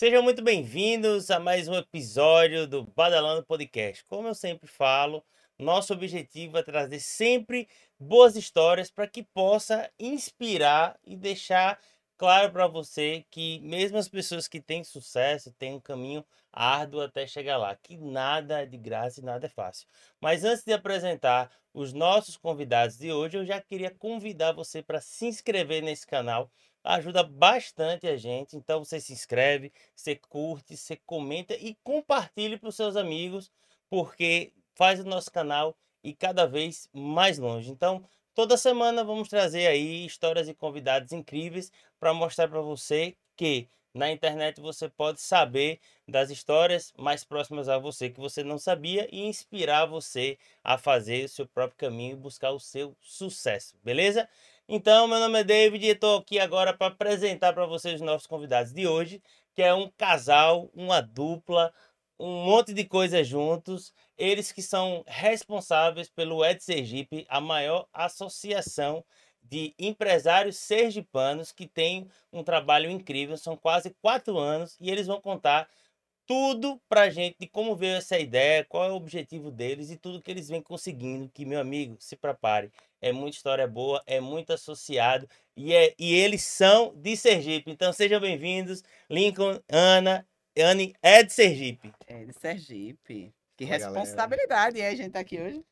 Sejam muito bem-vindos a mais um episódio do Badalando Podcast. Como eu sempre falo, nosso objetivo é trazer sempre boas histórias para que possa inspirar e deixar claro para você que mesmo as pessoas que têm sucesso têm um caminho árduo até chegar lá, que nada é de graça e nada é fácil. Mas antes de apresentar os nossos convidados de hoje, eu já queria convidar você para se inscrever nesse canal. Ajuda bastante a gente. Então você se inscreve, você curte, você comenta e compartilhe para os seus amigos, porque faz o nosso canal ir cada vez mais longe. Então, Toda semana vamos trazer aí histórias e convidados incríveis para mostrar para você que na internet você pode saber das histórias mais próximas a você que você não sabia e inspirar você a fazer o seu próprio caminho e buscar o seu sucesso, beleza? Então, meu nome é David e estou aqui agora para apresentar para vocês os nossos convidados de hoje, que é um casal, uma dupla, um monte de coisas juntos. Eles que são responsáveis pelo Ed Sergipe, a maior associação de empresários sergipanos que tem um trabalho incrível. São quase quatro anos e eles vão contar tudo pra gente de como veio essa ideia, qual é o objetivo deles e tudo que eles vêm conseguindo. Que, meu amigo, se prepare. É muita história boa, é muito associado e, é, e eles são de Sergipe. Então sejam bem-vindos, Lincoln, Ana Anne é de Sergipe. É de Sergipe. Que Oi, responsabilidade galera. é a gente tá aqui hoje.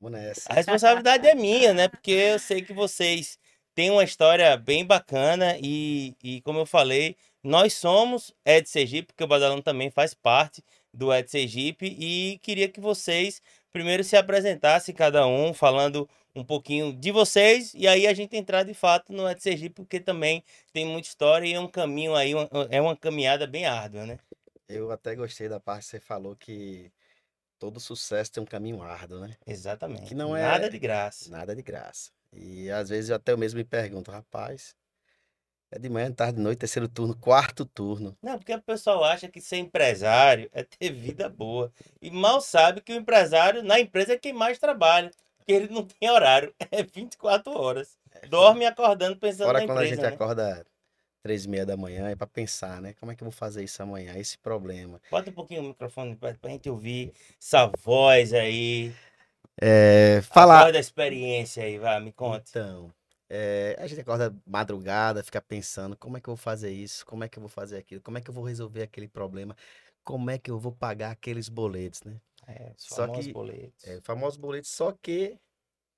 Vamos nessa. A responsabilidade é minha, né? Porque eu sei que vocês têm uma história bem bacana e, e como eu falei, nós somos Ed Sergipe, porque o Badalão também faz parte do Ed Sergipe e queria que vocês primeiro se apresentassem cada um, falando um pouquinho de vocês e aí a gente entrar de fato no Ed Sergipe, porque também tem muita história e é um caminho aí, é uma caminhada bem árdua, né? Eu até gostei da parte que você falou que todo sucesso tem um caminho árduo, né? Exatamente. Que não é nada de graça. Nada de graça. E às vezes eu até eu mesmo me pergunto, rapaz, é de manhã, tarde, noite, terceiro turno, quarto turno. Não, porque o pessoal acha que ser empresário é ter vida boa. E mal sabe que o empresário na empresa é quem mais trabalha. Porque ele não tem horário. É 24 horas. É, Dorme acordando pensando Fora na empresa. Quando a gente né? acorda três e meia da manhã, é para pensar, né? Como é que eu vou fazer isso amanhã? Esse problema. Bota um pouquinho o microfone para a gente ouvir essa voz aí. É, falar. A voz da experiência aí, vai, me conta. Então, é, a gente acorda madrugada, fica pensando como é que eu vou fazer isso, como é que eu vou fazer aquilo, como é que eu vou resolver aquele problema, como é que eu vou pagar aqueles boletos, né? É, só que, boletos. É, famosos boletos, só que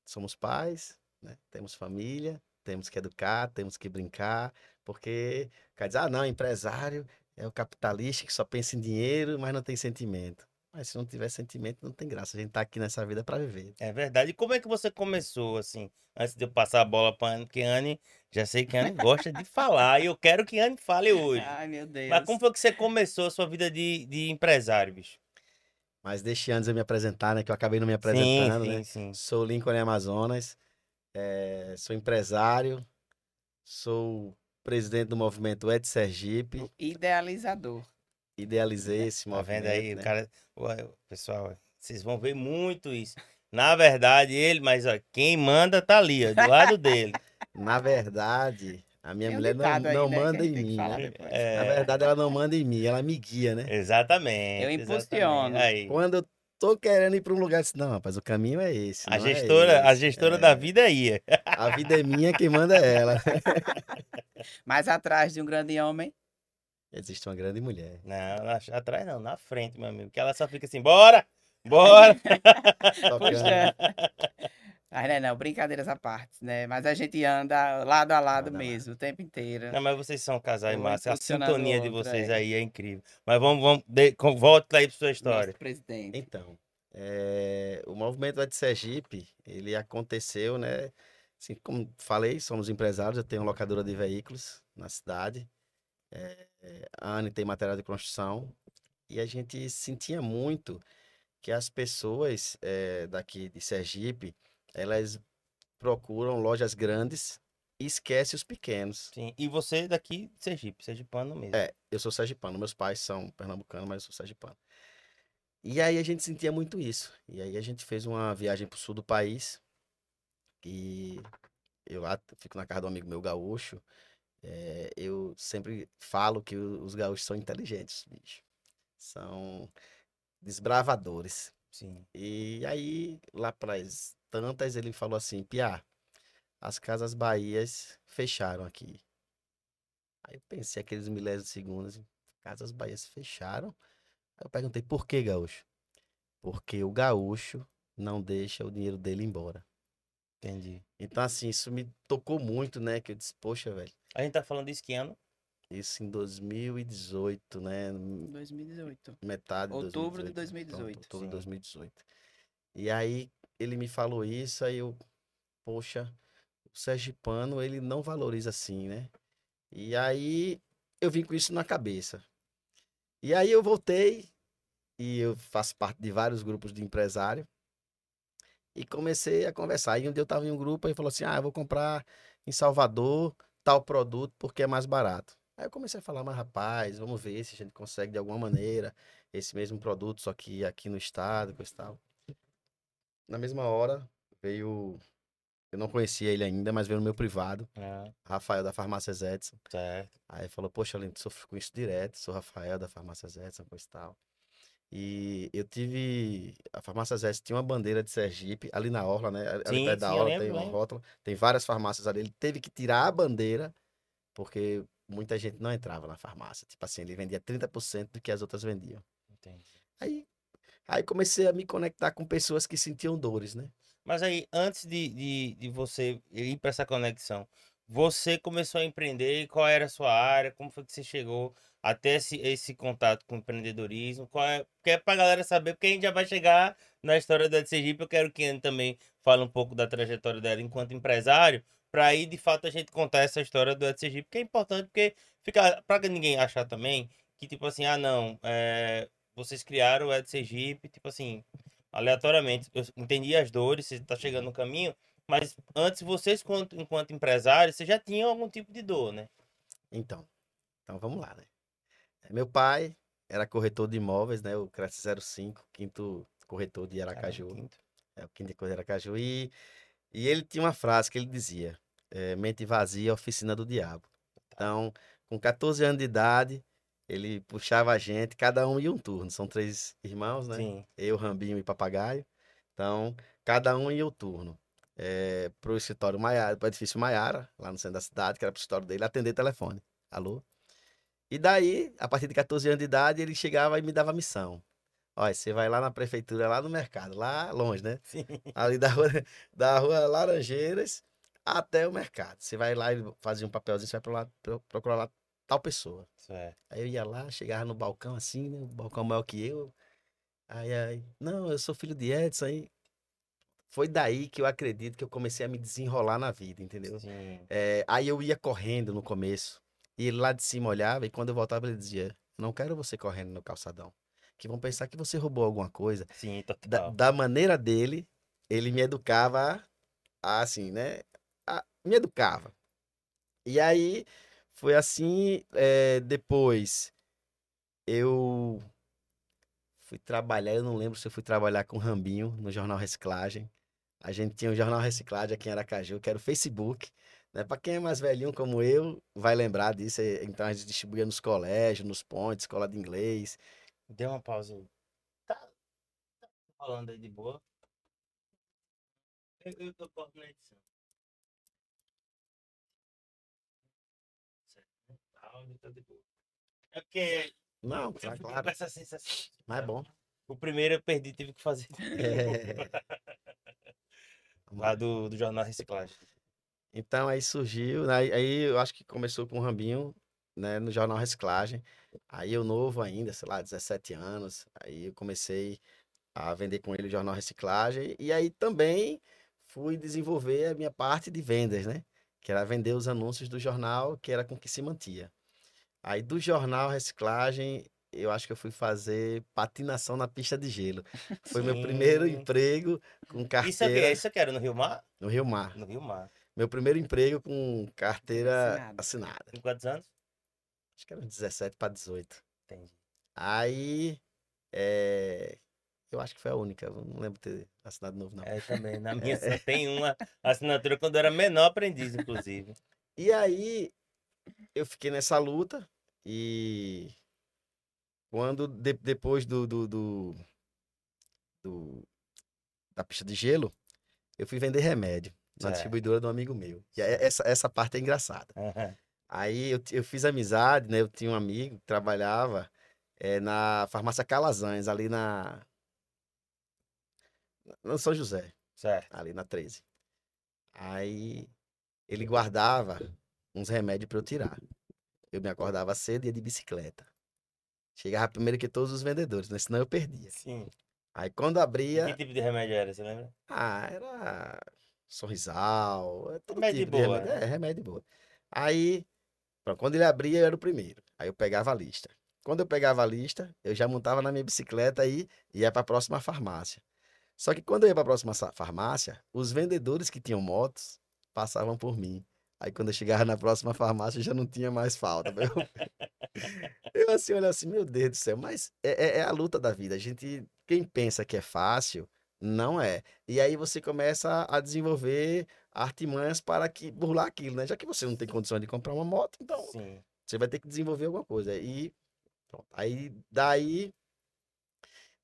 somos pais, né? temos família, temos que educar, temos que brincar, porque quer dizer, ah, não, empresário é o capitalista que só pensa em dinheiro, mas não tem sentimento. Mas se não tiver sentimento, não tem graça. A gente tá aqui nessa vida para viver. É verdade. E como é que você começou, assim, antes de eu passar a bola para Anne? Porque Anne, já sei que Anne gosta de falar e eu quero que Anne fale hoje. Ai, meu Deus. Mas como foi que você começou a sua vida de, de empresário, bicho? Mas deixe antes eu me apresentar, né? Que eu acabei não me apresentando, sim, né? Sim. Sou Lincoln Amazonas, é, sou empresário, sou presidente do movimento Ed Sergipe. Idealizador. Idealizei esse tá movimento. Vendo aí, né? o cara, pessoal, vocês vão ver muito isso. Na verdade, ele, mas ó, quem manda tá ali, ó, do lado dele. Na verdade, a minha mulher não, aí, não né, manda em mim, né? É... Na verdade, ela não manda em mim, ela me guia, né? Exatamente. Eu impulsiono. Aí. Quando eu tô querendo ir para um lugar, disse, não, rapaz, o caminho é esse. A é gestora, é a gestora é. da vida ia. A vida é minha, quem manda é ela. Mas atrás de um grande homem. Existe uma grande mulher. Não, atrás não, na frente, meu amigo. Que ela só fica assim, bora! Bora! Puxa. Mas não, é não, brincadeiras à parte, né? Mas a gente anda lado a lado mesmo, o tempo inteiro. Não, mas vocês são casais um massa. A sintonia de vocês é. aí é incrível. Mas vamos, vamos de, volta aí para sua história. Nosso presidente. Então, é, o movimento de Sergipe, ele aconteceu, né? Assim, como falei, somos empresários, eu tenho uma locadora de veículos na cidade. É, a Anne tem material de construção. E a gente sentia muito que as pessoas é, daqui de Sergipe, elas procuram lojas grandes e esquece os pequenos. Sim, e você daqui de Sergipe, sergipano mesmo. É, eu sou sergipano, meus pais são pernambucanos, mas eu sou sergipano. E aí a gente sentia muito isso. E aí a gente fez uma viagem para o sul do país. E eu lá fico na casa do amigo meu gaúcho. É, eu sempre falo que os gaúchos são inteligentes, bicho. São desbravadores. Sim. E aí, lá pras tantas, ele falou assim, Piá, as casas Bahias fecharam aqui. Aí eu pensei aqueles milésimos de segundos, casas Bahias fecharam. Aí eu perguntei, por que, gaúcho? Porque o gaúcho não deixa o dinheiro dele embora. Entendi. Então, assim, isso me tocou muito, né? Que eu disse, poxa, velho, A gente tá falando disso que ano? isso em 2018, né? 2018. metade de Outubro de 2018. Pronto, 2018, outubro de sim. 2018. E aí ele me falou isso, aí eu, poxa, o sergipano, ele não valoriza assim, né? E aí eu vim com isso na cabeça. E aí eu voltei, e eu faço parte de vários grupos de empresário, e comecei a conversar. E um dia eu tava em um grupo e falou assim: ah, eu vou comprar em Salvador tal produto porque é mais barato. Aí eu comecei a falar, mas rapaz, vamos ver se a gente consegue de alguma maneira esse mesmo produto, só que aqui no estado, coisa e tal. Na mesma hora, veio. Eu não conhecia ele ainda, mas veio no meu privado, Ah, Rafael da Farmácia Edson. certo. Aí falou, poxa, Lindo, sofro com isso direto, sou Rafael da Farmácia Edson, coisa e tal. E eu tive. A Farmácia Edson tinha uma bandeira de Sergipe, ali na Orla, né? Ali Sim, perto da Orla lembro, tem uma rótula, tem várias farmácias ali. Ele teve que tirar a bandeira, porque muita gente não entrava na farmácia. Tipo assim, ele vendia 30% do que as outras vendiam. Entendi. Aí, aí comecei a me conectar com pessoas que sentiam dores, né? Mas aí, antes de, de, de você ir para essa conexão, você começou a empreender, qual era a sua área, como foi que você chegou até esse, esse contato com o empreendedorismo? Qual é, porque é galera saber, porque a gente já vai chegar na história da Sergipe, eu quero que a Anne também fale um pouco da trajetória dela enquanto empresário, para aí, de fato, a gente contar essa história do Ed Sergipe, que é importante, porque fica, para ninguém achar também, que tipo assim, ah não, é, vocês criaram o Ed Sergipe, tipo assim, aleatoriamente. Eu entendi as dores, você está chegando no caminho, mas antes vocês, enquanto, enquanto empresários, vocês já tinham algum tipo de dor, né? Então, então vamos lá, né? Meu pai era corretor de imóveis, né? O Cresce 05, quinto corretor de Aracaju. Caramba, quinto. É o quinto corretor de Aracaju. E, e ele tinha uma frase que ele dizia: é, mente vazia, oficina do diabo. Então, com 14 anos de idade, ele puxava a gente, cada um ia um turno. São três irmãos, né? Sim. eu, Rambinho e Papagaio. Então, cada um ia o turno. É, pro escritório Maiara, pro edifício Maiara, lá no centro da cidade, que era pro escritório dele, atender telefone. Alô? E daí, a partir de 14 anos de idade, ele chegava e me dava missão. Olha, você vai lá na prefeitura, lá no mercado, lá longe, né? Sim. Ali da rua, da rua Laranjeiras até o mercado. Você vai lá e fazia um papelzinho, você vai pro lá- pro- procurar lá tal pessoa. Aí eu ia lá, chegava no balcão assim, né? O balcão maior que eu. Aí, aí, não, eu sou filho de Edson. Aí foi daí que eu acredito que eu comecei a me desenrolar na vida, entendeu? Sim. É, aí eu ia correndo no começo. E ele lá de cima olhava e quando eu voltava ele dizia: Não quero você correndo no calçadão. Que vão pensar que você roubou alguma coisa. Sim, Da, total. da maneira dele, ele me educava a- assim, né? a- me educava. E aí foi assim. é, depois eu fui trabalhar. Eu não lembro se eu fui trabalhar com o Rambinho no Jornal Reciclagem. A gente tinha o Jornal Reciclagem aqui em Aracaju, que era o Facebook. Né? Para quem é mais velhinho como eu, vai lembrar disso. eh, Então a gente distribuía nos colégios, nos pontes, escola de inglês. Deu uma pausa. Tá, tá falando aí de boa? Eu, tô corto na edição. Tá de boa. É porque Não, tá claro. com essa sensação. Mas é bom. O primeiro eu perdi, tive que fazer. É. Lá. Do, do Jornal Reciclagem. Então aí surgiu, aí, aí eu acho que começou com o Rambinho, né, no Jornal Reciclagem. Aí eu novo ainda, sei lá, 17 anos, aí eu comecei a vender com ele o Jornal Reciclagem e aí também fui desenvolver a minha parte de vendas, né? Que era vender os anúncios do jornal, que era com que se mantia. Aí do Jornal Reciclagem, eu acho que eu fui fazer patinação na pista de gelo. Foi meu primeiro Sim. emprego com Isso aqui, carteira isso aqui era no Rio Mar? no Rio Mar. No Rio Mar. Meu primeiro emprego com carteira Assinada. assinada. Com quantos anos? Acho que era uns 17 para 18. Entendi. Aí, é, eu acho que foi a única. Não lembro ter assinado novo, não. É, também. Na minha só tem uma assinatura quando eu era menor aprendiz, inclusive. E aí, eu fiquei nessa luta e quando de- depois do, do, do- do- da pista de gelo, eu fui vender remédio na Certo. distribuidora de um amigo meu. E essa, essa parte é engraçada. Aham. Aí eu, eu fiz amizade, né? Eu tinha um amigo que trabalhava eh, na farmácia Calazans, ali na. No São José, Certo. ali na 13. Aí ele guardava uns remédios para eu tirar. Eu me acordava cedo e ia de bicicleta. Chegava primeiro que todos os vendedores, né? Senão eu perdia. Sim. Aí quando E abria, Que tipo de remédio era, você lembra? ah, era sorrisal, é Remédio tipo boa, remédio. né? É, remédio boa. Aí, pronto, quando ele abria, eu era o primeiro. Aí eu pegava a lista. Quando eu pegava a lista, eu já montava na minha bicicleta e ia para a próxima farmácia. Só que quando eu ia para a próxima farmácia, os vendedores que tinham motos passavam por mim. Aí quando eu chegava na próxima farmácia, já não tinha mais falta. Eu, eu assim, olho assim, meu Deus do céu, mas é, é- é a luta da vida. A gente, quem pensa que é fácil, não é. E aí você começa a desenvolver artimanhas para que burlar aquilo, né? Já que você não tem condições de comprar uma moto, então Sim. você vai ter que desenvolver alguma coisa. E pronto. Aí daí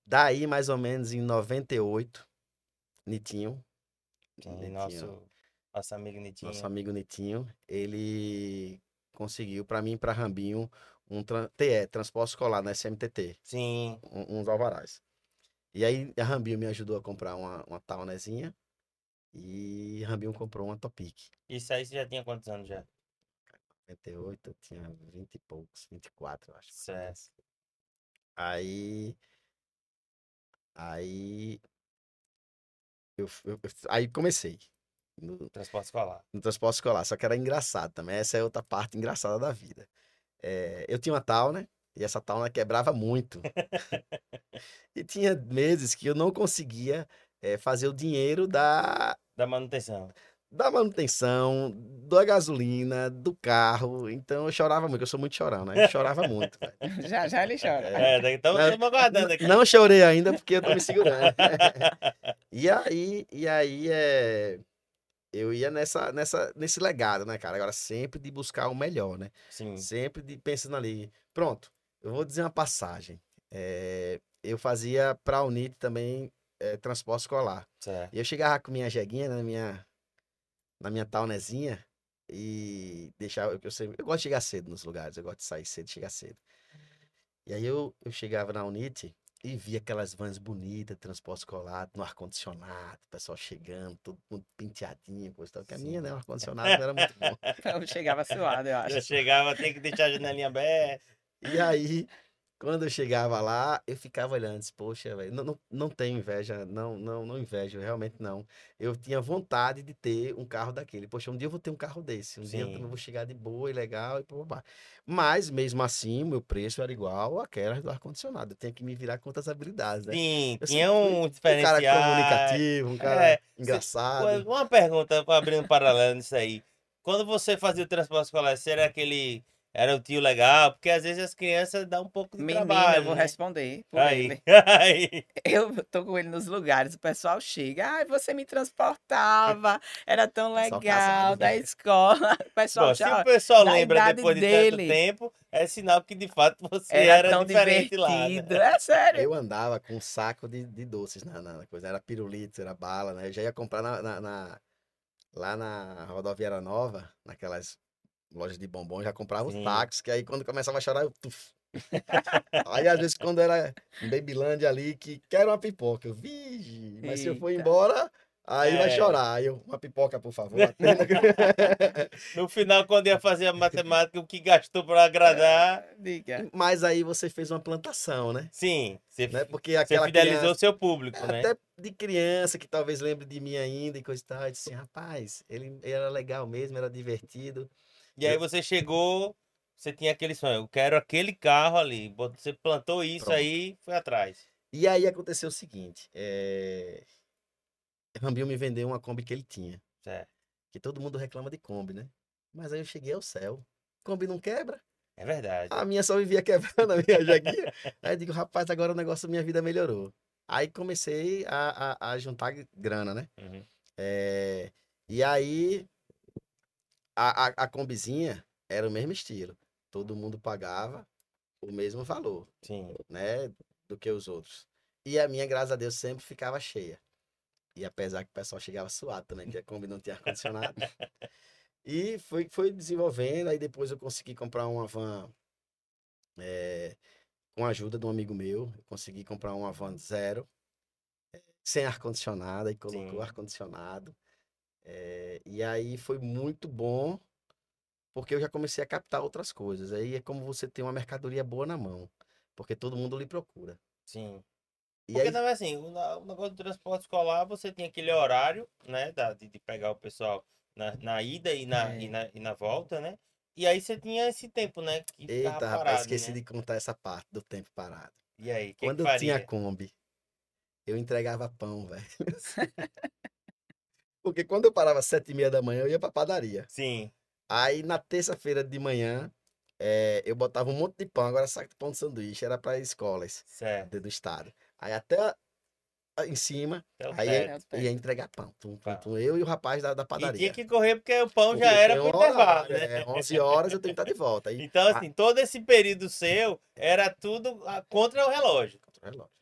daí mais ou menos em 98, Nitinho, Sim, Nitinho, nosso, nosso amigo Nitinho. nosso amigo Nitinho, ele conseguiu para mim para Rambinho um tran- TE, transporte escolar na SMTT, Sim. um- uns alvarás. E aí a Rambinho me ajudou a comprar uma, uma Taunezinha e Rambinho comprou uma Topic. Isso aí você já tinha quantos anos já? 98, eu tinha 20 e poucos, 24, eu acho. Certo. Aí. Aí. Eu, eu- aí comecei no, Transporte escolar. no transporte escolar, só que era engraçado também. Essa é outra parte engraçada da vida. É, eu tinha uma Tauna e essa Tauna quebrava muito. e tinha meses que eu não conseguia é, fazer o dinheiro da, Da manutenção. da manutenção, da gasolina, do carro. Então eu chorava muito, eu sou muito chorão, né? Eu chorava muito. Já, já ele chora. É, daí- então Não, estamos aguardando aqui. Não chorei ainda porque eu tô me segurando. e aí, e aí é, eu ia nessa, nessa, nesse legado, né, cara? Agora sempre de buscar o melhor, né? Sim. Sempre de pensando ali. Pronto, eu vou dizer uma passagem. É, eu fazia para a Unite também é, transporte escolar. Certo. E eu chegava com minha jeguinha na minha, na minha taunezinha e deixava. Eu, sempre, eu gosto de chegar cedo nos lugares, eu gosto de sair cedo, chegar cedo. E aí eu, eu chegava na Unite e via aquelas vans bonitas, transporte escolar, no ar-condicionado, o pessoal chegando, todo mundo penteadinho, coisa tal. Porque a minha, né, o ar-condicionado era muito bom. Eu chegava suado, eu acho. chegava, tem que deixar a janelinha aberta. E aí, quando eu chegava lá, eu ficava olhando, disse, poxa, velho, não, não, não tenho inveja, não, não, não invejo, realmente não. Eu tinha vontade de ter um carro daquele. Poxa, um dia eu vou ter um carro desse, um dia eu Sim. também vou chegar de boa e legal e pá, pá, pá. Mas, mesmo assim, o meu preço era igual àquelas do ar-condicionado. Eu tinha que me virar com outras habilidades, né? Sim, Eu tinha sempre fui um Um cara diferencial. comunicativo, um cara É, engraçado. Uma pergunta, abrir um paralelo nisso aí. Quando você fazia o transporte escolar, você era aquele. Era o tio legal? Porque às vezes as crianças dão um pouco de Menino, trabalho. eu vou né? responder por Aí, ele. aí. Eu tô com ele nos lugares, o pessoal chega. Ai, você me transportava, era tão Pessoal legal, da escola. O pessoal Bom, se já o pessoal da lembra idade depois de dele. tanto tempo, é sinal que de fato você era, era, tão diferente divertido. lá. Né? É sério. Eu andava com um saco de, de doces na, na coisa. Era pirulito, era bala, né? Eu já ia comprar na, na- na- lá na rodoviária nova, naquelas lojas de bombom, já comprava os Sim. tacos, que aí quando começava a chorar, eu. Tuf. aí às vezes quando era em Babyland ali, que quero uma pipoca, eu, vigi, mas se eu for Eita. embora, aí vai É. chorar. Aí eu, uma pipoca, por favor. No final, quando ia fazer a matemática, o que gastou para agradar. Diga. mas aí você fez uma plantação, né? Sim, você, né? Porque você aquela fidelizou criança- o seu público, né? Até de criança que talvez lembre de mim ainda e coisa e tal. Eu disse assim, rapaz, ele, ele era legal mesmo, era divertido. E aí você chegou, você tinha aquele sonho, eu quero aquele carro ali. Você plantou isso Pronto. aí, foi atrás. E aí aconteceu o seguinte: é... Rambinho me vendeu uma Kombi que ele tinha. Certo. Que todo mundo reclama de Kombi, né? Mas aí eu cheguei ao céu. Kombi não quebra. É verdade. A minha só vivia quebrando a minha jaguinha. Aí eu digo, rapaz, agora o negócio da minha vida melhorou. Aí comecei a, a, a juntar grana, né? Uhum. É, E aí, a, a, a combizinha, era o mesmo estilo. Todo mundo pagava o mesmo valor, Sim. né? Do que os outros. E a minha, graças a Deus, sempre ficava cheia. E apesar que o pessoal chegava suado também, que a Kombi não tinha ar-condicionado. e foi, foi desenvolvendo, aí depois eu consegui comprar uma van eh, com a ajuda de um amigo meu. Eu consegui comprar uma van zero, eh, sem ar-condicionado, e colocou ar-condicionado. Eh, e aí foi muito bom, porque eu já comecei a captar outras coisas. Aí é como você ter uma mercadoria boa na mão, porque todo mundo lhe procura. Sim. E Porque aí, também assim, o, negócio do transporte escolar, você tinha aquele horário, né? Da, de, de pegar o pessoal na, na ida e na, e, É. na, e na volta, né? E aí você tinha esse tempo, né? Que eita, rapaz, parado, esqueci né? de contar essa parte do tempo parado. E aí, o que, Quando que eu tinha? Kombi, eu entregava pão, velho. Porque quando eu parava às sete e meia da manhã, eu ia pra padaria. Sim, Aí na terça-feira de manhã, eh, eu botava um monte de pão, agora saco de pão de sanduíche, era para escolas certo. do do estado. Aí até a- a- em cima, aí teto. ia entregar pão. Tum, tum, tum, eu e o rapaz da, da E padaria. tinha que correr porque o pão Porque já era pro intervalo, né? é, 11 horas eu tenho que estar de volta. Aí, Então, assim, todo esse período seu era tudo ah, contra o relógio. contra o relógio.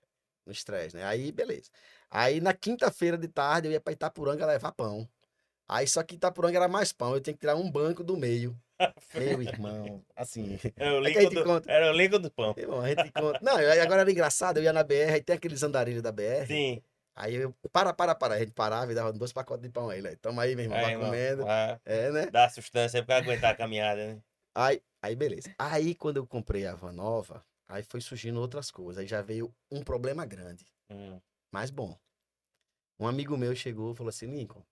No estresse, né? Aí, beleza. Aí na quinta-feira de tarde eu ia pra Itapuranga levar pão. Aí só que Itapuranga era mais pão, eu tinha que tirar um banco do meio. Meu irmão, assim. Era o É Lincoln te do, conta. era o Lincoln do pão. Irmão, a gente conta. Não, agora era engraçado, eu ia na BR, aí tem aqueles andarilhos da BR. Sim. Aí eu, para, para, para. A gente parava e dava dois pacotes de pão aí, né? Toma aí, meu irmão, vai comendo. ah, É, né? Dá sustância aí pra aguentar a caminhada, né? Aí, aí, beleza. Aí, quando eu comprei a van nova, aí foi surgindo outras coisas. Aí já veio um problema grande, Hum, mas bom. Um amigo meu chegou e falou assim: Lincoln,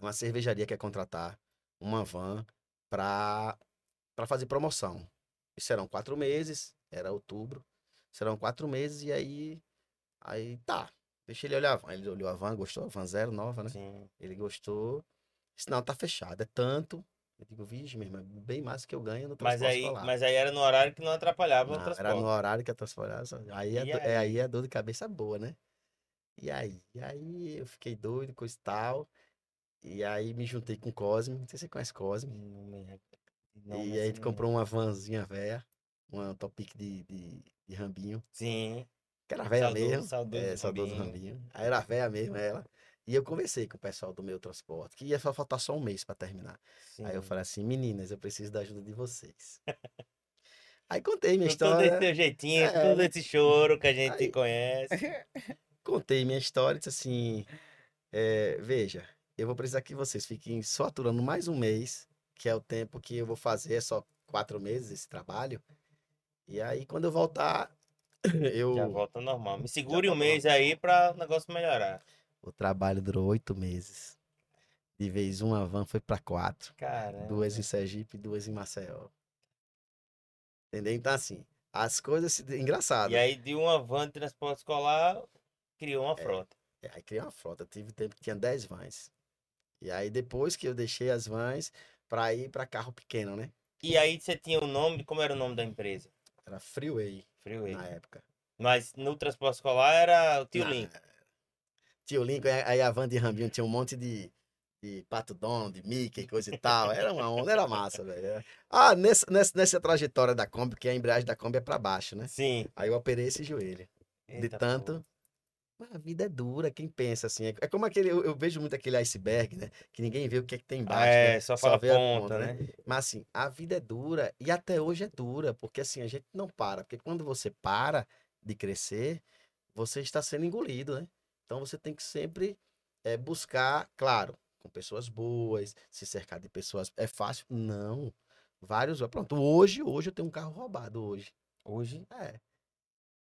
uma cervejaria quer contratar uma van pra, pra fazer promoção. E serão quatro meses, era outubro. Serão quatro meses, e aí. Aí tá. Deixa ele olhar a van. Ele olhou a van, gostou, a van zero, nova, né? sim. Ele gostou. Disse, não, tá fechado. É tanto. Eu digo, vixe, meu irmão, é bem mais que eu ganho no Mas transporte aí, escolar. mas aí era no horário que não atrapalhava o Não, transporte. era no horário que só- Aí, é, aí? aí é dor de cabeça boa, né? E aí? E aí eu fiquei doido, coisa e tal. E aí me juntei com o Cosme. Não sei se você conhece Cosme. Não me re- não, e aí a gente não comprou uma vanzinha velha. Uma Topic de, de, de rambinho. Sim. Que era velha mesmo. saudoso é, saudoso Rambinho. rambinho. Aí era velha mesmo ela. E eu conversei com o pessoal do meu transporte, que ia só faltar só um mês para terminar. Aí eu sim. falei assim, meninas, eu preciso da ajuda de vocês. Aí contei minha Com todo esse história, teu jeitinho, É. todo esse choro que a gente Aí- conhece. contei minha história e disse assim, é, veja, eu vou precisar que vocês fiquem só aturando mais um mês, que é o tempo que eu vou fazer, é só quatro meses esse trabalho. E aí, quando eu voltar, eu... Já volta normal. Me segure um mês aí pra o negócio melhorar. O trabalho durou oito meses. De vez uma van foi para quatro. Caramba. Duas em Sergipe duas em Maceió. Entendeu? Então, assim, as coisas... se- Engraçado. E aí, de uma van de transporte escolar, criou É. uma frota. Aí criei uma frota. Tive tempo que tinha 10 vans. E aí depois que eu deixei as vans para ir para carro pequeno, né? E aí você tinha o nome, como era o nome da empresa? Era Freeway Freeway. na época. Mas no transporte escolar era o tio Link. Tio Lincoln, aí- a van de Rambinho tinha um monte de, de Pato Donald, de Mickey, coisa e tal. Era uma onda, era massa, velho. Era- Ah, nessa, nessa, nessa trajetória da Kombi, que a embreagem da Kombi é para baixo, né? Sim. Aí eu operei esse joelho. De Eita, tanto. pô. A vida é dura, quem pensa assim. É é como aquele. Eu, eu vejo muito aquele iceberg, né? Que ninguém vê o que é que tem embaixo. É, né? só fala vê a ponta, né? Mas assim, a vida é dura e até hoje é dura, porque assim, a gente não para. Porque quando você para de crescer, você está sendo engolido, né? Então você tem que sempre eh, buscar, claro, com pessoas boas, se cercar de pessoas. É fácil? Não. Vários. Pronto, hoje, hoje eu tenho um carro roubado hoje. Hoje. É.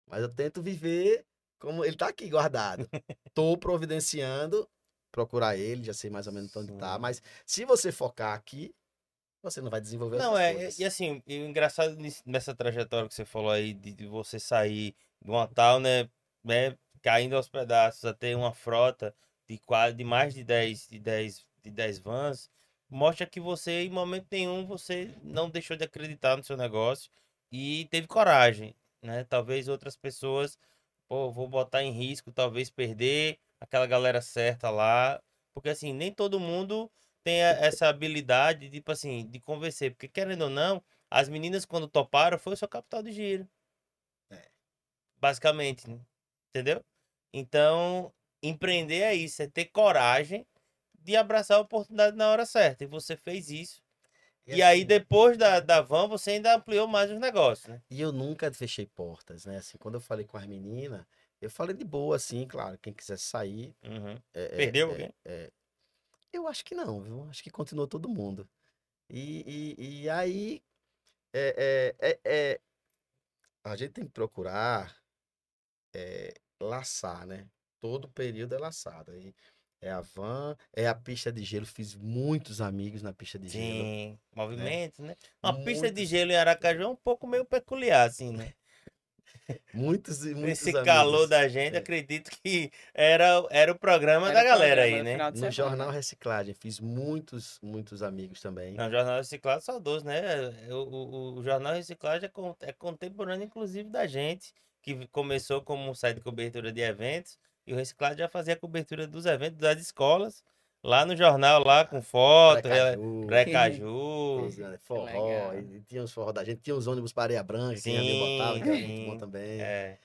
Mas eu tento viver como ele tá aqui guardado. Tô providenciando procurar ele, já sei mais ou menos onde tá, Sim. mas se você focar aqui, você não vai desenvolver Não, é, coisas. e assim, e o engraçado nessa trajetória que você falou aí, de, de você sair de uma tal, né, né, caindo aos pedaços, a ter uma frota de quase, de mais de 10, de 10, de 10 vans, mostra que você, em momento nenhum, você não deixou de acreditar no seu negócio e teve coragem, né, talvez outras pessoas, pô, vou botar em risco, talvez perder aquela galera certa lá, porque assim, nem todo mundo tem essa habilidade, tipo assim, de convencer. Porque, querendo ou não, as meninas, quando toparam, foi o seu capital de giro. É. Basicamente, né? entendeu? Então, empreender é isso, é ter coragem de abraçar a oportunidade na hora certa. E você fez isso. E, aí, assim, depois da, da van, você ainda ampliou mais os negócios, né? E eu nunca fechei portas, né? Assim, quando eu falei com as meninas, eu falei de boa, assim, claro. Quem quiser sair. Uhum. é- é- Perdeu é- alguém? Eu acho que não, viu? Acho que continuou todo mundo. E, e, e aí, é, é, é, é- a gente tem que procurar é, laçar, né? Todo período é laçado. Aí é a van, é a pista de gelo. Fiz muitos amigos na pista de gelo. Sim, movimento, né? Uma pista de gelo em Aracaju é um pouco meio peculiar, assim, né? Muitos e muitos Esse calor amigos. da gente, É. acredito que era, era o programa Era da galera programa aí, no né? No semana. Jornal Reciclagem, fiz muitos, muitos amigos também. Não, Jornal Reciclado saudoso, né? O, o, o Jornal Reciclagem é, é contemporâneo, inclusive, da gente, que começou como um site de cobertura de eventos, e o Reciclado já fazia a cobertura dos eventos das escolas, lá no jornal, lá com foto, Precaju, Precaju. Né? forró, e tinha os forró da gente, tinha os ônibus para areia branca, que Sim, Rambinho botava, que era muito bom também. É.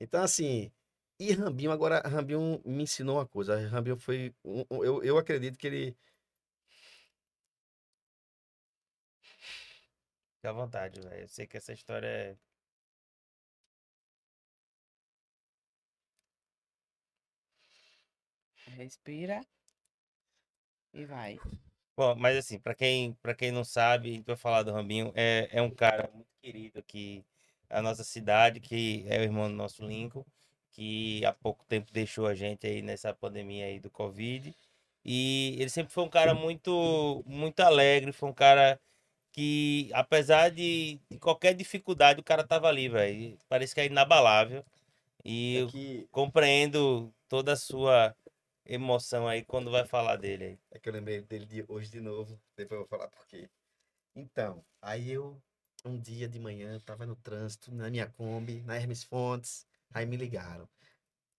Então, assim, e Rambinho, agora, Rambinho me ensinou uma coisa. Rambinho foi, um- um- eu, eu acredito que ele, Fica à vontade, velho. Eu sei que essa história é. Respira. E vai. Bom, mas assim, pra quem, pra quem não sabe, a gente vai falar do Rambinho, é, é um cara muito querido aqui na nossa cidade, que é o irmão do nosso Lincoln, que há pouco tempo deixou a gente aí nessa pandemia aí do Covid. E ele sempre foi um cara muito, muito alegre, foi um cara que, apesar de, de qualquer dificuldade, o cara tava ali, velho. Parece que é inabalável. E é eu que, compreendo toda a sua emoção aí quando vai falar dele aí. é que eu lembrei dele de hoje de novo, depois eu vou falar por quê. Então, aí eu, um dia de manhã, tava no trânsito, na minha Kombi, na Hermes Fontes, aí me ligaram.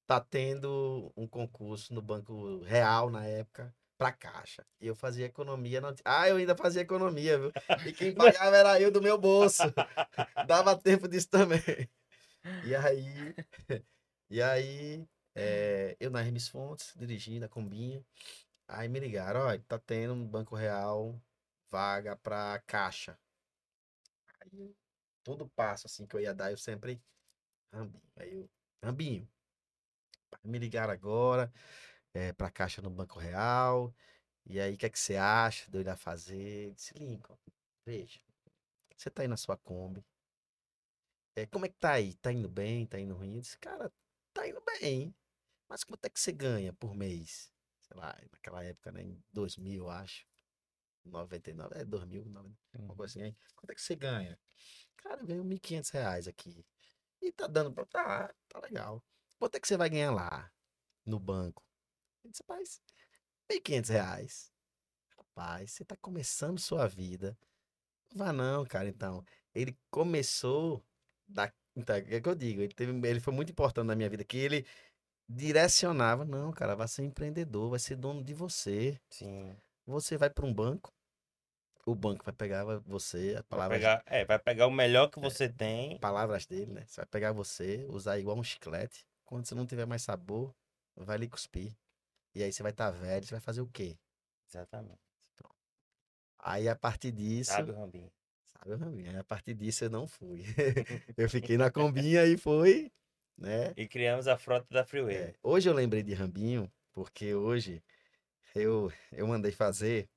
Tá tendo um concurso no Banco Real na época, pra Caixa. E eu fazia economia. Não... Ah, eu ainda fazia economia, viu? E quem pagava era eu do meu bolso. Dava tempo disso também. E aí, e aí, é, eu na Hermes Fontes, dirigindo a combinha. Aí me ligaram, ó, tá tendo no Banco Real vaga pra Caixa. Aí, todo passo assim que eu ia dar, eu sempre, Rambinho. Aí eu, Rambinho, me ligaram agora, é, pra Caixa no Banco Real. E aí, o que é que você acha de eu ir lá fazer? Eu disse, Lincoln, veja, você tá aí na sua Kombi. É, como é que tá aí? Tá indo bem? Tá indo ruim? Eu disse, cara, tá indo bem. Mas quanto é que você ganha por mês? Sei lá, naquela época, né? Em 2000, eu acho. 99, é 2000, não, uma coisa assim. aí. Quanto é que você ganha? Cara, eu ganho 1.500 reais aqui. E tá dando pra... Tá, tá legal. Quanto é que você vai ganhar lá? No banco? Eu disse, rapaz, 1.500 reais. Rapaz, você tá começando sua vida. Não vá não, cara, então. Ele começou da... Então, é o que eu digo, ele, teve, ele foi muito importante na minha vida, que ele direcionava, não, cara, vai ser empreendedor, vai ser dono de você. Sim. Você vai para um banco, o banco vai pegar você, as Vai palavras, pegar, é, vai pegar o melhor que você tem. palavras dele, né? Você vai pegar você, usar igual um chiclete. Quando você não tiver mais sabor, vai lhe cuspir. E aí você vai estar velho, você vai fazer o quê? Exatamente. Aí a partir disso, Sabe, Rambinho? Sabe, Raminha? Aí a partir disso eu não fui. eu fiquei na combinha e foi, né? E criamos a frota da Freeway. É, hoje eu lembrei de Rambinho, porque hoje eu, eu mandei fazer.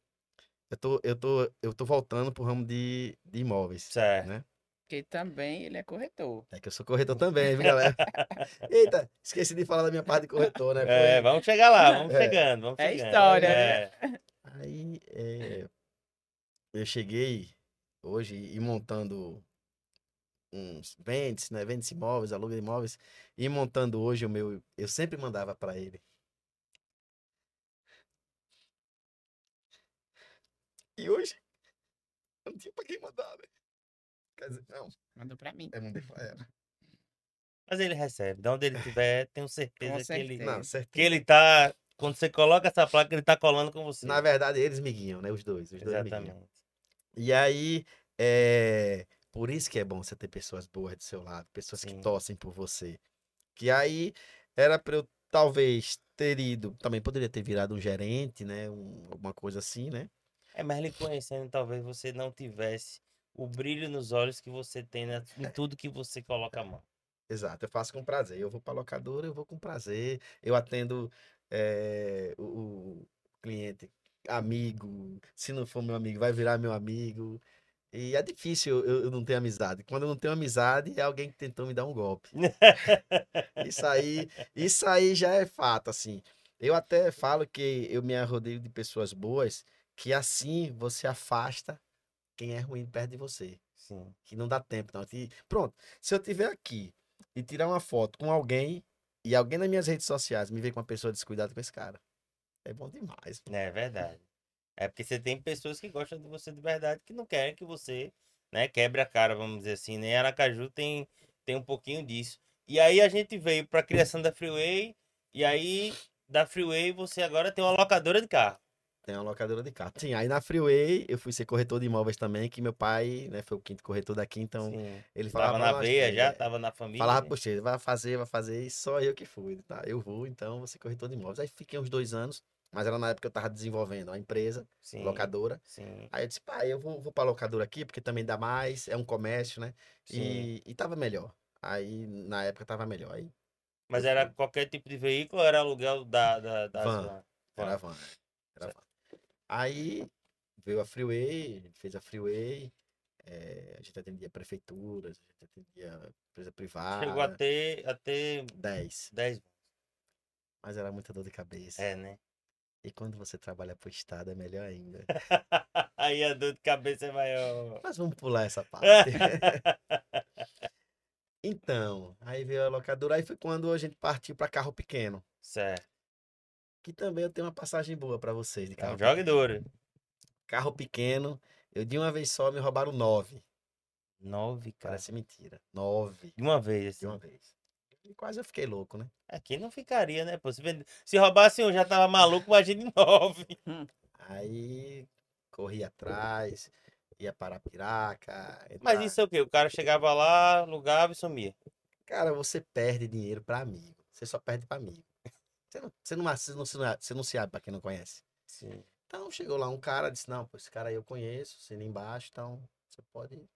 Eu tô, eu tô, eu tô voltando pro ramo de, de imóveis. Certo. Né? Porque também ele é corretor. É que eu sou corretor também, viu, galera? Eita, esqueci de falar da minha parte de corretor, né? É, Foi- vamos chegar lá, vamos É. chegando, vamos É chegando. história, É. Aí é, eu cheguei hoje e montando uns vendes, né? Vendes imóveis, aluga imóveis, e montando hoje o meu. Eu sempre mandava para ele. E hoje eu não tinha pra quem mandar, né? Quer dizer, não, Mandou pra mim. eu mandei pra ela. Mas ele recebe. De onde ele estiver, tenho certeza, Com que ele, certeza. Não, certeza. que ele tá quando você coloca essa placa, ele tá colando com você. Na verdade, eles me guiam, né? Os dois. Os dois. Exatamente. E aí, é... por isso que é bom você ter pessoas boas do seu lado, pessoas Sim. que torcem por você. Que aí era pra eu talvez ter ido, também poderia ter virado um gerente, né? Um, alguma coisa assim, né? É, mas lhe conhecendo, talvez você não tivesse o brilho nos olhos que você tem na- em tudo que você coloca a mão. Exato, eu faço com prazer. Eu vou pra locadora, eu vou com prazer. Eu atendo eh, o, o cliente amigo. Se não for meu amigo, vai virar meu amigo. E é difícil eu, eu não ter amizade. Quando eu não tenho amizade, é alguém que tentou me dar um golpe. Isso aí, isso aí já é fato, assim. Eu até falo que eu me rodeio de pessoas boas, que assim você afasta quem é ruim perto de você. Sim. Que não dá tempo, não. Que- pronto, se eu tiver aqui e tirar uma foto com alguém, e alguém nas minhas redes sociais me ver com uma pessoa descuidada com esse cara, é bom demais. pô. É verdade. É porque você tem pessoas que gostam de você de verdade que não querem que você, né, quebre a cara, vamos dizer assim, né? Aracaju tem, tem um pouquinho disso. E aí a gente veio para a criação da Freeway, e aí da Freeway você agora tem uma locadora de carro. Tem uma locadora de carro. Sim, aí na Freeway eu fui ser corretor de imóveis também, que meu pai, né, foi o quinto corretor daqui, então Sim. ele Tava falava na pra nós, veia já, tava na família. Falava né? você, vai fazer, vai fazer, e só eu que fui, tá? Eu vou, então, você corretor de imóveis. Aí fiquei uns dois anos, mas era na época que eu tava desenvolvendo a empresa, Sim, locadora. Sim, Aí eu disse, pai, eu vou, vou pra locadora aqui, porque também dá mais, é um comércio, né? E, e tava melhor. Aí, na época, tava melhor. Aí, Mas era qualquer tipo de veículo ou era aluguel da, da, das Van. van? Era van. Era van. Aí, veio a Freeway, a gente fez a Freeway, eh, a gente atendia prefeituras, a gente atendia empresa privada. Chegou a ter, a ter 10. 10 Mas era muita dor de cabeça. É, né? E quando você trabalha pro Estado, é melhor ainda. Aí a dor de cabeça é maior. Mas vamos pular essa parte. Então, aí veio a locadora, aí foi quando a gente partiu para carro pequeno. certo. Que também eu tenho uma passagem boa para vocês de É carro um jogo pequeno. duro. Carro pequeno, eu de uma vez só me roubaram nove. Nove, cara. Parece mentira. Nove De uma vez, de assim. uma vez. E quase eu fiquei louco, né? Aqui não ficaria, né? Pô, se, se roubasse um, já tava maluco, imagine nove. Aí corri atrás, ia para Piraca. Mas isso é o quê? O cara chegava lá, alugava e sumia. Cara, você perde dinheiro para amigo. Você só perde para amigo. Você não, você, não, você, não, se- você não se abre para quem não conhece. Sim. Então chegou lá um cara, disse, não, pô, esse cara aí eu conheço, assina embaixo, então você pode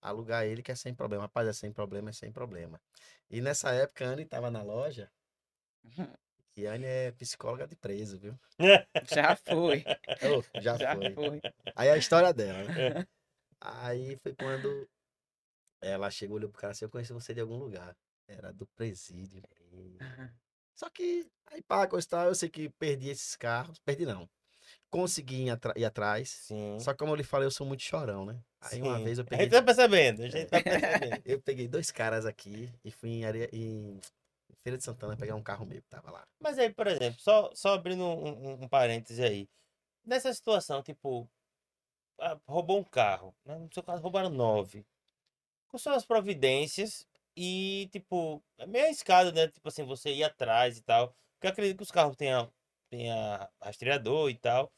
alugar ele que é sem problema. Rapaz, é sem problema, é sem problema. E nessa época a Anne tava na loja, e a Anne é psicóloga de preso, viu? Já foi, Ô, já, já foi. foi. Aí a história dela, né? Aí foi quando ela chegou, olhou pro cara assim, eu conheci você de algum lugar. Era do presídio. Só que, aí e tal, eu sei que perdi esses carros. Perdi não. Consegui ir, ir atrás. Sim. Só que como eu lhe falei, eu sou muito chorão, né? Aí uma Sim. vez eu A peguei. gente tá percebendo, a gente tá percebendo. Eu peguei dois caras aqui e fui em, areia, em Feira de Santana pegar um carro meu que tava lá. Mas aí, por exemplo, só, só abrindo um, um, um parêntese aí. Nessa situação, tipo, ah, roubou um carro, né? No seu caso, roubaram nove. Quais são as providências? E, tipo, é meio arriscado, né? Tipo assim, você ir atrás e tal. Porque eu acredito que os carros tenham, tenha rastreador e tal.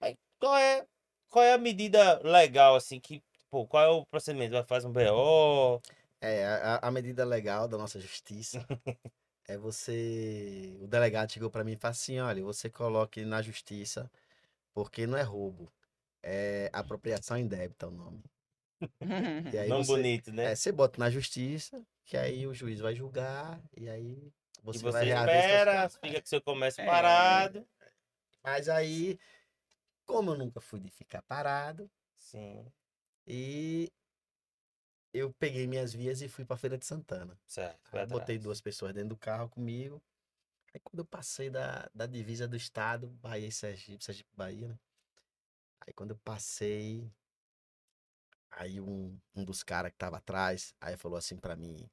Mas qual é, qual é a medida legal, assim, que, tipo, qual é o procedimento? Vai fazer um BO? É, a, a medida legal da nossa justiça é você. O delegado chegou pra mim e falou assim: olha, você coloque na justiça, porque não é roubo, é apropriação indébita o nome. Não você, bonito, né? é, você bota na justiça, que aí o juiz vai julgar, e aí e você, você vai espera, fica com seu comércio É. parado. Mas aí, como eu nunca fui de ficar parado, Sim, e eu peguei minhas vias e fui pra Feira de Santana. certo. Botei duas pessoas dentro do carro comigo. Aí quando eu passei da, da divisa do estado, Bahia e Sergipe, Sergipe Bahia, né? Aí quando eu passei, aí um, um dos caras que tava atrás, aí falou assim pra mim,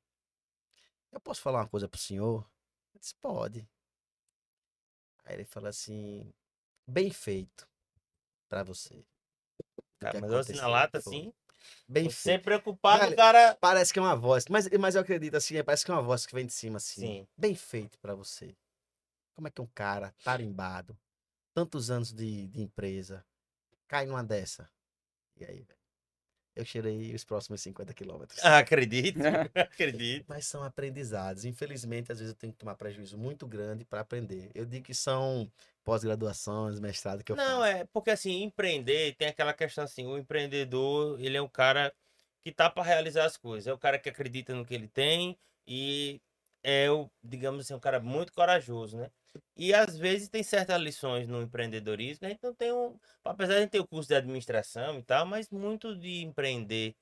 eu posso falar uma coisa pro senhor? Eu disse, pode. Aí ele falou assim, bem feito pra você. Cara, mas eu assim na lata, foi. assim, Bem feito. preocupado, Olha, cara... Parece que é uma voz, mas, mas eu acredito assim, é, parece que é uma voz que vem de cima assim. Sim. Bem feito pra você. Como é que um cara tarimbado, tantos anos de, de empresa, cai numa dessa? E aí, velho? Eu cheirei os próximos 50 quilômetros. Ah, acredito, acredito. Mas são aprendizados. Infelizmente, às vezes eu tenho que tomar prejuízo muito grande para aprender. Eu digo que são pós-graduações, mestrado que eu Não, faço. é porque assim, empreender tem aquela questão assim, o empreendedor, ele é um cara que tá para realizar as coisas, é o cara que acredita no que ele tem e é o, digamos assim, um cara muito corajoso, né? E às vezes tem certas lições no empreendedorismo, que a gente não tem um, apesar de a gente ter o curso de administração e tal, mas muito de empreender,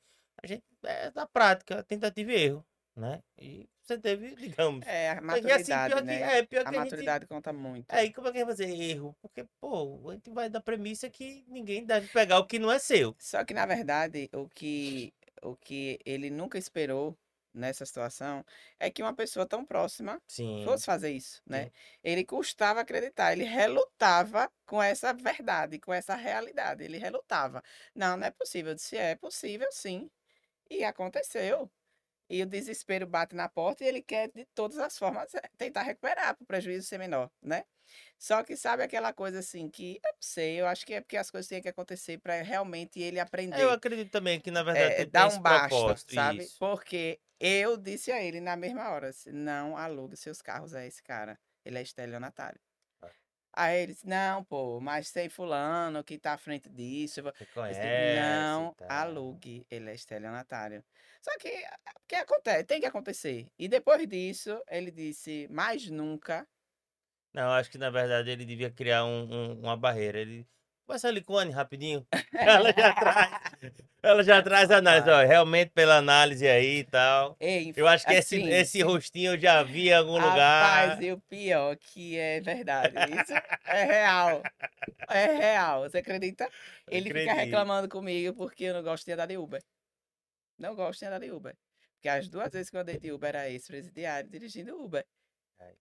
a gente é da prática, tentativa e erro, né? E você teve, digamos, É, a assim, maturidade, pior que- né? é, pior a que a gente- maturidade conta muito. Aí como é que vai fazer erro? Porque, pô, a gente vai da premissa que ninguém deve pegar o que não é seu. Só que, na verdade, o que, o que ele nunca esperou nessa situação é que uma pessoa tão próxima Sim. fosse fazer isso, né? Ele custava acreditar, ele relutava com essa verdade, com essa realidade, ele relutava. Não, não é possível. Eu disse, é possível sim. E aconteceu. E o desespero bate na porta e ele quer, de todas as formas, eh, tentar recuperar para o prejuízo ser menor, né? Só que sabe aquela coisa assim que, eu não sei, eu acho que é porque as coisas têm que acontecer para realmente ele aprender Eu acredito também que, na verdade, é, dá um basta, sabe? isso. Porque eu disse a ele na mesma hora, não alugue seus carros a esse cara. Ele é estelionatário. Ah. Aí ele disse, não, pô, mas tem fulano que tá à frente disso. eu vou-" Você disse, conhece. e não tal. alugue, ele é estelionatário. Só que, o que acontece? Tem que acontecer. E depois disso, ele disse, mais nunca. Não, acho que, na verdade, ele devia criar um- um- uma barreira. Ele... Com a Anne rapidinho. Ela já traz. Ela já traz a análise. Ó, realmente, pela análise aí e tal. Ei, Eu acho que esse, assim, esse rostinho eu já vi em algum lugar. Rapaz, e o pior que é verdade. Isso é real. É real. Você acredita? Ele fica reclamando comigo porque eu não gosto de andar de Uber. Não gosto de andar de Uber. Porque as duas vezes que eu andei de Uber era ex-presidiário dirigindo Uber.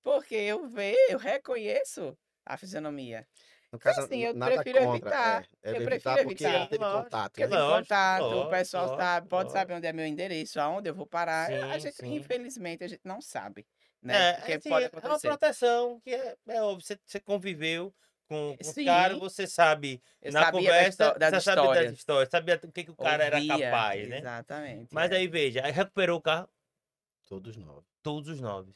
Porque eu vejo, eu reconheço a fisionomia. No caso, assim, eu nada prefiro contra. evitar. É, é Eu evitar prefiro porque evitar. teve Lógico, contato. Porque eu né? Lógico, contato, o pessoal lógico, sabe, pode lógico. saber onde é meu endereço, aonde eu vou parar. a Sim, gente, sim. infelizmente, a gente não sabe. Né? É, Porque assim, pode é uma proteção que é, é óbvio. Você, você conviveu com, com o cara, você sabe Eu na conversa, histó- das você sabia histórias. das histórias, sabia o que, que o cara era Ouvia, capaz, né? Exatamente. Mas é. aí, veja, aí recuperou o carro, Todos nove. todos os nove.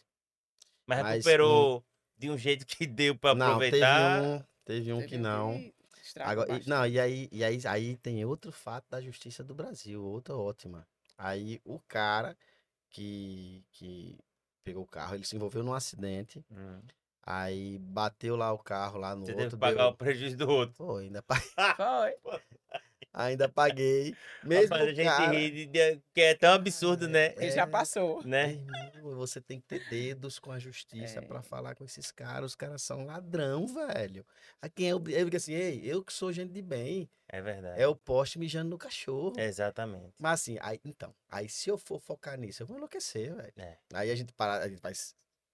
Mas Mas recuperou de um jeito que deu pra Não, teve aproveitar. um, teve um Teve que não. estragou Agora, e- não, e aí, e aí, aí tem outro fato da justiça do Brasil, outra ótima. Aí o cara que, que pegou o carro, ele se envolveu num acidente, Hum. aí bateu lá o carro lá no Você teve outro. que pagar deu- o prejuízo do outro. Pô, ainda, Foi. Ainda paguei. Mesmo Rapaz, a gente cara... ri de- de- que é tão absurdo, né? Porque já É. passou. Né? Irmão, você tem que ter dedos com a justiça É. pra falar com esses caras. Os caras são ladrão, velho. A quem é o. Eu digo assim, ei, eu que sou gente de bem. É verdade. É o poste mijando no cachorro. Exatamente. Mas assim, aí, então, aí se eu for focar nisso, eu vou enlouquecer, velho. É. Aí a gente para, a gente vai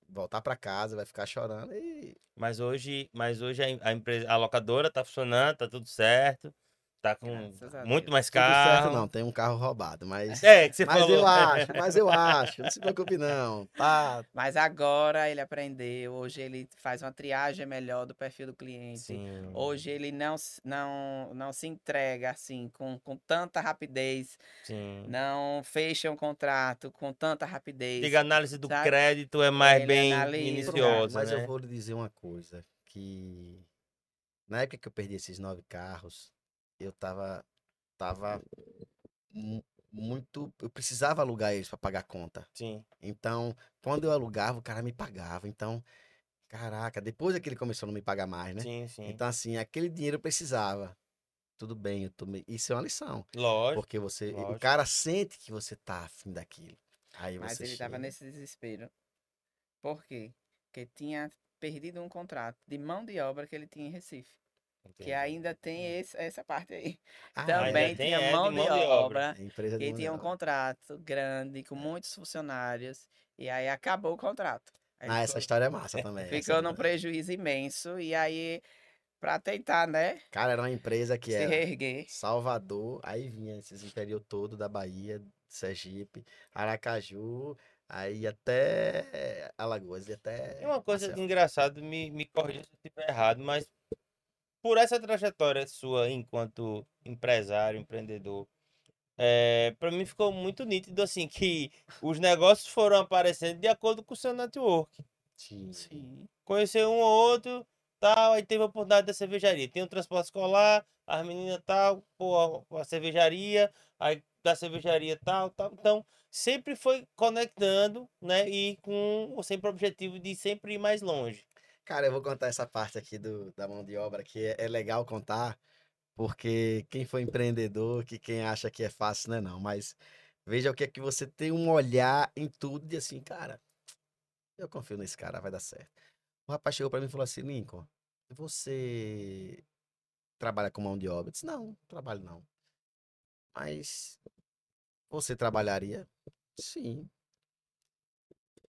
voltar pra casa, vai ficar chorando e Mas hoje, mas hoje a, a empresa, a locadora tá funcionando, tá tudo certo. Tá com muito mais tudo carro. certo não, tem um carro roubado, mas É, que você mas falou. eu acho, mas eu acho, não se preocupe não. Tá, Mas agora ele aprendeu. Hoje ele faz uma triagem melhor do perfil do cliente. Sim. Hoje ele não, se- não, não se entrega assim com, com tanta rapidez, Sim. não fecha um contrato com tanta rapidez. Diga, a análise do sabe? crédito é mais Ele bem analisa, minuciosa, mas né? eu vou lhe dizer uma coisa, que na época que eu perdi esses nove carros, eu tava tava mu- muito, eu precisava alugar eles para pagar a conta. Sim. Então, quando eu alugava, o cara me pagava. Então, caraca, depois é que ele começou a não me pagar mais, né? Sim, sim. Então, assim, aquele dinheiro eu precisava. Tudo bem, eu tomei. Isso é uma lição. Lógico. Porque você. O lógico. cara sente que você tá afim daquilo. Aí Mas você ele chega. nesse desespero. Por quê? Porque tinha perdido um contrato de mão de obra que ele tinha em Recife. Que Entendi. ainda tem esse- essa parte aí. Ah, Também tinha é, mão de, mão de obra. de Que tinha um obra. contrato grande, com muitos funcionários. E aí acabou o contrato. Aí Ah, ficou- essa história é massa também. Ficou num prejuízo imenso. E aí, pra tentar, né? Cara, era uma empresa que se era reerguer. Salvador, aí vinha esses interior todo da Bahia, Sergipe, Aracaju, aí até Alagoas e até É uma coisa engraçada, me, me corrija se eu estiver errado, mas por essa trajetória sua enquanto empresário, empreendedor, é, para mim ficou muito nítido assim que os negócios foram aparecendo de acordo com o seu network. Sim. Sim. Conheceu um ou outro, tal, aí teve a oportunidade da cervejaria. Tem o transporte escolar, as meninas tal, pô, a, a cervejaria, aí da cervejaria tal, tal. Então, sempre foi conectando, né? E com sempre o objetivo de sempre ir mais longe. Cara, eu vou contar essa parte aqui do, da mão de obra, que é, é legal contar, porque quem foi empreendedor, que quem acha que é fácil, não é não, mas veja o que é que você tem um olhar em tudo de assim, cara, eu confio nesse cara, vai dar certo. O rapaz chegou pra mim e falou assim, Lincoln, você trabalha com mão de obra? Eu disse, não, não trabalho não. Mas você trabalharia? Sim.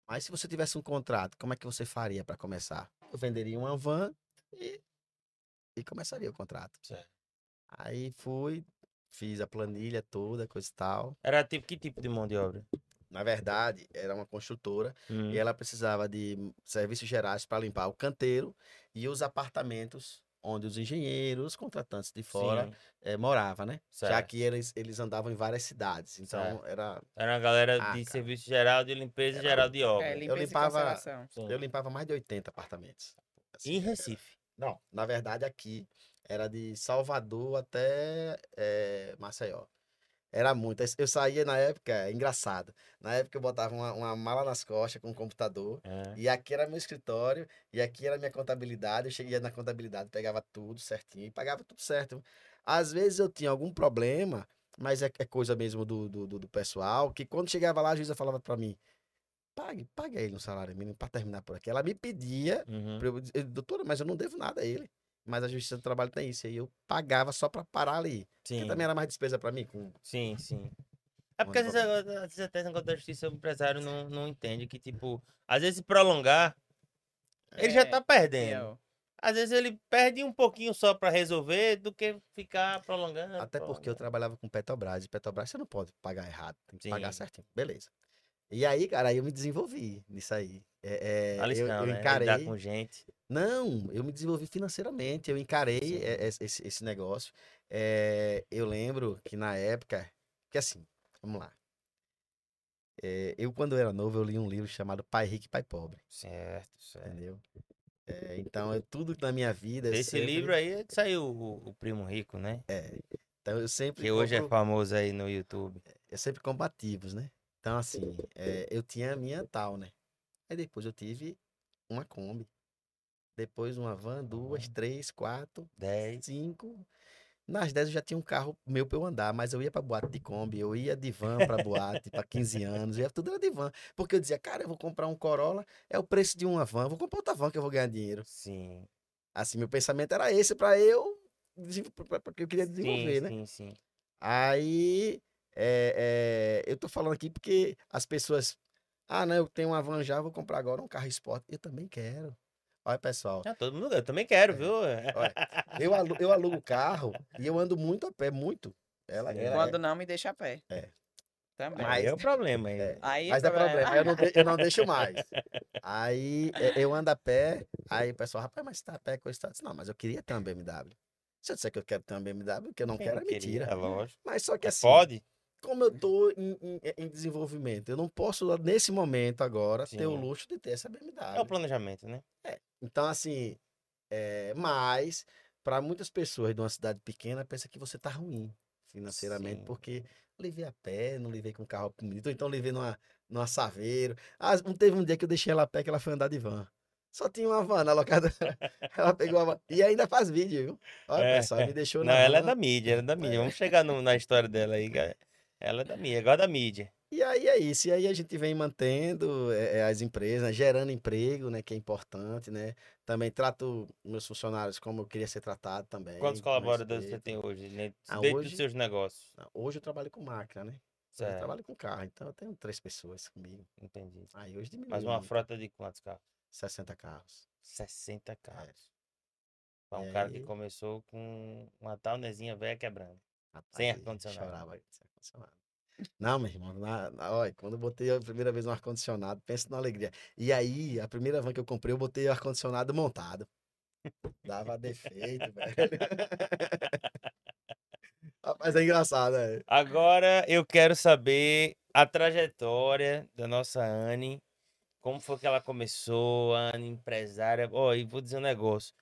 Mas se você tivesse um contrato, como é que você faria para começar? Eu venderia uma van e, e começaria o contrato. Certo. Aí fui, fiz a planilha toda, coisa e tal. Era tipo que tipo de mão de obra? Na verdade, era uma construtora Hum, e ela precisava de serviços gerais para limpar o canteiro e os apartamentos onde os engenheiros, os contratantes de fora sim, eh, moravam, né? Já certo. que eles, eles andavam em várias cidades. Então, Certo. era Era uma galera Ah, de cara. serviço geral, de limpeza e Era- geral de obra. É, limpeza limpava- e eu limpava mais de 80 apartamentos. Assim, Em era- Recife. Não, na verdade aqui era de Salvador até eh, Maceió. Era muito. Eu saía na época, é engraçado. Na época eu botava uma, uma mala nas costas com um computador. É. E aqui era meu escritório. E aqui era minha contabilidade. Eu cheguei na contabilidade, pegava tudo certinho e pagava tudo certo. Às vezes eu tinha algum problema, mas é, é coisa mesmo do, do, do- do pessoal, que quando chegava lá, a juíza falava pra mim: pague, pague ele no salário mínimo pra terminar por aqui. Ela me pedia Uhum. Eu doutora, mas eu não devo nada a ele. Mas a Justiça do Trabalho tem isso. E aí eu pagava só pra parar ali. Porque Sim, também era mais despesa pra mim. Com... sim, sim. É porque às vezes, às vezes até esse negócio da justiça o empresário não, não entende que, tipo, às vezes se prolongar, ele já É, tá perdendo. Às vezes ele perde um pouquinho só pra resolver do que ficar prolongando. Até porque eu prolongando. trabalhava com Petrobras. E Petrobras você não pode pagar errado. Tem que pagar Sim. certinho. Beleza. E aí, cara, aí eu me desenvolvi nisso aí. É, é, A lição, eu, eu né? encarei. Lidar com gente. Não, eu me desenvolvi financeiramente. Eu encarei é, é, esse, esse negócio. É, eu lembro que na época. Que assim, vamos lá. É, eu, quando eu era novo, eu li um livro chamado Pai Rico e Pai Pobre. Certo, certo. Entendeu? É, então, eu, tudo na minha vida. eu Desse sempre- livro aí é que saiu o, o Primo Rico, né? Então, eu sempre. Que hoje é compro- famoso aí no YouTube. eu sempre combativos, né? Então, assim, é, eu tinha a minha tal, né? Aí depois eu tive uma Kombi. Depois uma van, duas, três, quatro, 10. cinco. Nas 10 eu já tinha um carro meu pra eu andar, mas eu ia pra boate de Kombi, eu ia de van pra boate pra 15 anos, eu ia tudo era de van. Porque eu dizia, cara, eu vou comprar um Corolla, é o preço de uma van, vou comprar outra van que eu vou ganhar dinheiro. Sim. Assim, meu pensamento era esse pra eu, porque eu queria Sim, desenvolver, né? sim, sim. Aí, é, é, eu tô falando aqui porque as pessoas, ah, não, eu tenho uma van já, vou comprar agora um carro esporte. Eu também quero. Olha, pessoal, Ah, todo mundo, eu também quero, É. viu? olha, eu alugo, eu alugo carro e eu ando muito a pé, muito. Ela, Sim. ela Quando é- não me deixa a pé. É. Também. Aí é o problema. Aí. É. Aí Mas é problema. problema, eu não, eu não deixo mais. Aí é, eu ando a pé, aí o pessoal, rapaz, mas você tá a pé. Eu disse, Não, mas eu queria ter uma BMW. Se eu disser que eu quero ter uma BMW, o que eu não Quem quero é queria? mentira. É lógico. Mas só que assim, Pode? Como eu tô em, em- em desenvolvimento, eu não posso, nesse momento agora, ter o Sim. luxo de ter essa BMW. É o planejamento, né? Então, assim, é, mas para muitas pessoas de uma cidade pequena, pensa que você tá ruim financeiramente, Sim. porque levei a pé, não levei com carro bonito, ou então levei numa, numa saveiro. Ah, não teve um dia que eu deixei ela a pé que ela foi andar de van. Só tinha uma van na locadora. ela pegou a van. E ainda faz vídeo, viu? Olha, É. pessoal, me deixou Não, ela é da mídia, ela é da mídia. Vamos chegar no- na história dela aí. cara. Ela é da mídia, gosta da mídia. E aí é isso. E aí a gente vem mantendo é, é, as empresas, né, gerando emprego, né? Que é importante, né? Também trato meus funcionários como eu queria ser tratado também. Quantos colaboradores você tem hoje, né? Ah, dentro hoje- dos seus negócios? Não, Hoje eu trabalho com máquina, né? Hoje Eu Certo, trabalho com carro, então eu tenho três pessoas comigo. entendi. Aí hoje diminuiu Mas uma muito, frota de quantos carros? 60 carros. 60 carros. Pra E um cara que começou com uma townezinha velha quebrando. Rapaz, Sem ar-condicionado. Chorava ar-condicionado. Não, meu irmão, na, na- olha, quando eu botei a primeira vez um ar-condicionado, pensa na alegria. E aí, a primeira van que eu comprei, eu botei o ar-condicionado montado. Dava defeito, velho. Rapaz, é engraçado, é. Agora eu quero saber a trajetória da nossa Anne. Como foi que ela começou, Anne empresária? Ó, e vou dizer um negócio.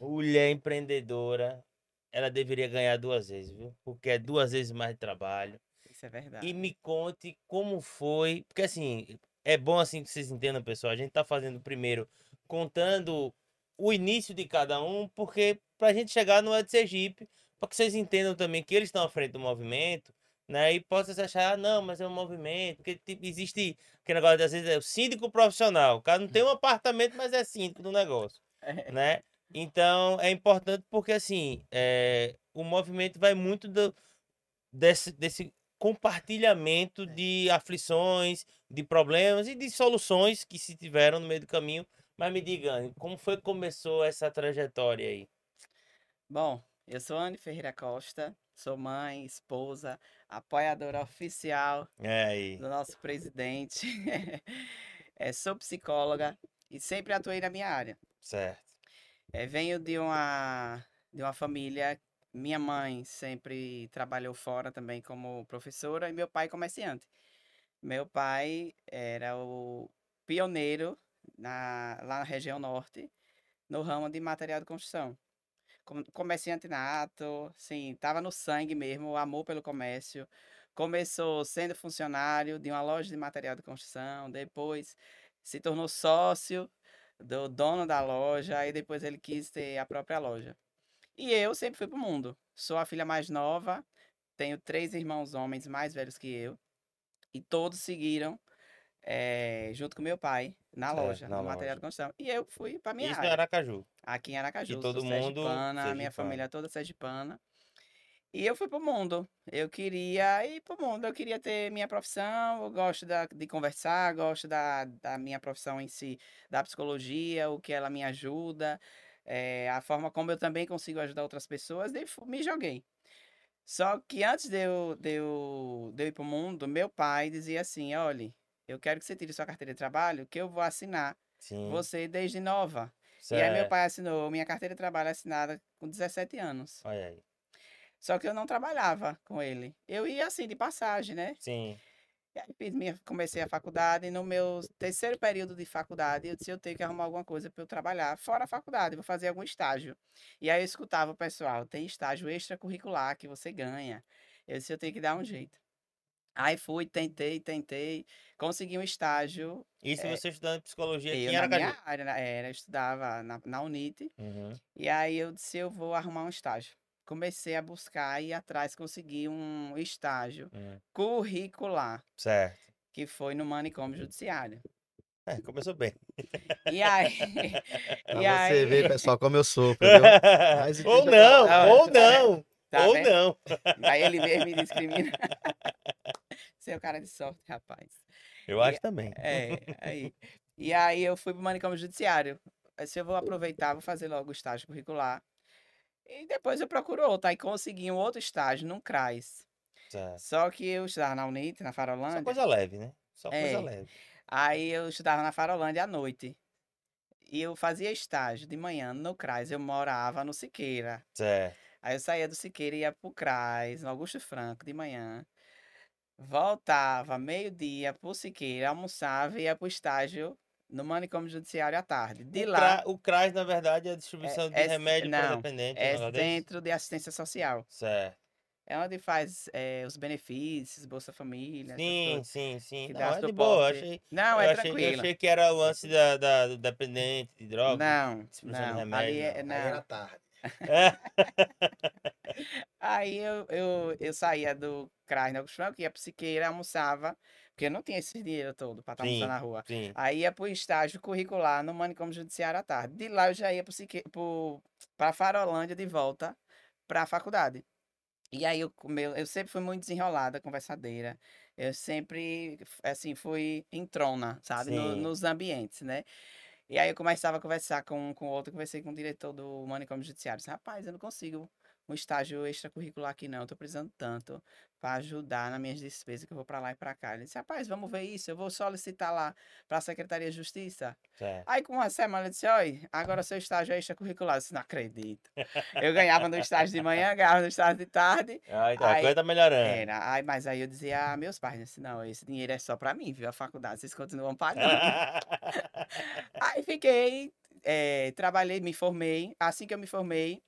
Mulher empreendedora, ela deveria ganhar duas vezes, viu? Porque é duas vezes mais de trabalho. Isso é verdade. E me conte como foi, porque assim, é bom assim que vocês entendam, pessoal. A gente tá fazendo primeiro contando o início de cada um, porque pra gente chegar no de Sergipe, para que vocês entendam também que eles estão à frente do movimento, né? E possa se achar, ah, não, mas é um movimento, porque tipo, existe aquele negócio, às vezes, é o síndico profissional. O cara não tem um apartamento, mas é síndico do negócio, É, né? Então é importante porque assim, é, o movimento vai muito do, desse, desse compartilhamento de aflições, de problemas e de soluções que se tiveram no meio do caminho. Mas me diga, como foi que começou essa trajetória aí? Bom, eu sou Anne Ferreira Costa, sou mãe, esposa, apoiadora oficial É aí. do nosso presidente. É, sou psicóloga e sempre atuei na minha área. Certo. É, venho de uma, de uma família. Minha mãe sempre trabalhou fora também como professora e meu pai comerciante. Meu pai era o pioneiro na, lá na região norte, no ramo de material de construção. Com- Comerciante nato, sim, estava no sangue mesmo, o amor pelo comércio. Começou sendo funcionário de uma loja de material de construção, depois se tornou sócio do dono da loja, aí depois ele quis ter a própria loja. E eu sempre fui pro mundo. Sou a filha mais nova, tenho três irmãos homens mais velhos que eu, e todos seguiram eh, junto com meu pai na loja, na no material de construção. E eu fui para minha Isso no área, Aracaju. aqui em Aracaju. E todo sou mundo sergipana, a minha família toda sergipana. E eu fui pro mundo. Eu queria ir pro mundo. Eu queria ter minha profissão. Eu gosto da- de conversar, gosto da, da minha profissão em si, da psicologia, o que ela me ajuda, eh, a forma como eu também consigo ajudar outras pessoas. Fu- me joguei. Só que antes de eu, de eu, de eu ir pro mundo, meu pai dizia assim: olha, eu quero que você tire sua carteira de trabalho, que eu vou assinar Sim. você desde nova. E aí meu certo. pai assinou minha carteira de trabalho assinada com 17 anos. Olha aí. Só que eu não trabalhava com ele. Eu ia assim, de passagem, né? Sim. E minha, comecei a faculdade. E no meu terceiro período de faculdade, eu disse, eu tenho que arrumar alguma coisa para eu trabalhar fora a faculdade, vou fazer algum estágio. E aí eu escutava o pessoal, tem estágio extracurricular que você ganha. Eu disse, eu tenho que dar um jeito. Aí fui, tentei, tentei, consegui um estágio. Isso É, você estudando psicologia aqui em Aracaju. área, era, estudava na, na Unite. Uhum. E aí eu disse, eu vou arrumar um estágio. Comecei a buscar e atrás consegui um estágio uhum. curricular, Certo. que foi no manicômio judiciário. É, começou bem. E aí, Pra e você aí, ver, pessoal, como eu? Mas ou deixa não, lá. ou não, tá ou vendo? não. Aí ele mesmo me discrimina. Seu cara de sorte, rapaz. Eu E- acho também. É, aí. E aí eu fui pro manicômio judiciário. Se eu vou aproveitar, vou fazer logo o estágio curricular. E depois eu procuro outro. Aí consegui um outro estágio num CRAS. Certo. Só que eu estudava na Unite, na Só Farolândia. coisa leve, né? Só coisa É. leve. Aí eu estudava na Farolândia à noite. E eu fazia estágio de manhã no CRAS. Eu morava no Siqueira. Certo. Aí eu saía do Siqueira e ia pro CRAS, no Augusto Franco, de manhã. Voltava meio-dia pro Siqueira, almoçava e ia pro estágio no manicômio judiciário à tarde. De o, lá, CRA, o CRAS, na verdade, é a distribuição de é- remédio para dependente. é desse? Centro de Assistência Social. Certo. É onde faz eh, os benefícios, Bolsa Família, Sim, coisas. sim, sim. que Não, dá é de boa. Eu achei, Não, eu é achei, eu tranquilo. achei que era o lance da, da, do dependente de droga. Não, distribuição de não. remédio, Ali é, não. Aí era tarde. Aí eu, eu, eu saía do CRAS na Augusto Franco, ia pro Siqueira, almoçava, porque eu não tinha esse dinheiro todo para estar Sim. na rua. Sim. Aí ia pro estágio curricular no manicômio judiciário à tarde. De lá eu já ia pro, Sique... pro... pra Farolândia de volta pra faculdade. E aí eu, meu, eu sempre fui muito desenrolada, conversadeira. Eu sempre, assim, fui entrona, sabe? No- nos ambientes, né? E aí eu começava a conversar com, com outro, conversei com o diretor do manicômio judiciário. Disse, Rapaz, eu não consigo um estágio extracurricular aqui não, eu tô precisando tanto. Para ajudar nas minhas despesas que eu vou para lá e para cá. Ele disse, rapaz, vamos ver isso, eu vou solicitar lá para a Secretaria de Justiça. Aí com uma semana ele disse, olha, agora seu estágio é extracurricular. Eu disse, não acredito. Eu ganhava no estágio de manhã, ganhava no estágio de tarde. Aí, tá, a Aí- coisa tá melhorando. Era, aí, mas aí eu dizia, ah, meus pais, eu disse, não, esse dinheiro é só para mim, viu? A faculdade, vocês continuam pagando. Aí fiquei, eh, trabalhei, me formei. Assim que eu me formei,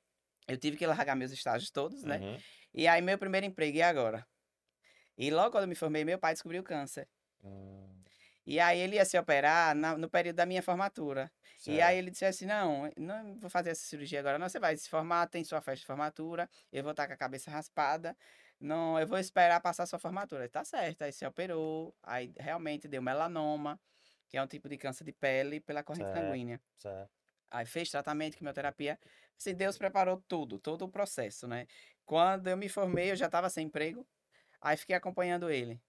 eu tive que largar meus estágios todos, né? Uhum. E aí, meu primeiro emprego, e agora? E logo quando eu me formei, meu pai descobriu câncer. Hum, E aí, ele ia se operar na- no período da minha formatura. E aí, certo. ele disse assim: não, não vou fazer essa cirurgia agora, não. Você vai se formar, tem sua festa de formatura, eu vou estar com a cabeça raspada. Não, eu vou esperar passar sua formatura. Ele, Tá certo. Aí se operou, aí realmente deu melanoma, que é um tipo de câncer de pele pela corrente Certo. sanguínea. Certo. Aí fez tratamento, quimioterapia. Assim, Deus preparou tudo, todo o processo, né? Quando eu me formei, eu já estava sem emprego. Aí fiquei acompanhando ele.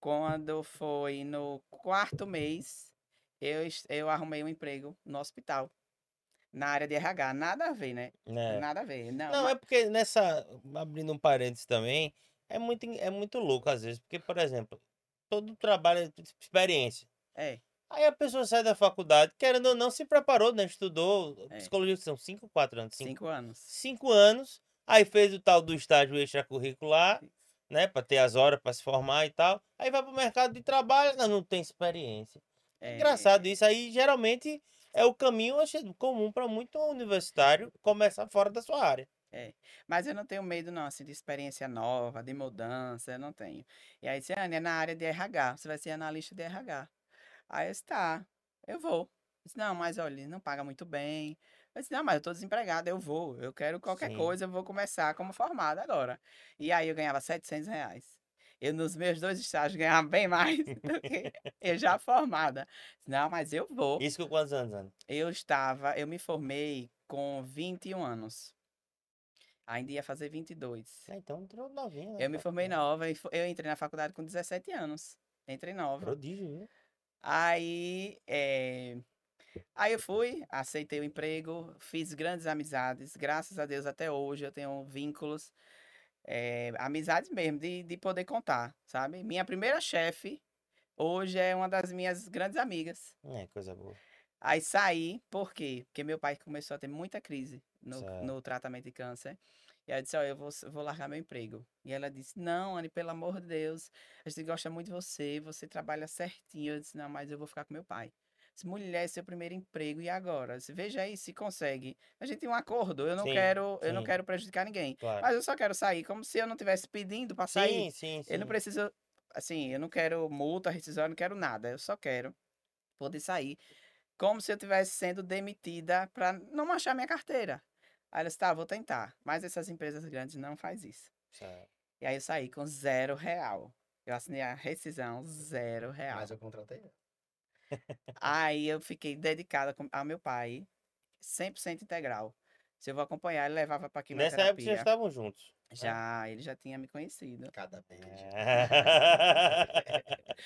Quando foi no quarto mês, eu, eu arrumei um emprego no hospital. Na área de RH. Nada a ver, né? É. Nada a ver. Não, Não, ma- é porque nessa. Abrindo um parênteses também, é muito, é muito louco às vezes. Porque, por exemplo, todo trabalho é experiência. é. Aí a pessoa sai da faculdade, querendo ou não, se preparou, né? Estudou. É. Psicologia são 5, 4 anos. 5 Cinco anos. cinco anos, aí fez o tal do estágio extracurricular, né, para ter as horas para se formar e tal. Aí vai pro mercado de trabalho, não, não tem experiência. É engraçado isso aí, geralmente é o caminho comum para muito universitário começar fora da sua área. Mas eu não tenho medo, não, assim, de experiência nova, de mudança, eu não tenho. E aí, disse, Anne, é na área de RH, você vai ser analista de RH. Aí eu disse, tá, eu vou. Eu disse, não, mas olha, não paga muito bem. Eu disse, não, mas eu tô desempregado, eu vou. Eu quero qualquer Sim. coisa, eu vou começar como formada agora. E aí eu ganhava 700 reais. Eu, nos meus dois estágios, ganhava bem mais do que eu já formada. Não, mas eu vou. Isso com quantos anos, Ana? Eu estava, eu me formei com 21 anos. Ainda ia fazer 22. Ah, então entrou novinha. né, Eu me formei nova e fo- eu entrei na faculdade com 17 anos. Entrei nova. Prodígio, viu? Aí, eh, aí eu fui, aceitei o emprego, fiz grandes amizades. Graças a Deus, até hoje eu tenho vínculos, eh, amizades mesmo, de, de poder contar, sabe? Minha primeira chefe, hoje é uma das minhas grandes amigas. É, coisa boa. Aí saí, por quê? Porque meu pai começou a ter muita crise no, Certo. no tratamento de câncer. E eu disse, ó, eu vou, vou largar meu emprego. E ela disse, não, Anne, pelo amor de Deus, a gente gosta muito de você, você trabalha certinho. Eu disse, não, mas eu vou ficar com meu pai. Mulher, é seu primeiro emprego, e agora? Disse, veja aí se consegue. A gente tem um acordo, eu não Sim, quero, eu não sim. quero prejudicar ninguém. Claro. Mas eu só quero sair, como se eu não tivesse pedindo para sair. Sim, sim, sim. Eu não preciso, assim, eu não quero multa, rescisão, eu não quero nada. Eu só quero poder sair como se eu estivesse sendo demitida para não manchar minha carteira. Aí ela disse, tá, vou tentar. Mas essas empresas grandes não faz isso. Certo. E aí eu saí com zero real. Eu assinei a rescisão, zero real. Mas eu contratei. Aí eu fiquei dedicada ao meu pai, 100% integral. Se eu vou acompanhar, ele levava para Nessa época vocês já quimioterapia. estavam juntos. Já, ele já tinha me conhecido. Cada beijo. É.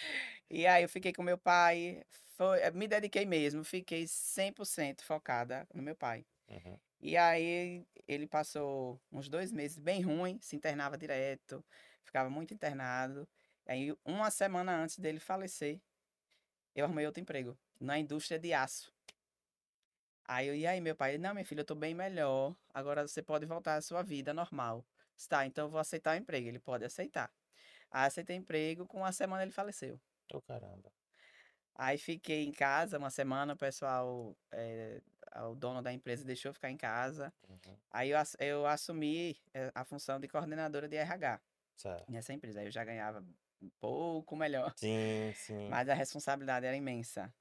E aí eu fiquei com meu pai, foi, eh, me dediquei mesmo, fiquei 100% focada no meu pai. Uhum. E aí ele passou uns dois meses bem ruim, se internava direto, ficava muito internado. Aí uma semana antes dele falecer, eu arrumei outro emprego, na indústria de aço. Aí eu, e aí meu pai, não, minha filha, eu tô bem melhor, agora você pode voltar à sua vida normal. Disse, Tá, então eu vou aceitar o emprego, ele pode aceitar. Aí aceitei emprego, com uma semana ele faleceu. Ô, caramba. Aí fiquei em casa uma semana, o pessoal, eh, o dono da empresa deixou eu ficar em casa. Uhum. Aí eu, eu assumi eh, a função de coordenadora de RH Certo. nessa empresa. Aí eu já ganhava um pouco melhor, Sim, sim. mas a responsabilidade era imensa.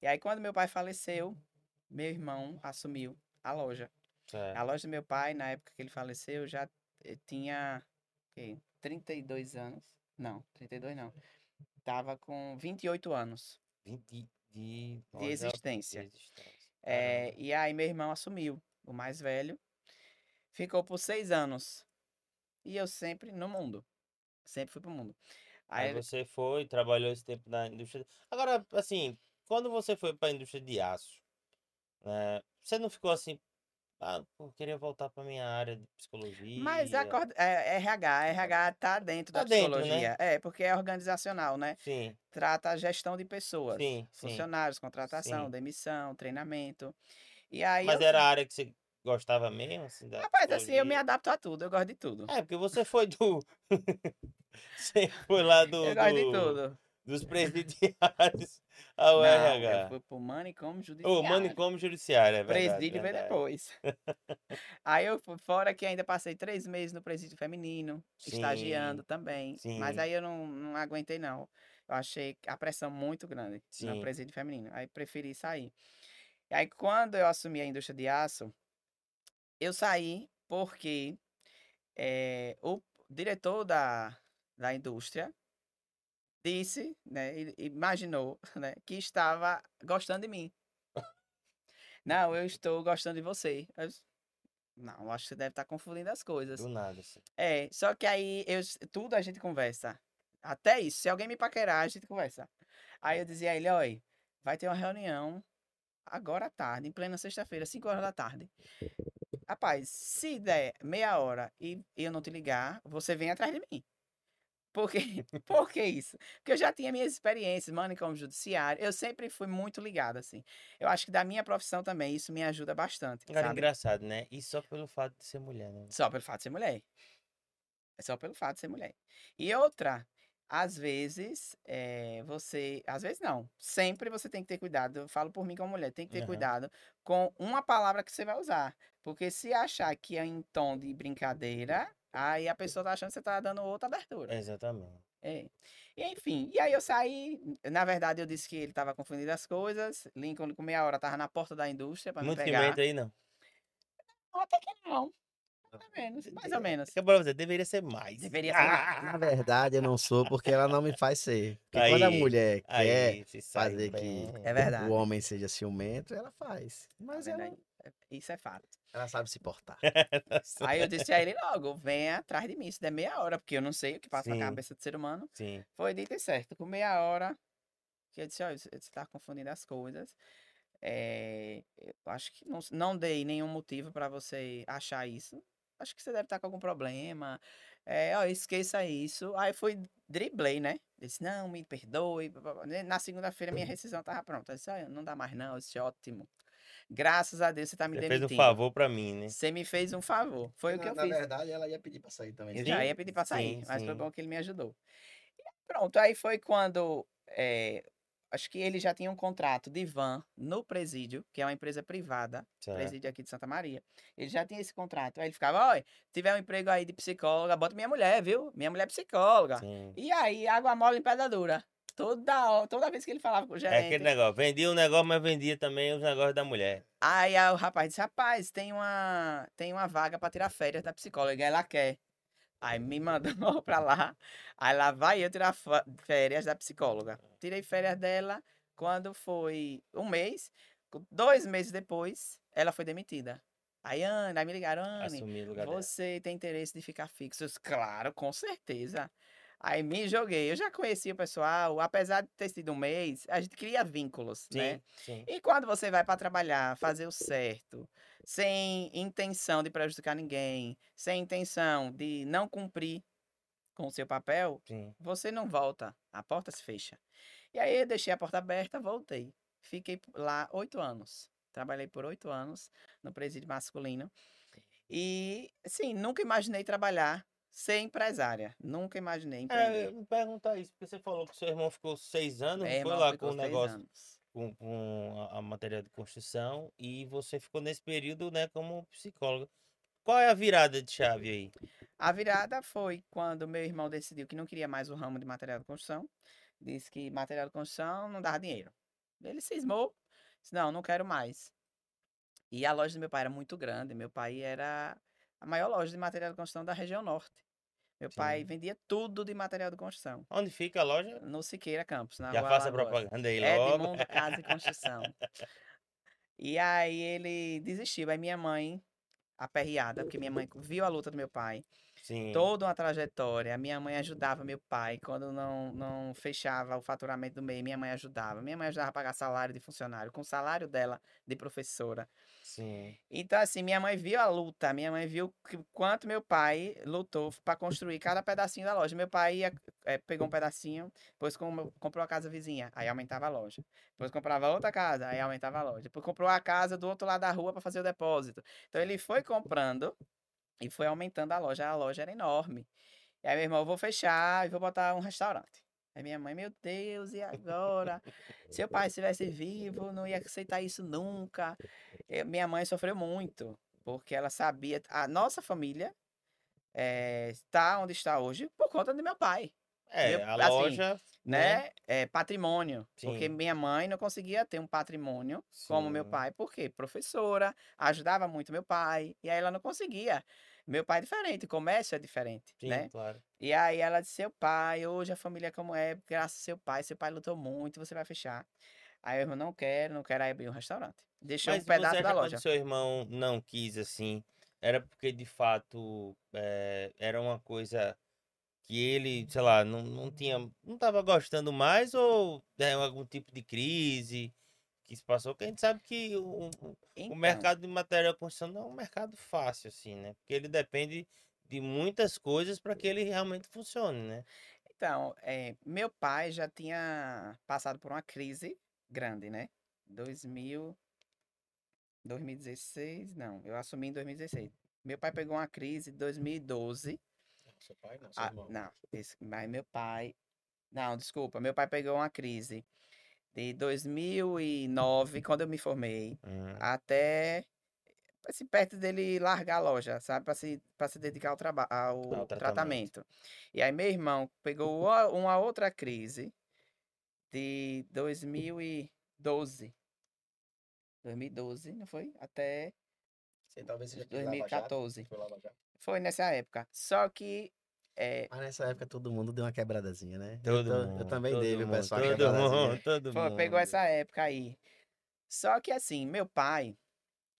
E aí quando meu pai faleceu, meu irmão assumiu a loja. A Certo. loja do meu pai, na época que ele faleceu, já eh, tinha ok, 32 anos. Não, 32 não. Tava com 28 anos. De, de, de, existência. de existência. É, e aí meu irmão assumiu, o mais velho. Ficou por seis anos. E eu sempre no mundo. Sempre fui pro mundo. Aí, Aí você foi, trabalhou esse tempo na indústria. Agora, assim, quando você foi para a indústria de aço, né, você não ficou assim, Ah, eu queria voltar pra minha área de psicologia. Mas a é, RH, RH tá dentro Tá da dentro, né? psicologia. É, porque é organizacional, né? Sim, Trata a gestão de pessoas. sim, sim. Funcionários, contratação, Sim. demissão, treinamento. E aí Mas eu era a área que você gostava mesmo, assim, da Rapaz, assim, eu me psicologia? adapto a tudo, eu gosto de tudo. É, porque você foi do... você foi lá do... eu gosto de do- tudo. Dos presidiários ao Não, RH. eu fui pro manicômio judiciário. Ô, manicômio judiciário, é verdade. Presídio veio depois. Aí eu fui fora que ainda passei três meses no presídio feminino, estagiando também. Mas sim. aí eu não, não aguentei, não. Eu achei a pressão muito grande Sim. no presídio feminino. Aí preferi sair. E aí, quando eu assumi a indústria de aço, eu saí porque eh, o diretor da, da indústria disse, né, imaginou, né, que estava gostando de mim. Não, eu estou gostando de você. Eu não, acho que você deve estar confundindo as coisas. Do nada, assim. É, só que aí eu, tudo a gente conversa. Até isso, se alguém me paquerar, a gente conversa. Aí eu dizia a ele, olha, vai ter uma reunião agora à tarde, em plena sexta-feira, 5 horas da tarde. Rapaz, se der meia hora e eu não te ligar, você vem atrás de mim. Por quê? Por que isso? Porque eu já tinha minhas experiências, mano, como judiciário. Eu sempre fui muito ligado, assim. Eu acho que da minha profissão também, isso me ajuda bastante, Cara, sabe? engraçado, né? E só pelo fato de ser mulher, né? Só pelo fato de ser mulher. É só pelo fato de ser mulher. E outra, às vezes, eh, você. Às vezes não. Sempre você tem que ter cuidado. Eu falo por mim como mulher, tem que ter Aham. cuidado com uma palavra que você vai usar. Porque se achar que é em tom de brincadeira, aí a pessoa tá achando que você tá dando outra abertura. Exatamente. É. E enfim, e aí eu saí. Na verdade, eu disse que ele tava confundindo as coisas. Lincoln, com meia hora, tava na porta da indústria pra me Muito pegar. pimenta aí, não. Até que não. Mais ou menos, mais ou menos. Fica pra você, deveria ser mais. Deveria ser mais. Na verdade, eu não sou porque ela não me faz ser. Porque quando a Aí, mulher quer Aí, sai fazer bem. que É verdade. o homem seja ciumento, ela faz. Tá Mas vendo ela, aí? É- Isso é fato. ela sabe se portar. Aí eu disse a ele logo, venha atrás de mim, se der meia hora, porque eu não sei o que passa Sim. na cabeça do ser humano. Sim. Foi dito e certo. Com meia hora, que eu disse, olha, você está confundindo as coisas. É, eu acho que não, não dei nenhum motivo para você achar isso. Acho que você deve estar com algum problema. É, ó, esqueça isso. Aí foi, driblei, né? Disse, não, me perdoe. Na segunda-feira minha rescisão estava pronta. Eu disse, "Ah, não dá mais não. Eu disse, ótimo. Graças a Deus você está me Você demitindo. fez um favor pra mim, né? Você me fez um favor. Foi o que na, eu na fiz. verdade, ela ia pedir pra sair também. Sim, já ia pedir pra sair, sim, mas foi sim. bom que ele me ajudou. E pronto, aí foi quando. eh, acho que ele já tinha um contrato de van no presídio, que é uma empresa privada, Certo. presídio aqui de Santa Maria. Ele já tinha esse contrato. Aí ele ficava, olha, tiver um emprego aí de psicóloga, bota minha mulher, viu? Minha mulher é psicóloga. Sim. E aí, água mole em pedra dura. Toda, toda vez que ele falava com o É gerente. aquele negócio. Vendia um negócio, mas vendia também os negócios da mulher. Aí, aí o rapaz disse, rapaz, tem uma, tem uma vaga pra tirar férias da psicóloga, ela quer. Aí me mandou pra lá, aí lá vai eu tirar férias da psicóloga. Tirei férias dela, quando foi um mês, dois meses depois, ela foi demitida. Aí, Ana, aí me ligaram, Anne, lugar dela. você tem interesse de ficar fixo? Eu claro, com certeza. Aí me joguei, eu já conhecia o pessoal, apesar de ter sido um mês, a gente cria vínculos, né? Sim, sim. E quando você vai para trabalhar, fazer o certo, sem intenção de prejudicar ninguém, sem intenção de não cumprir com o seu papel, Sim. você não volta, a porta se fecha. E aí eu deixei a porta aberta, voltei. Fiquei lá oito anos. Trabalhei por oito anos no presídio masculino. E, assim, nunca imaginei trabalhar ser empresária. Nunca imaginei É, empreender. me perguntar isso, porque você falou que seu irmão ficou seis anos, Meu foi lá com o negócio, anos. com, com a, a matéria de construção, e você ficou nesse período, né, como psicóloga. Qual é a virada de chave aí? A virada foi quando meu irmão decidiu que não queria mais o ramo de material de construção. Disse que material de construção não dava dinheiro. Ele cismou. Disse, não, não quero mais. E a loja do meu pai era muito grande. Meu pai era a maior loja de material de construção da região norte. Meu pai Sim. vendia tudo de material de construção. Onde fica a loja? No Siqueira Campos, na Já rua faça propaganda aí É logo. Edmundo Casa e Construção. E aí ele desistiu. Aí minha mãe, aperreada, porque minha mãe viu a luta do meu pai, Sim. toda uma trajetória. Minha mãe ajudava meu pai quando não, não fechava o faturamento do mês. Minha mãe ajudava. Minha mãe ajudava a pagar salário de funcionário, com o salário dela de professora. Sim. Então, assim, minha mãe viu a luta. Minha mãe viu que- quanto meu pai lutou para construir cada pedacinho da loja. Meu pai ia, eh, pegou um pedacinho, depois com- comprou a casa vizinha, aí aumentava a loja. Depois comprava outra casa, aí aumentava a loja. Depois comprou a casa do outro lado da rua para fazer o depósito. Então, ele foi comprando e foi aumentando a loja. A loja era enorme. E aí, meu irmão, eu vou fechar e vou botar um restaurante. Aí minha mãe, meu Deus, e agora? Se o pai estivesse vivo, não ia aceitar isso nunca. Eu- minha mãe sofreu muito, porque ela sabia. A nossa família eh, está onde está hoje por conta do meu pai, É, Meu- a assim, loja. Né? É, patrimônio. Porque Sim. minha mãe não conseguia ter um patrimônio como meu Sim. pai, porque professora, ajudava muito meu pai, e aí ela não conseguia. Meu pai é diferente, comércio é diferente, Sim, né? claro. E aí ela disse, seu pai, hoje a família é como é, graças ao seu pai, seu pai lutou muito, você vai fechar. Aí eu irmão, não quero, não quero abrir um restaurante. Deixou Mas um pedaço da loja. quando seu irmão não quis assim, era porque de fato eh, era uma coisa que ele, sei lá, não, não tinha, não tava gostando mais ou é algum tipo de crise que se passou? Porque a gente sabe que o, o- o Então, mercado de material de construção não é um mercado fácil assim, né? Porque ele depende de muitas coisas para que ele realmente funcione, né? Então, é, meu pai já tinha passado por uma crise grande, né? 2000, 2016, não, eu assumi em 2016. Meu pai pegou uma crise em 2012. Seu pai não, seu Ah, irmão. não, esse- mas meu pai. Não, desculpa, meu pai pegou uma crise de 2009, quando eu me formei, Hum, até assim, perto dele largar a loja, sabe? Para se, pra se dedicar ao, traba ao tratamento. tratamento. E aí, meu irmão pegou uma, outra crise de 2012. 2012, não foi? Até Sei, talvez seja aquele Lava Jato, 2014. que foi Lava Jato. Foi nessa época. Só que. É, Mas nessa época todo mundo deu uma quebradazinha, né? Todo eu, tô- mundo, eu também todo dei, mundo, pessoal? Todo quebradazinha. mundo, todo foi- mundo. pegou essa época aí. Só que assim, meu pai,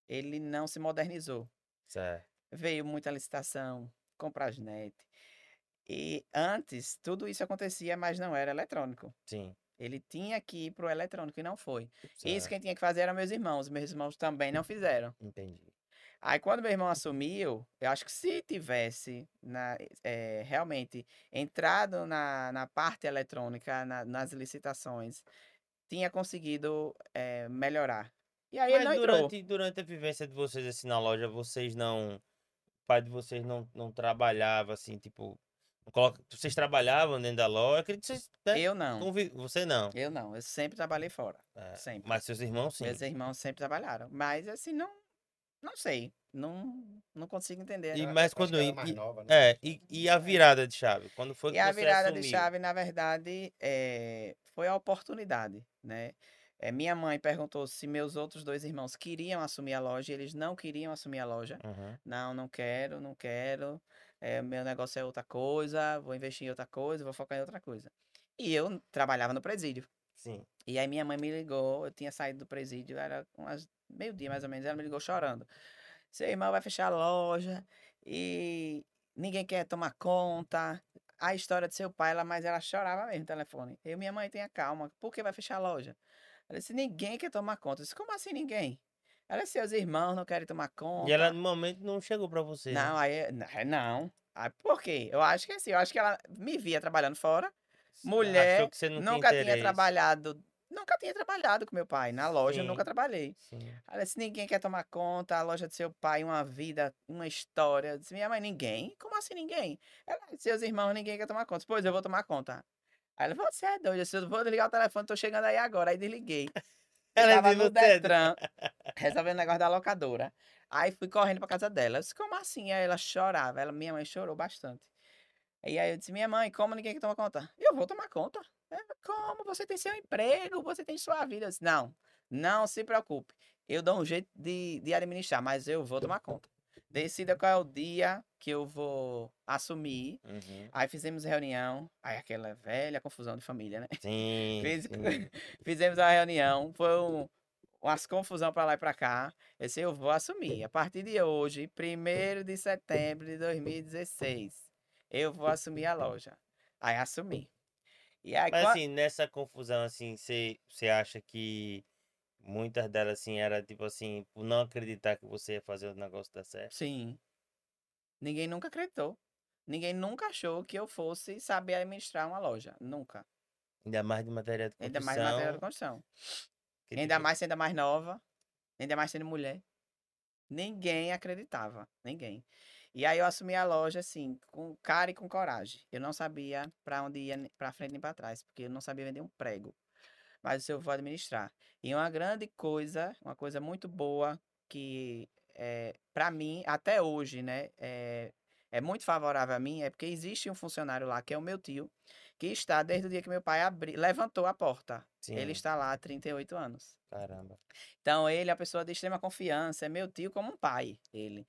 ele não se modernizou. Certo. Veio muita licitação, Comprasnet. E antes, tudo isso acontecia, mas não era eletrônico. Sim. Ele tinha que ir pro eletrônico e não foi. Isso certo. quem tinha que fazer eram meus irmãos. Meus irmãos também não fizeram. Entendi. Aí, quando meu irmão assumiu, eu acho que se tivesse na- eh, realmente entrado na, na parte eletrônica, na- nas licitações, tinha conseguido eh, melhorar. E aí ele não Mas entrou. durante, durante a vivência de vocês assim na loja, vocês não. O pai de vocês não, não trabalhava assim, tipo. não coloca- Vocês trabalhavam dentro da loja? Acredito que vocês. Né? Eu não. convi- Você não. Eu não. Eu sempre trabalhei fora. É, Sempre. Mas seus irmãos sim. Meus irmãos sempre trabalharam. Mas assim, não. Não sei. Não, não consigo entender. E, Ela- mas quando. E, é mais e- nova, né? é, e, e a virada de chave? Quando foi E que a você virada de assumiu? chave, na verdade, eh, foi a oportunidade, né? Eh, minha mãe perguntou se meus outros dois irmãos queriam assumir a loja e eles não queriam assumir a loja. Uhum. Não, não quero, não quero. eh, meu negócio é outra coisa, vou investir em outra coisa, vou focar em outra coisa. E eu trabalhava no presídio. Sim. E aí minha mãe me ligou, eu tinha saído do presídio, era umas meio-dia mais ou menos, ela me ligou chorando. Seu irmão vai fechar a loja e ninguém quer tomar conta. A história de seu pai, ela, mas ela chorava mesmo no telefone. Eu, minha mãe, tenha calma, por que vai fechar a loja? Ela disse, ninguém quer tomar conta. Eu disse, como assim ninguém? Ela disse, seus irmãos não querem tomar conta. E ela no momento não chegou pra você. né? Não, aí, n- não. Aí, por quê? Eu acho que assim, eu acho que ela me via trabalhando fora, mulher, nunca tinha trabalhado, nunca tinha trabalhado com meu pai. Na loja, eu Sim. nunca trabalhei. Sim. Ela disse, ninguém quer tomar conta, a loja de seu pai, uma vida, uma história. Eu disse, minha mãe, ninguém? Como assim ninguém? Ela disse, seus irmãos, ninguém quer tomar conta. Eu Pois, eu vou tomar conta. Aí ela, você é doido, eu eu vou desligar o telefone, tô chegando aí agora. Aí desliguei. Eu Ela tava disse, no "Você é Detran, resolvendo o negócio da locadora. Aí fui correndo pra casa dela. Eu disse, como assim? Aí ela chorava. Ela, minha mãe chorou bastante. E aí eu disse, minha mãe, como ninguém quer tomar conta? Eu vou tomar conta. Ela, como? Você tem seu emprego, você tem sua vida. Eu disse, não, não se preocupe. Eu dou um jeito de, de administrar, mas eu vou tomar conta. Decida qual é o dia que eu vou assumir. Uhum. Aí fizemos reunião. Aí aquela velha confusão de família, né? Sim, Fiz- sim. Fizemos a reunião. Foi um, umas confusão para lá e para cá. Eu disse, eu vou assumir. A partir de hoje, 1 de setembro de 2016, eu vou assumir a loja. Aí assumi. E aí, Mas quan- assim, nessa confusão, assim, você acha que muitas delas, assim, era tipo assim, por não acreditar que você ia fazer o negócio dar certo? Sim. Ninguém nunca acreditou. Ninguém nunca achou que eu fosse saber administrar uma loja. Nunca. Ainda mais de matéria de Ainda construção. mais matéria de construção. que, Ainda tipo, mais sendo mais nova. Ainda mais sendo mulher. Ninguém acreditava. Ninguém. E aí eu assumi a loja, assim, com cara e com coragem. Eu não sabia para onde ia, pra frente nem para trás, porque eu não sabia vender um prego. Mas isso eu vou administrar. E uma grande coisa, uma coisa muito boa que é, para mim, até hoje, né, é, é muito favorável a mim, é porque existe um funcionário lá, que é o meu tio, que está desde o dia que meu pai abri, levantou a porta. Ele Sim, está lá há 38 anos. caramba. Então, ele é uma pessoa de extrema confiança, é meu tio como um pai, ele.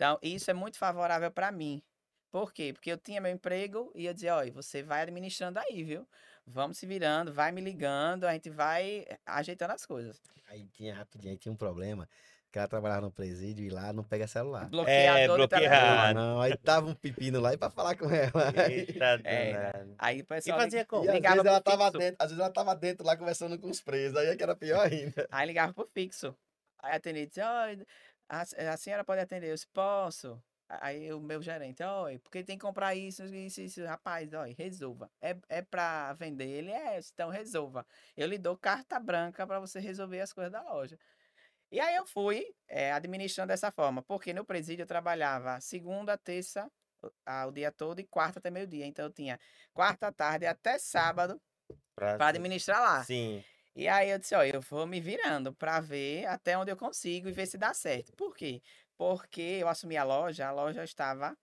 Então, isso é muito favorável para mim. Por quê? Porque eu tinha meu emprego e eu dizia, olha, você vai administrando aí, viu? Vamos se virando, vai me ligando, a gente vai ajeitando as coisas. Aí tinha rapidinho, aí tinha um problema. Que ela trabalhava no presídio e lá não pega celular. Bloqueador de bloqueado. telefone. Não, aí tava um pepino lá e pra falar com ela. Eita, É. Aí o E pessoal fazia liga- como? E às vezes ela tava fixo. dentro, às vezes ela tava dentro lá conversando com os presos, aí é que era pior ainda. Aí ligava pro fixo. Aí a atendente dizia, oi, a, a senhora pode atender? Eu disse, posso. Aí o meu gerente, oi, porque tem que comprar isso, isso, isso. Rapaz, oi, resolva. É, é pra vender? Ele é, então resolva. Eu lhe dou carta branca para você resolver as coisas da loja. E aí eu fui eh, administrando dessa forma, porque no presídio eu trabalhava segunda, terça, o- ah, o dia todo e quarta até meio-dia. Então eu tinha quarta tarde até sábado para administrar lá. Sim. E aí eu disse, ó, eu vou me virando para ver até onde eu consigo e ver se dá certo. Por quê? Porque eu assumi a loja, a loja estava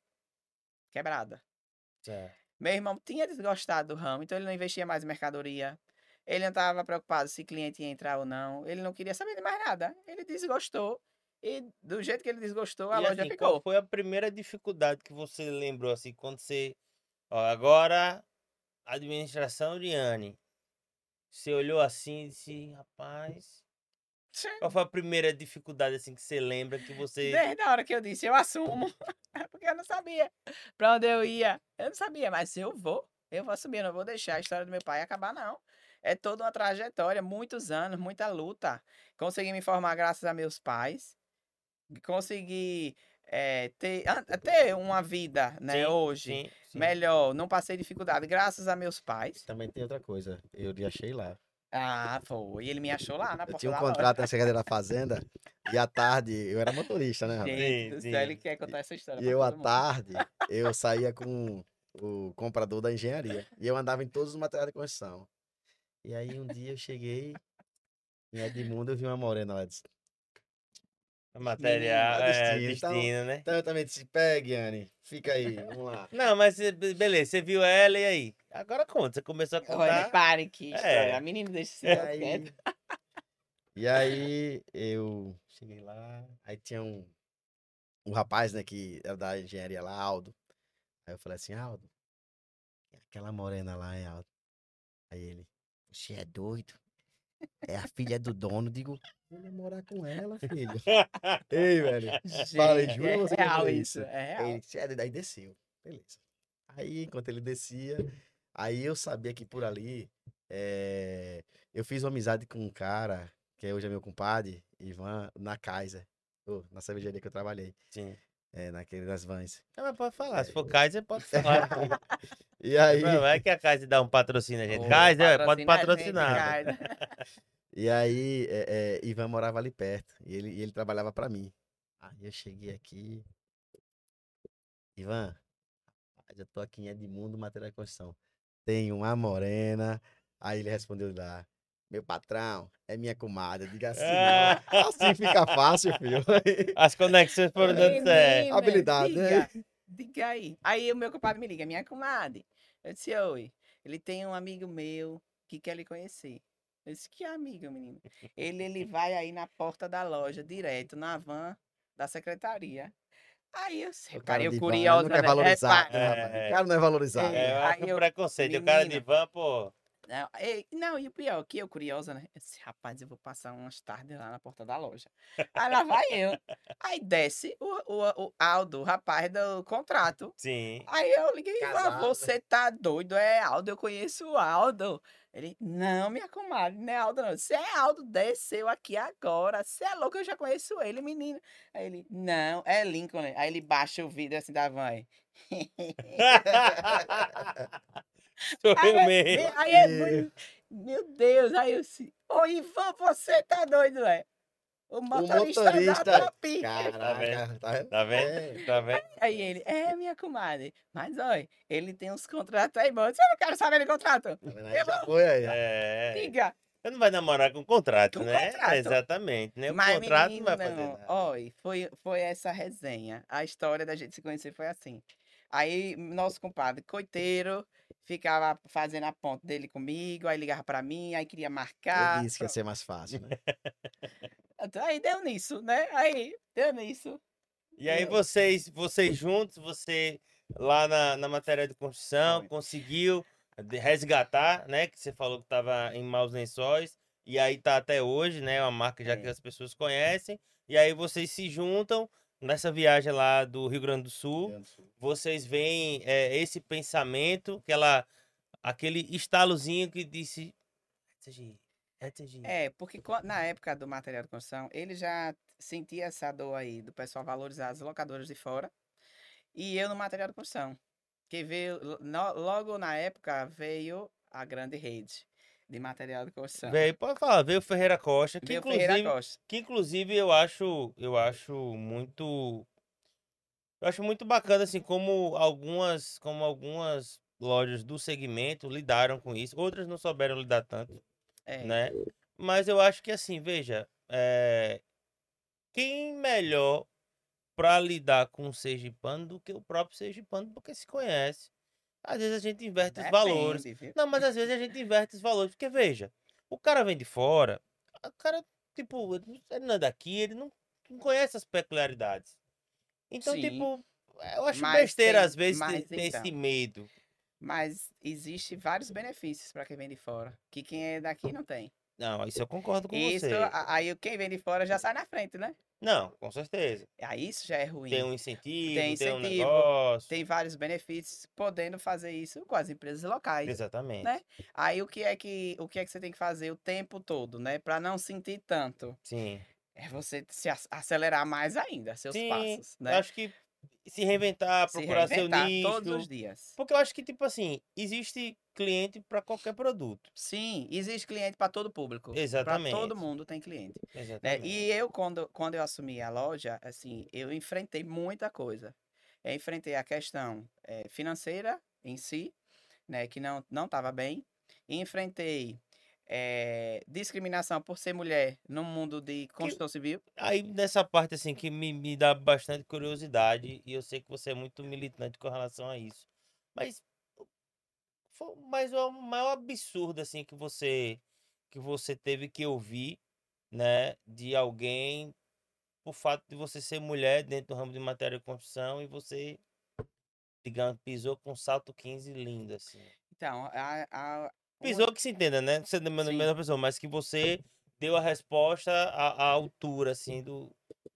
quebrada. Meu irmão tinha desgostado do ramo, então ele não investia mais em mercadoria. Ele não estava preocupado se cliente ia entrar ou não. Ele não queria saber de mais nada. Ele desgostou. E do jeito que ele desgostou, a E loja assim, ficou. qual foi a primeira dificuldade que você lembrou, assim, quando você... Ó, agora, administração de Anne. Você olhou assim e disse, rapaz... Qual foi a primeira dificuldade, assim, que você lembra que você... Desde a hora que eu disse, eu assumo. Porque eu não sabia pra onde eu ia. Eu não sabia, mas eu vou. Eu vou assumir, eu não vou deixar a história do meu pai acabar, não. É toda uma trajetória, muitos anos, muita luta. Consegui me formar graças a meus pais. Consegui eh, ter, an- ter uma vida, né, Sim, hoje Sim, sim. melhor. Não passei dificuldade, graças a meus pais. Também tem outra coisa, eu lhe achei lá. Ah, foi. E ele me achou lá na Eu porta tinha um contrato na Secretaria da Fazenda e à tarde eu era motorista, né? rapaz? Gente Sim, sim. ele quer contar essa história E eu à tarde, eu saía com o comprador da engenharia. E eu andava em todos os materiais de construção. E aí um dia eu cheguei em Edmundo, eu vi uma morena lá. Disse, Material, Menino, é, destino, então- né? então eu também disse, pegue, Anne, fica aí, vamos lá. Não, mas be- beleza, você viu ela e aí? Agora conta, você começou a Olha, contar. pare que história. É. A menina deixa esse E aí, e aí eu cheguei lá, aí tinha um, um rapaz, né, que era da engenharia lá, Aldo. Aí eu falei assim, Aldo, é aquela morena lá, hein, Aldo? Aí ele, você é doido? É a filha do dono, digo, vou namorar com ela, filho. Ei, velho. Falei, juro é você real isso. isso. É real. ele "É doido." aí desceu. Beleza. Aí, enquanto ele descia, aí eu sabia que por ali eh, eu fiz uma amizade com um cara, que hoje é meu compadre, Ivan, na Kaiser, ô, na cervejaria que eu trabalhei, Sim. é, naquele das vans. Não, mas pode falar, se for Kaiser, pode falar. E aí, Não é que a Kaiser dá um patrocínio a gente. Ô, Kaiser, pode patrocina a gente, patrocinar. E aí eh, eh, Ivan morava ali perto, e ele, e ele trabalhava pra mim. Aí eu cheguei aqui, Ivan, rapaz, eu tô aqui em Edmundo, material de construção. Tem uma morena. Aí ele respondeu lá, meu patrão, é minha comadre. Diga assim, ó. assim fica fácil, filho. As conexões foram dando certo. Habilidade, né? Diga, aí. Aí o meu compadre me liga, minha comadre. Eu disse, oi. Ele tem um amigo meu que quer lhe conhecer. Eu disse, que amigo, menino? Ele, ele vai aí na porta da loja, direto, na van da secretaria. Aí eu O cara eu van, curiosa, Não quer né? valorizar, né, rapaz? É. O cara não é valorizado. É. É, eu Aí eu- preconceito. O cara de van, pô. Não, e, não, e o pior, que eu curiosa, né? Eu disse, rapaz, eu vou passar umas tardes lá na porta da loja. Aí lá vai eu. Aí desce o, o, o Aldo, o rapaz do contrato. Sim. Aí eu liguei e falei, Casado, né? você tá doido? É Aldo, eu conheço o Aldo. Ele, não, minha comadre, não é Aldo, não. Você é Aldo, desceu aqui agora. Você é louco, eu já conheço ele, menino. Aí ele, não, é Lincoln. Aí ele baixa o vidro assim da van. aí. Sou Aí, eu é- mesmo. aí é muito- Meu Deus, aí eu disse, ô Ivan, você tá doido, é? O motorista, motorista, da Topi. Caraca, tá vendo? Tá vendo? É. Tá vendo? Aí ele, é, minha comadre, mas olha, ele tem uns contratos aí bons. Eu não quero saber de contrato. Tá vendo? Aí já foi aí. É. Diga. Você não vai namorar com contrato, Com né? contrato. Exatamente. Nem o Mas, contrato menino, não vai fazer nada. Olha, foi, foi essa resenha. A história da gente se conhecer foi assim. Aí, nosso compadre, coiteiro, ficava fazendo a ponte dele comigo, aí ligava pra mim, aí queria marcar. Eu disse que ia ser mais fácil, né? pronto. Aí deu nisso, né? Aí, deu nisso. E aí vocês, vocês juntos, você lá na, na matéria de construção, Foi. conseguiu de- resgatar, né? Que você falou que estava em maus lençóis. E aí tá até hoje, né? Uma marca já É. que as pessoas conhecem. E aí vocês se juntam nessa viagem lá do Rio Grande do Sul. Vocês veem é, esse pensamento, aquela, aquele estalozinho que disse. É, porque na época do material de construção, ele já sentia essa dor aí do pessoal valorizar as locadoras de fora. E eu no material de construção. Que veio, no- logo na época, veio a grande rede de material de construção. Veio, pode falar, veio o Ferreira Costa, que Veio inclusive. Ferreira Costa. Que inclusive eu acho, eu acho muito eu acho muito bacana assim como algumas, como algumas lojas do segmento lidaram com isso, outras não souberam lidar tanto, É, né? Mas eu acho que assim, veja, é, quem melhor para lidar com o sergipano do que o próprio sergipano, porque se conhece. Às vezes a gente inverte os valores. depende, viu? Não, mas às vezes a gente inverte os valores. Porque, veja, o cara vem de fora, o cara, tipo, ele não- é daqui, ele não, não conhece as peculiaridades. Então, Sim. tipo, eu acho Mas besteira tem- às vezes ter, ter esse então. medo. Mas existe vários benefícios para quem vem de fora, que quem é daqui não tem. Não, isso eu concordo com Isso, você. aí quem vem de fora já sai na frente, né? Não, com certeza. Aí isso já é ruim. Tem um incentivo, Tem tem, um incentivo, negócio. Tem vários benefícios podendo fazer isso com as empresas locais. Exatamente. né? Aí o que é que o que é que você tem que fazer o tempo todo, né, Pra não sentir tanto? Sim. É você se ac- acelerar mais ainda seus Sim, passos, Eu né? acho que se reinventar, Se procurar seu reinventar nicho. todos os dias. Porque eu acho que, tipo assim, existe cliente para qualquer produto. Sim, existe cliente para todo público. Exatamente. todo mundo tem cliente. né? Exatamente. E eu quando quando eu assumi a loja, assim, eu enfrentei muita coisa. Eu enfrentei a questão eh, financeira em si, né, que não não estava bem. Enfrentei eh, discriminação por ser mulher no mundo de construção civil. Aí, nessa parte, assim, que me, me dá bastante curiosidade, e eu sei que você é muito militante com relação a isso. Mas, foi, mas o maior absurdo, assim, que você, que você teve que ouvir, né, de alguém, por fato de você ser mulher dentro do ramo de matéria de construção, e você, digamos, pisou com um salto 15 lindo, assim. Então, a, a, Pisou que se entenda, né? Você não é a mesma pessoa, mas que você deu a resposta à, à altura, assim, do,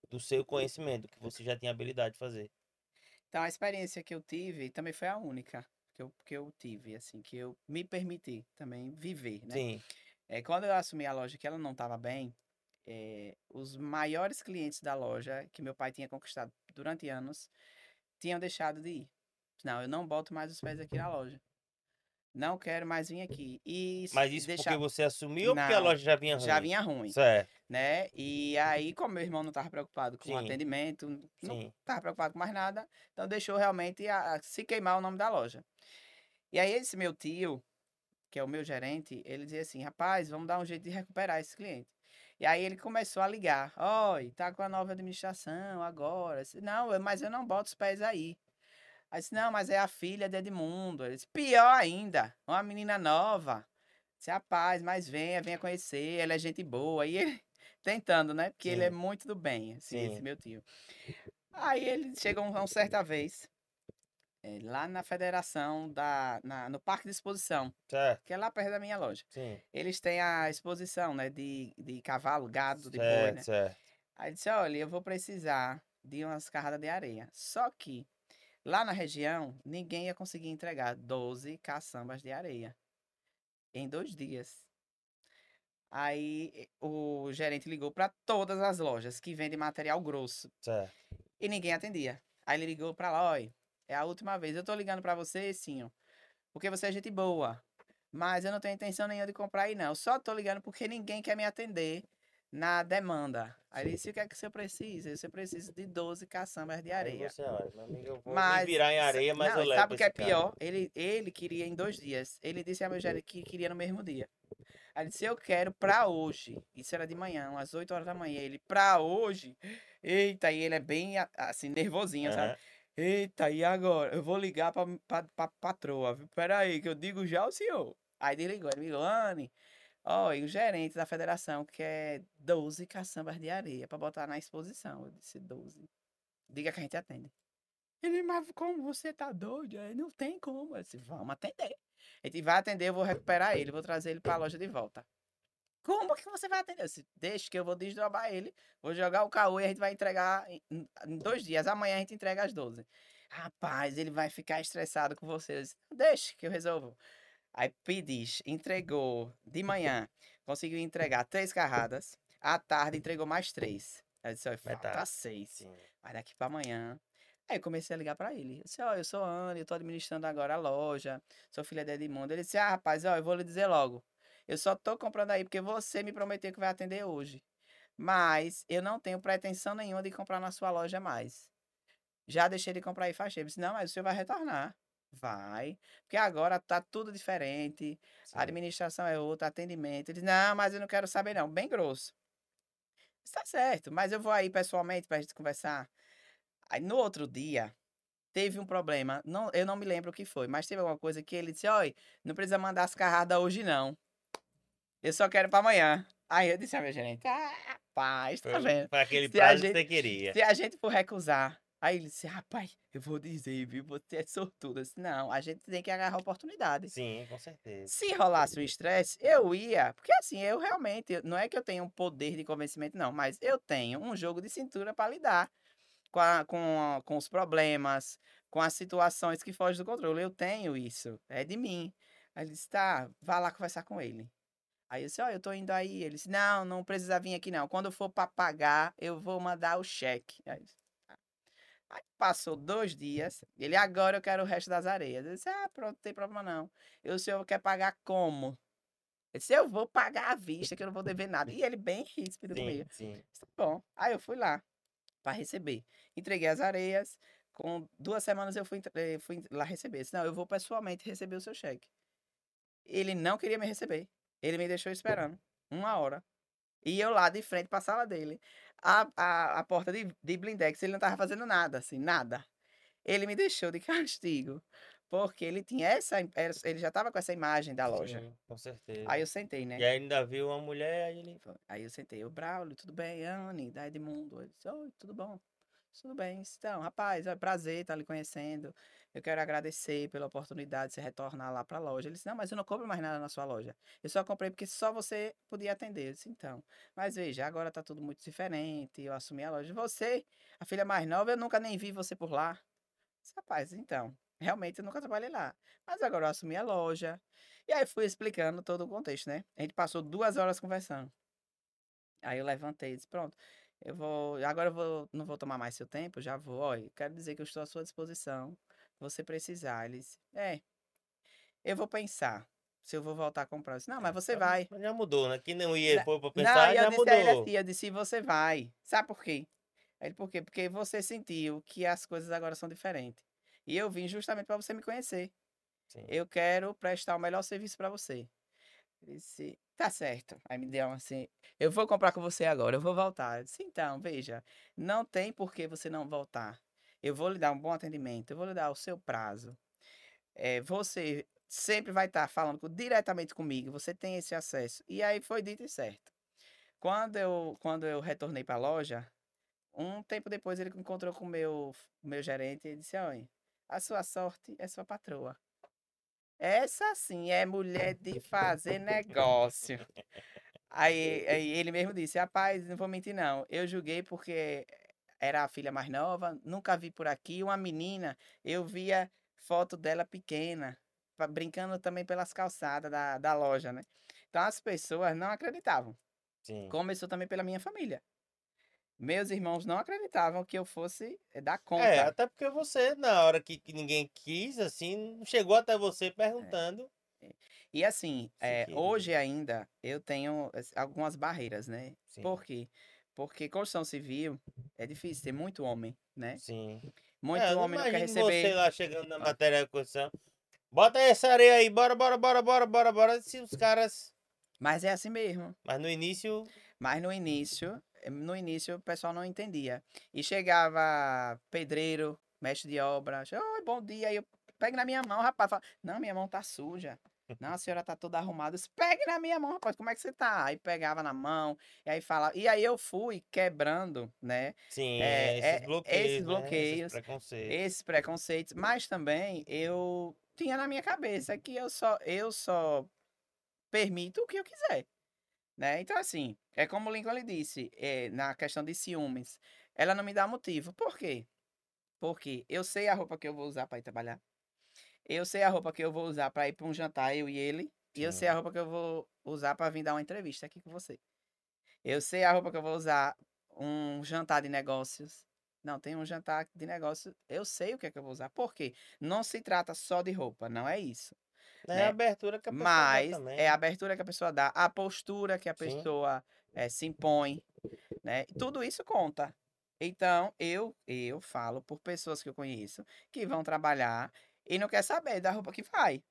do seu conhecimento, que você já tinha habilidade de fazer. então, a experiência que eu tive também foi a única que eu, que eu tive, assim, que eu me permiti também viver, né? Sim, É, quando eu assumi a loja que ela não estava bem, é, os maiores clientes da loja que meu pai tinha conquistado durante anos tinham deixado de ir. Não, eu não boto mais os pés aqui na loja. Não quero mais vir aqui. E mas isso deixa- porque você assumiu ou porque a loja já vinha ruim? já vinha ruim, Certo, né? E aí, como meu irmão não estava preocupado com o atendimento, não estava preocupado com mais nada, então deixou realmente a, a se queimar o nome da loja. E aí esse meu tio, que é o meu gerente, ele dizia assim, rapaz, vamos dar um jeito de recuperar esse cliente. E aí ele começou a ligar, oi, tá com a nova administração agora. Não, mas eu não boto os pés aí. Aí disse, não, mas é a filha de Edmundo. Ele disse, pior ainda, uma menina nova. Disse, rapaz, mas venha, venha conhecer, ela é gente boa. E ele tentando, né? Porque ele é Sim. muito do bem, assim, esse Sim. meu tio. Aí ele chegou uma certa vez, é, lá na federação, da, na- no Parque de Exposição, Certo, que é lá perto da minha loja. sim. Eles têm a exposição, né, de, de cavalo, gado, de boi, Certo, né? certo. Aí disse, olha, eu vou precisar de umas carradas de areia. Só que lá na região, ninguém ia conseguir entregar 12 caçambas de areia em dois dias. Aí o gerente ligou para todas as lojas que vendem material grosso certo. e ninguém atendia. Aí ele ligou para lá, olha, é a última vez. Eu tô ligando para você, sim, porque você é gente boa. Mas eu não tenho intenção nenhuma de comprar aí, não. Só tô ligando porque ninguém quer me atender na demanda. Aí ele disse, o que é que você precisa? Eu preciso de 12 caçambas de Aí areia. você olha, meu amigo, eu vou Mas virar em areia, mas não, eu levo sabe o que é cara. pior? Ele, ele queria em dois dias. Ele disse a meu gerente que queria no mesmo dia. Aí ele disse, eu quero pra hoje. Isso era de manhã, umas 8 horas da manhã. Ele, pra hoje? Eita, e ele é bem assim, nervosinho, sabe? Aham. Eita, e agora? Eu vou ligar pra, pra, pra patroa? Peraí, que eu digo já ao senhor. Aí ele ligou, ele ligou, Anne, e o gerente da federação quer 12 caçambas de areia pra botar na exposição. Eu disse, 12. Diga que a gente atende. Ele, mas como você tá doido? Aí não tem como. Eu disse, vamos atender. A gente vai atender, eu vou recuperar ele, vou trazer ele pra loja de volta. Como que você vai atender? Eu disse, deixa que eu vou desdobrar ele, vou jogar o caô e a gente vai entregar em, em- dois dias. Amanhã a gente entrega às 12. Rapaz, ele vai ficar estressado com você. Eu disse, deixa que eu resolvo. Aí pedis, entregou de manhã, conseguiu entregar três carradas. À tarde entregou mais três. Aí eu disse, ó, falta tá. seis. Sim. Vai daqui pra amanhã. Aí eu comecei a ligar pra ele. Eu disse, ó, eu sou Ana, eu tô administrando agora a loja, sou filha de Edmundo. Ele disse, ah, rapaz, ó, eu vou lhe dizer logo. Eu só tô comprando aí porque você me prometeu que vai atender hoje. Mas eu não tenho pretensão nenhuma de comprar na sua loja mais. Já deixei de comprar aí faz tempo. Disse, não, mas o senhor vai retornar. Vai. Porque agora tá tudo diferente. sim. A administração é outra, atendimento. Ele disse, não, mas eu não quero saber não. Bem grosso. Está certo, mas eu vou aí pessoalmente pra gente conversar. Aí no outro dia, teve um problema. Não, eu não me lembro o que foi, mas teve alguma coisa que ele disse, olha, não precisa mandar as carradas hoje não. Eu só quero pra amanhã. Aí eu disse a minha gerente, ah, rapaz, tá vendo? foi aquele prazo que você queria. Se a gente for recusar. Aí ele disse, rapaz, eu vou dizer, viu? Você é sortudo. Disse, não, a gente tem que agarrar a oportunidade. Sim, com certeza. Se rolasse o estresse, eu ia. Porque assim, eu realmente. Não é que eu tenha um poder de convencimento, não. Mas eu tenho um jogo de cintura para lidar com, a- com, com os problemas, com as situações que fogem do controle. Eu tenho isso. É de mim. Aí ele disse, tá, vá lá conversar com ele. Aí eu disse, ó, eu tô indo aí. Ele disse, não, não precisa vir aqui não. Quando for para pagar, eu vou mandar o cheque. Aí, eu disse. Aí passou dois dias. Ele, agora eu quero o resto das areias. Eu disse, ah, pronto, não tem problema não. E o senhor quer pagar como? Ele disse, eu vou pagar à vista, que eu não vou dever nada. E ele bem ríspido Sim, comigo. sim. Disse, "Tá Bom, aí eu fui lá para receber. Entreguei as areias. Com duas semanas eu fui, eh, fui lá receber. Disse, não, eu vou pessoalmente receber o seu cheque. Ele não queria me receber. Ele me deixou esperando uma hora. E eu lá de frente para a sala dele. A, a, a porta de, de blindex, ele não tava fazendo nada, assim, nada. Ele me deixou de castigo. Porque ele tinha essa. Ele já tava com essa imagem da loja. Sim, com certeza. Aí eu sentei, né? E ainda viu uma mulher, aí ele. Aí eu sentei, o Braulio, tudo bem? Anne, da Edmundo. Ele disse, oi, tudo bom? Tudo bem. Então, rapaz, é um prazer estar lhe conhecendo. Eu quero agradecer pela oportunidade de você retornar lá para a loja. Ele disse, não, mas eu não compro mais nada na sua loja. Eu só comprei porque só você podia atender. Eu disse, então. Mas veja, agora tá tudo muito diferente. Eu assumi a loja. Você, a filha mais nova, eu nunca nem vi você por lá. Disse, rapaz, então, realmente eu nunca trabalhei lá. Mas agora eu assumi a loja. E aí fui explicando todo o contexto, né? A gente passou duas horas conversando. Aí eu levantei e disse, pronto, eu vou, agora eu vou, não vou tomar mais seu tempo, já vou, olha, quero dizer que eu estou à sua disposição, você precisar. Ele disse, é, eu vou pensar se eu vou voltar a comprar. Eu disse, não, mas você Tá, vai. mas Já mudou, né? Que não ia pôr pra Não, pensar, e eu já a ele mudou. assim, eu disse, você vai. Sabe por quê? Aí Ele, por quê? Porque você sentiu que as coisas agora são diferentes. E eu vim justamente para você me conhecer. Sim. Eu quero prestar o melhor serviço para você. Ele disse, tá certo. Aí me deu assim, eu vou comprar com você agora, eu vou voltar. Eu disse, então, veja, não tem por que você não voltar. Eu vou lhe dar um bom atendimento, eu vou lhe dar o seu prazo. É, você sempre vai estar falando com- diretamente comigo, você tem esse acesso. E aí foi dito e certo. Quando eu, quando eu retornei para a loja, um tempo depois ele encontrou com o meu, meu gerente e disse, olha, a sua sorte é sua patroa. Essa sim é mulher de fazer negócio. Aí, aí ele mesmo disse, rapaz, não vou mentir não, eu julguei porque era a filha mais nova, nunca vi por aqui, uma menina, eu via foto dela pequena, brincando também pelas calçadas da, da loja, né? Então as pessoas não acreditavam. Sim. Começou também pela minha família. Meus irmãos não acreditavam que eu fosse eh, dar conta. É, até porque você, na hora que, que ninguém quis, assim, chegou até você perguntando. E assim, queria. hoje ainda eu tenho eh, algumas barreiras, né? Sim. Por quê? Porque construção civil é difícil, tem muito homem, né? Sim. Muito É, eu não homem não quer imagino você receber. lá chegando na matéria de construção. Bota essa areia aí, bora, bora, bora, bora, bora, bora. Se os caras. Mas é assim mesmo. Mas no início. Mas no início, no início o pessoal não entendia. E chegava pedreiro, mestre de obra, oi, bom dia. Aí eu pegue na minha mão, rapaz. Fala, não, minha mão tá suja. Não, a senhora tá toda arrumada. Eu disse, pegue na minha mão, rapaz. Como é que você tá? Aí pegava na mão, e aí falava. E aí eu fui quebrando, né? Sim, É, esses é, bloqueios. esses né, bloqueios, preconceitos. esses preconceitos, mas também eu tinha na minha cabeça que eu só eu só permito o que eu quiser, né? Então assim, é como o Lincoln lhe disse, é, na questão de ciúmes, ela não me dá motivo. Por quê? Porque eu sei a roupa que eu vou usar para ir trabalhar. Eu sei a roupa que eu vou usar para ir para um jantar eu e ele, e eu sei a Sim. roupa que eu vou usar para vir dar uma entrevista aqui com você. Eu sei a roupa que eu vou usar um jantar de negócios. Não, tem um jantar de negócio. Eu sei o que é que eu vou usar. Por quê? Não se trata só de roupa, não é isso. É né? a abertura que a pessoa dá Mas também. é a abertura que a pessoa dá, a postura que a Sim. pessoa eh, se impõe, né? Tudo isso conta. Então, eu eu falo por pessoas que eu conheço que vão trabalhar e não quer saber da roupa que vai.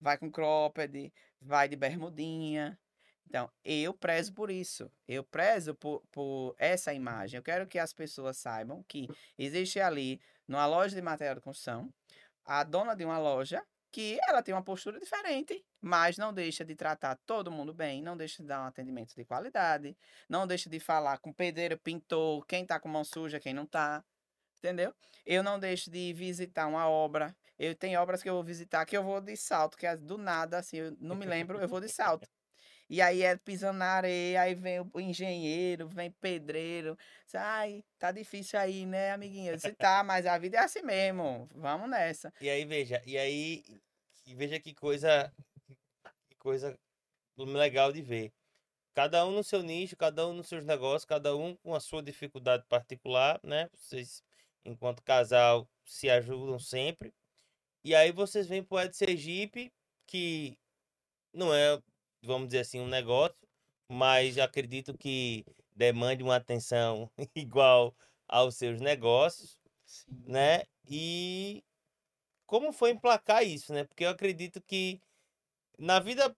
Vai com cropped, vai de bermudinha. Então, eu prezo por isso. Eu prezo por, por essa imagem. Eu quero que as pessoas saibam que existe ali, numa loja de material de construção, a dona de uma loja que ela tem uma postura diferente, mas não deixa de tratar todo mundo bem, não deixa de dar um atendimento de qualidade, não deixa de falar com pedreiro, pintor, quem tá com mão suja, quem não tá. Entendeu? Eu não deixo de visitar uma obra. Eu tenho obras que eu vou visitar que eu vou de salto, que é do nada, assim, eu não me lembro, eu vou de salto. E aí é pisando na areia, aí vem o engenheiro, vem pedreiro. Ai, tá difícil aí, né, amiguinho? Disse, tá, mas a vida é assim mesmo. Vamos nessa. E aí, veja, e aí, veja que coisa, que coisa legal de ver. Cada um no seu nicho, cada um nos seus negócios, cada um com a sua dificuldade particular, né? Vocês, enquanto casal, se ajudam sempre. E aí vocês vêm pro Ed Sergipe, que não é, vamos dizer assim, um negócio, mas acredito que demande uma atenção igual aos seus negócios né? E como foi emplacar isso, né? Porque eu acredito que na vida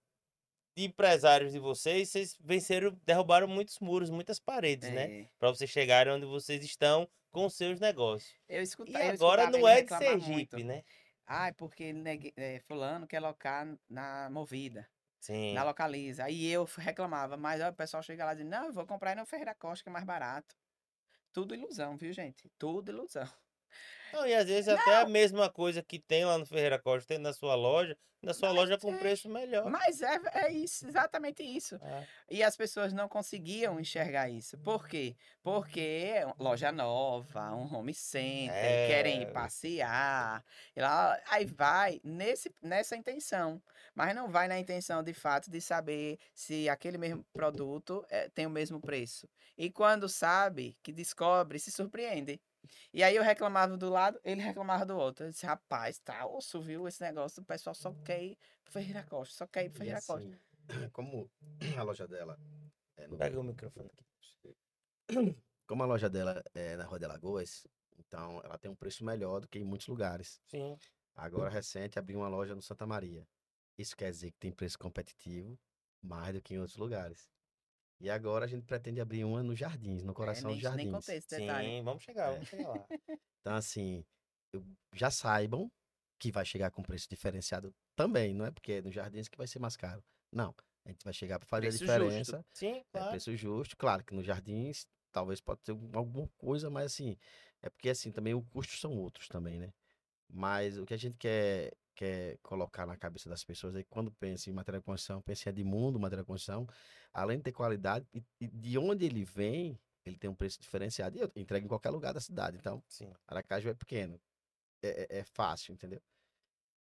de empresários de vocês, vocês venceram, derrubaram muitos muros, muitas paredes, né? É, Para vocês chegarem onde vocês estão com os seus negócios. eu E escuta, eu agora escutava não é de Sergipe, muito. né? Ai, porque negue- eh, fulano quer locar na Movida, Sim. na Localiza. Aí eu reclamava, mas aí o pessoal chega lá e diz, não, eu vou comprar aí no Ferreira Costa, que é mais barato. Tudo ilusão, viu, gente? Tudo ilusão. Não, e às vezes até a mesma coisa que tem lá no Ferreira Costa, tem na sua loja, na sua Mas loja com é- preço melhor. Mas é, é isso, exatamente isso. Ah, E as pessoas não conseguiam enxergar isso. Por quê? Porque é loja nova, um home center, querem ir É. passear. Lá, aí vai nesse, nessa intenção. Mas não vai na intenção, de fato, de saber se aquele mesmo produto eh, tem o mesmo preço. E quando sabe, que descobre, se surpreende. E aí eu reclamava do lado, ele reclamava do outro. Eu disse, rapaz, tá osso, viu? Esse negócio, o pessoal só quer ir pro Ferreira Costa, só quer ir pro Ferreira Costa. assim, como a loja dela é no pega o microfone aqui. Como a loja dela é na Rua de Alagoas, então ela tem um preço melhor do que em muitos lugares. Sim. Agora, recente, abriu uma loja no Santa Maria. Isso quer dizer que tem preço competitivo mais do que em outros lugares. E agora a gente pretende abrir uma nos Jardins, no coração é, dos nem, nem Jardins. contei esse detalhe. Sim, vamos chegar, É. vamos chegar lá. Então, assim, eu- já saibam que vai chegar com preço diferenciado também. Não é porque é nos Jardins que vai ser mais caro. Não. A gente vai chegar para fazer Preço a justo. diferença. Sim, É claro. preço justo. Claro que nos Jardins talvez pode ter alguma coisa, mas assim, é porque assim, também os custos são outros também, né? Mas o que a gente quer, quer colocar na cabeça das pessoas é que quando pensa em material de construção, pensa em Edmundo, material de construção, além de ter qualidade, e, e de onde ele vem, ele tem um preço diferenciado. E eu entrego em qualquer lugar da cidade. Então, Sim. Aracaju é pequeno. É, é- é fácil, entendeu?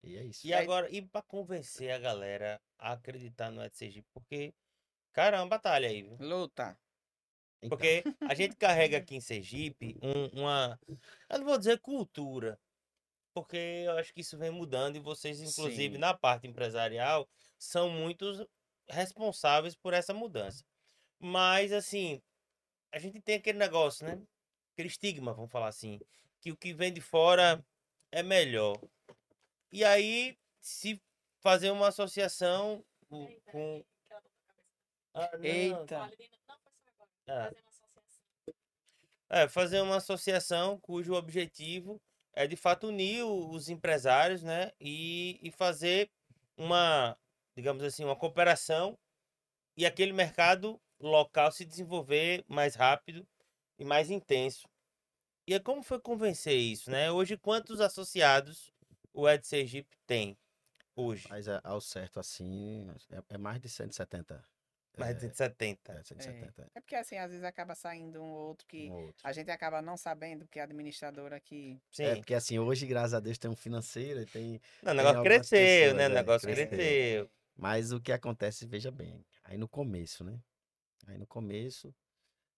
E é isso. E agora, e pra convencer a galera a acreditar no Ed Sergipe? Porque, caramba, batalha aí, viu? Luta. Então, Porque a gente carrega aqui em Sergipe um- uma, eu não vou dizer cultura, porque eu acho que isso vem mudando e vocês, inclusive, Sim. na parte empresarial, são muitos responsáveis por essa mudança. Mas, assim, a gente tem aquele negócio, né? Aquele estigma, vamos falar assim, que o que vem de fora é melhor. E aí, se fazer uma associação com. Ah. Eita. Ah. É, fazer uma associação cujo objetivo é de fato unir os empresários, né? E, e fazer uma, digamos assim, uma cooperação e aquele mercado local se desenvolver mais rápido e mais intenso. E é como foi convencer isso, né? Hoje, quantos associados o Ed Sergipe tem? Hoje? Mas é, ao certo, assim, é, é mais de 170. Mais de 70. É, 170. É porque assim, às vezes acaba saindo um ou outro que Um outro. a gente acaba não sabendo, porque a administradora que. Sim. É, porque assim, hoje, graças a Deus, tem um financeiro e tem. Não, o negócio cresceu, pessoas, né? O é, negócio cresceu. cresceu. Mas o que acontece, veja bem, aí no começo, né? Aí no começo,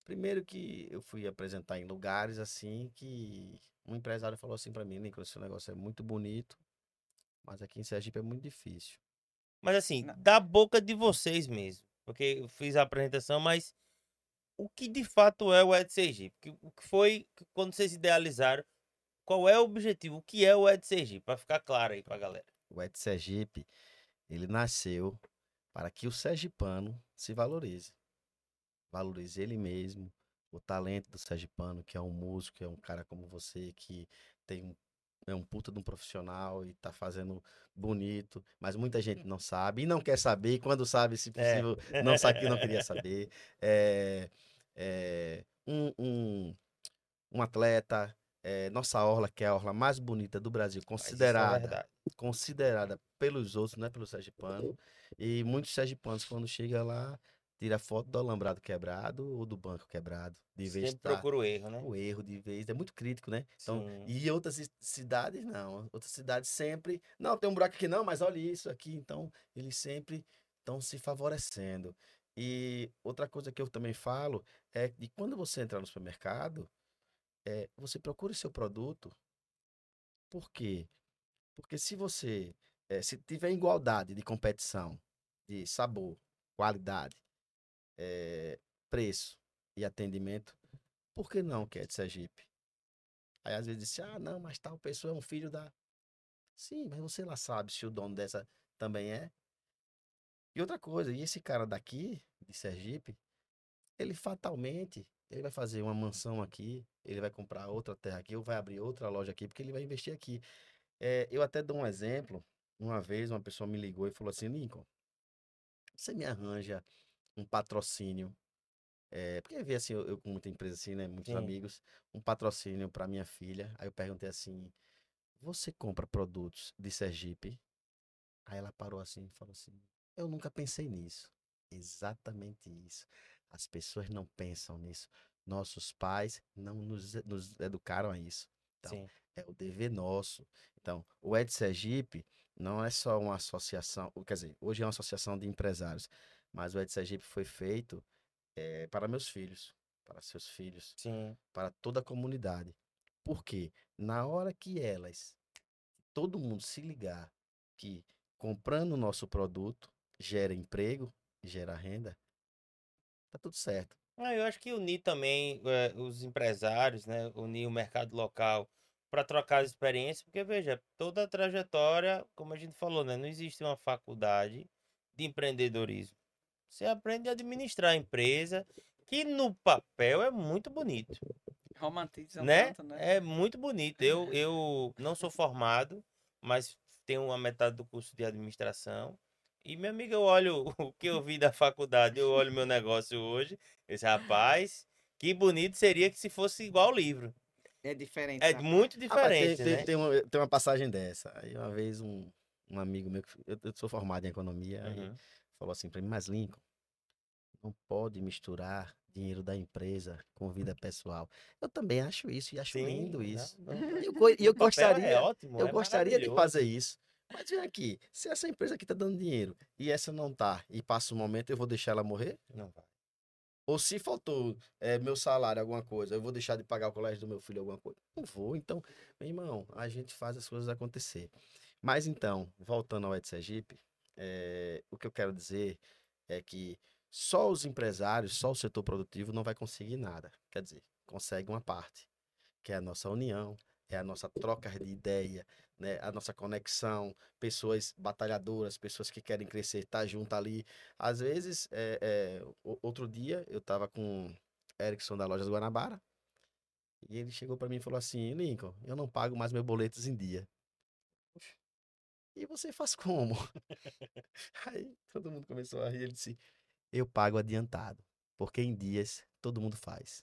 primeiro que eu fui apresentar em lugares assim que um empresário falou assim pra mim, Nicolas, esse negócio é muito bonito, mas aqui em Sergipe é muito difícil. Mas assim, Não. da boca de vocês mesmo. Porque eu fiz a apresentação, mas o que de fato é o Ed Sergipe? Que- O que foi quando vocês idealizaram? Qual é o objetivo? O que é o Ed Sergipe? Pra ficar claro aí pra galera. O Et Sergipe, ele nasceu para que o sergipano se valorize. Valorize ele mesmo, o talento do sergipano, que é um músico, que é um cara como você, que tem um, é um puta de um profissional e tá fazendo bonito, mas muita gente não sabe e não quer saber, e quando sabe, se É. possível, não sabe que não queria saber. É, é, um, um, um atleta, é, nossa orla, que é a orla mais bonita do Brasil, é considerada considerada pelos outros, não é pelo sergipano. E muitos sergipanos, quando chega lá, tira foto do alambrado quebrado ou do banco quebrado. De vez Sempre tá procura o erro, né? o erro de vez. É muito crítico, né? Então, Sim. e outras ci- cidades, não. Outras cidades sempre. Não, tem um buraco aqui, não, mas olha isso aqui. Então, eles sempre estão se favorecendo. E outra coisa que eu também falo é que quando você entrar no supermercado, é, você procure seu produto. Por quê? Porque se você eh, se tiver igualdade de competição, de sabor, qualidade, eh, preço e atendimento, por que não quer de Sergipe? Aí às vezes diz, ah, não, mas tal pessoa é um filho da. Sim, mas você lá sabe se o dono dessa também é. E outra coisa, e esse cara daqui, de Sergipe, ele fatalmente, ele vai fazer uma mansão aqui, ele vai comprar outra terra aqui, ou vai abrir outra loja aqui, porque ele vai investir aqui. É, eu até dou um exemplo. Uma vez uma pessoa me ligou e falou assim, Lincoln, você me arranja um patrocínio? É, porque vê assim, eu, eu com muita empresa assim, né? Muitos Sim. amigos, um patrocínio para minha filha. Aí eu perguntei assim, você compra produtos de Sergipe? Aí ela parou assim e falou assim, eu nunca pensei nisso. Exatamente isso. As pessoas não pensam nisso. Nossos pais não nos, nos educaram a isso. Então, Sim. é o dever nosso. Então, o Ed Sergipe não é só uma associação, quer dizer, hoje é uma associação de empresários, mas o Ed Sergipe foi feito eh, para meus filhos, para seus filhos, Sim. para toda a comunidade. Por quê? Na hora que elas, todo mundo se ligar que comprando o nosso produto gera emprego, gera renda, tá tudo certo. Ah, eu acho que unir também eh, os empresários, né? Unir o mercado local para trocar as experiências, porque veja, toda a trajetória, como a gente falou, né? Não existe uma faculdade de empreendedorismo. Você aprende a administrar a empresa, que no papel é muito bonito, Romantizam né? tanto, né? É muito bonito. Eu, eu não sou formado, mas tenho uma metade do curso de administração. E, meu amigo, eu olho o que eu vi da faculdade, eu olho meu negócio hoje. Esse rapaz, que bonito seria que se fosse igual o livro. É diferente. É tá? muito tem- diferente, tem, né? tem, uma, tem uma passagem dessa. Aí uma vez um, um amigo meu, que- eu, eu sou formado em economia, aí Uhum. Falou assim pra mim, mas Lincoln, não pode misturar dinheiro da empresa com vida pessoal. Eu também acho isso e acho Sim, lindo isso. não. Eu, eu gostaria, é ótimo, eu é gostaria de fazer isso. Mas vem aqui, se essa empresa aqui tá dando dinheiro e essa não tá, e passa um momento, eu vou deixar ela morrer? Não vai. Ou se faltou é, meu salário, alguma coisa, eu vou deixar de pagar o colégio do meu filho, alguma coisa? Não vou. Então, meu irmão, a gente faz as coisas acontecer. Mas então, voltando ao Ed Sergipe, é, o que eu quero dizer é que só os empresários, só o setor produtivo não vai conseguir nada. Quer dizer, consegue uma parte, que é a nossa união, é a nossa troca de ideia, né? a nossa conexão, pessoas batalhadoras, pessoas que querem crescer, tá junto ali. Às vezes, é, é, outro dia, eu tava com Erickson da Lojas Guanabara, e ele chegou para mim e falou assim, Lincoln, eu não pago mais meus boletos em dia. E você faz como? Aí todo mundo começou a rir, ele disse, eu pago adiantado, porque em dias todo mundo faz.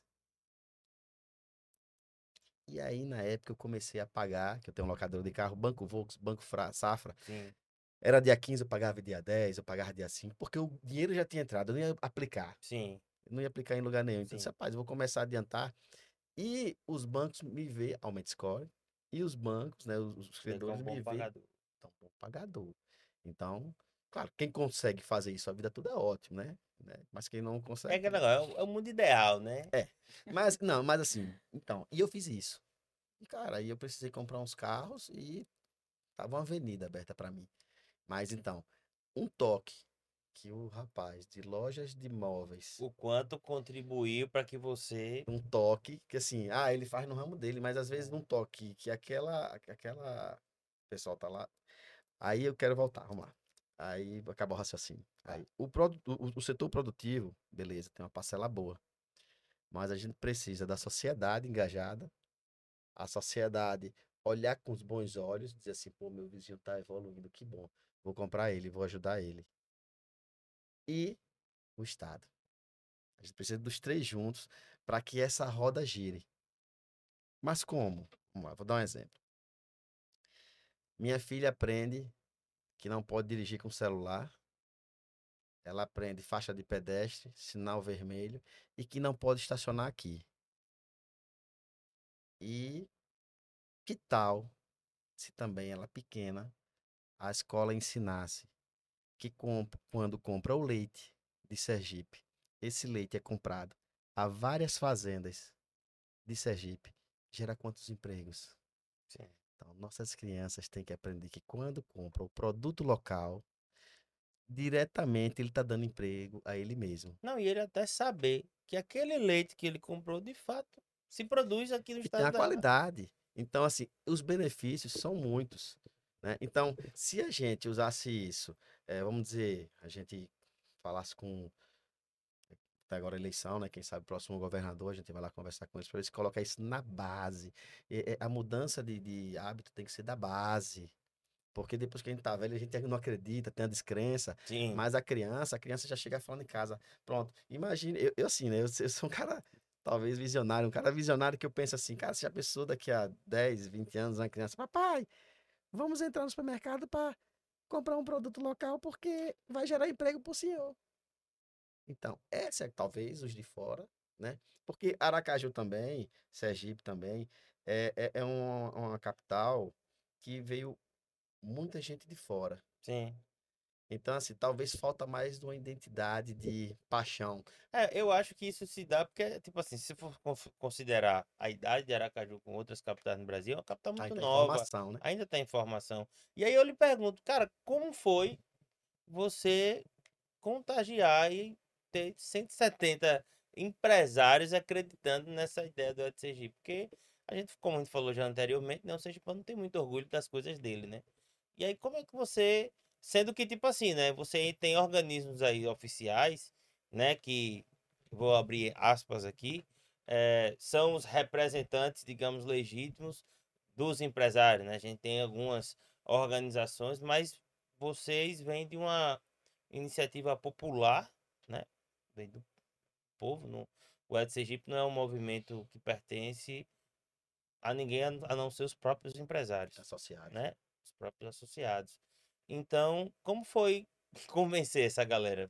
E aí, na época, eu comecei a pagar, que eu tenho um locador de carro, Banco Volks, Banco Fra- Safra. Sim. Era dia 15, eu pagava dia 10, eu pagava dia 5, porque o dinheiro já tinha entrado, eu não ia aplicar. Sim. Eu não ia aplicar em lugar nenhum. Então, Sim. rapaz, eu vou começar a adiantar. E os bancos me vê, aumenta score. E os bancos, né, os, credores me vê, pagador. então, claro, quem consegue fazer isso a vida toda é ótimo, né? Né? Mas quem não consegue. É que negócio, é o- é o mundo ideal, né? Mas, não, mas assim, então, e eu fiz isso. E, cara, aí eu precisei comprar uns carros e tava uma avenida aberta para mim. Mas, então, um toque que o rapaz de lojas de móveis, O quanto contribuiu para que você. um toque que assim, ah, ele faz no ramo dele, mas às vezes um toque que aquela, que aquela, o pessoal tá lá. Aí eu quero voltar, vamos lá. Aí acaba o raciocínio. Aí, o, produ- o, o setor produtivo, beleza, tem uma parcela boa. Mas a gente precisa da sociedade engajada, a sociedade olhar com os bons olhos, dizer assim, pô, meu vizinho tá evoluindo, que bom. Vou comprar ele, vou ajudar ele. E o Estado. A gente precisa dos três juntos para que essa roda gire. Mas como? Vamos lá, vou dar um exemplo. Minha filha aprende que não pode dirigir com celular. Ela aprende faixa de pedestre, sinal vermelho e que não pode estacionar aqui. E que tal se também ela pequena a escola ensinasse que comp- quando compra o leite de Sergipe, esse leite é comprado a várias fazendas de Sergipe, gera quantos empregos? Sim. Então, nossas crianças têm que aprender que quando compra o produto local, diretamente ele está dando emprego a ele mesmo. Não, e ele até saber que aquele leite que ele comprou, de fato, se produz aqui no E tem estado a da... qualidade. Então, assim, os benefícios são muitos. Né? Então, se a gente usasse isso, eh, vamos dizer, a gente falasse com. Tá agora eleição, né? Quem sabe o próximo governador, a gente vai lá conversar com eles para eles colocar isso na base. E, a mudança de, de hábito tem que ser da base. Porque depois que a gente tá velho, a gente não acredita, tem a descrença. Sim. Mas a criança, a criança já chega falando em casa. Pronto. Imagine, eu, eu assim, né? Eu, eu sou um cara, talvez visionário, um cara visionário que eu penso assim, cara, se a pessoa daqui a 10, 20 anos, uma criança, papai, vamos entrar no supermercado para comprar um produto local porque vai gerar emprego pro senhor. Então, essa é talvez os de fora, né? Porque Aracaju também, Sergipe também, é, é, é uma, uma capital que veio muita gente de fora. Sim. Então, assim, talvez falta mais de uma identidade de paixão. É, eu acho que isso se dá porque, tipo assim, se for considerar a idade de Aracaju com outras capitais no Brasil, é uma capital muito a nova, né? ainda tem informação. E aí eu lhe pergunto, cara, como foi você contagiar e ter 170 empresários acreditando nessa ideia do Ed? Porque a gente, como a gente falou já anteriormente, né, o Sergipano tem muito orgulho das coisas dele, né? E aí como é que você, sendo que tipo assim, né, você tem organismos aí oficiais, né, que vou abrir aspas aqui, eh, são os representantes, digamos, legítimos dos empresários, né? A gente tem algumas organizações, mas vocês vêm de uma iniciativa popular? Vem do povo. Não... O Ed Sergipe não é um movimento que pertence a ninguém a não ser os próprios empresários, Associado. né? Os próprios associados. Então, como foi convencer essa galera?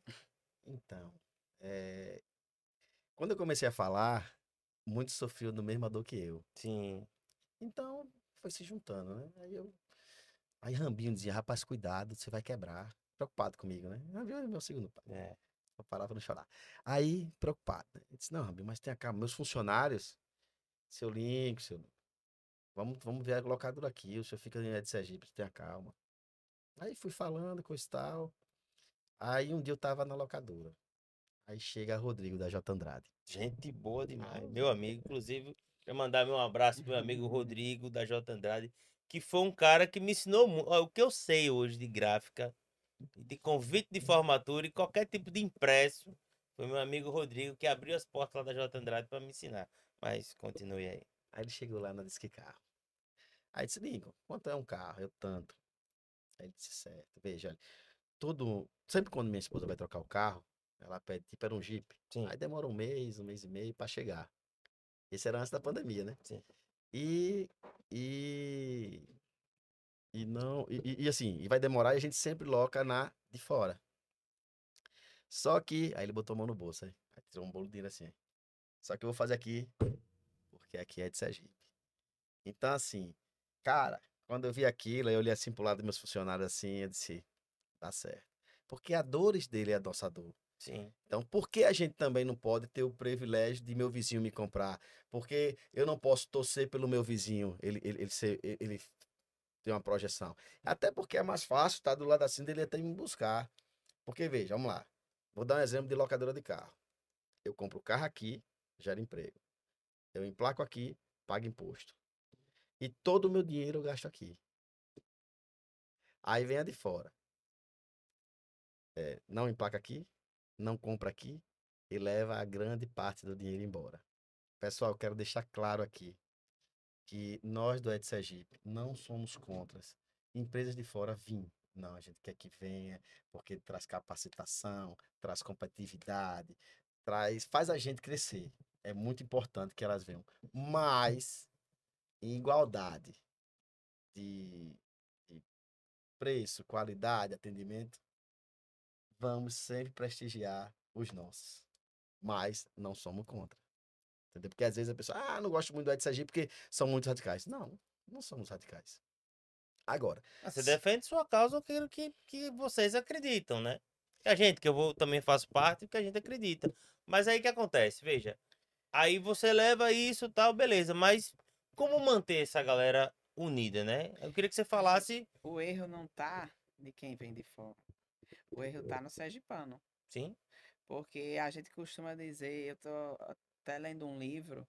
Então, eh, quando eu comecei a falar, muitos sofriam da mesma dor que eu. Sim, Então, foi se juntando, né? Aí eu. Aí Rambinho dizia, rapaz, cuidado, você vai quebrar. Preocupado comigo, né? Rambinho é meu segundo pai. é. Vou parar pra não chorar. Aí, preocupado. Né? Ele disse, não, mas tenha calma. Meus funcionários, seu link, seu. Vamos, vamos ver a locadora aqui. O senhor fica em de Sergipe, tenha calma. Aí fui falando, coisa e tal. Aí um dia eu tava na locadora. Aí chega Rodrigo da J Andrade. Gente boa demais. Meu amigo, inclusive, quero mandar meu abraço pro meu amigo Rodrigo da J Andrade, que foi um cara que me ensinou muito. O que eu sei hoje de gráfica, de convite de formatura e qualquer tipo de impresso, foi meu amigo Rodrigo que abriu as portas lá da J Andrade para me ensinar. Mas continue aí. Aí ele chegou lá na Disque Carro. Aí disse, Lincoln, quanto é um carro? Eu tanto. Aí ele disse, certo. Veja, olha, todo... Sempre quando minha esposa vai trocar o carro, ela pede, tipo, era um Jeep. Sim. Aí demora um mês, um mês e meio pra chegar. Esse era antes da pandemia, né? Sim. E... E... E não... E, e- assim, e vai demorar e a gente sempre loca na de fora. Só que... Aí ele botou a mão no bolso, aí. Aí tirou um bolo de dinheiro assim. Só que eu vou fazer aqui, porque aqui é de Sergipe. Então, assim, cara, quando eu vi aquilo, eu olhei assim pro lado dos meus funcionários assim, eu disse, tá certo. Porque a dores dele é a nossa dor. Sim. Então, por que a gente também não pode ter o privilégio de meu vizinho me comprar? Porque eu não posso torcer pelo meu vizinho, ele, ele, ele, ser, ele- ter uma projeção. Até porque é mais fácil estar do lado assim dele até me buscar. Porque, veja, vamos lá. Vou dar um exemplo de locadora de carro. Eu compro o carro aqui, gera emprego. Eu emplaco aqui, pago imposto. E todo o meu dinheiro eu gasto aqui. Aí vem a de fora. É, não emplaca aqui, não compra aqui e leva a grande parte do dinheiro embora. Pessoal, eu quero deixar claro aqui que nós do Ed Sergipe não somos contra empresas de fora vir. Não, a gente quer que venha porque traz capacitação, traz competitividade, traz, faz a gente crescer. É muito importante que elas venham. Mas em igualdade de, de preço, qualidade, atendimento, vamos sempre prestigiar os nossos. Mas não somos contra. Entendeu? Porque às vezes a pessoa, ah, não gosto muito do Ed Sergipe porque são muito radicais. Não, não somos radicais. Agora, Ah, Você defende sua causa aquilo que, que vocês acreditam, né? E a gente, que eu vou, também faço parte, porque a gente acredita. Mas aí o que acontece? Veja, aí você leva isso e tal, beleza, mas como manter essa galera unida, né? Eu queria que você falasse, O erro não tá de quem vem de fora. O erro tá no sergipano. sim, Porque a gente costuma dizer, eu tô até lendo um livro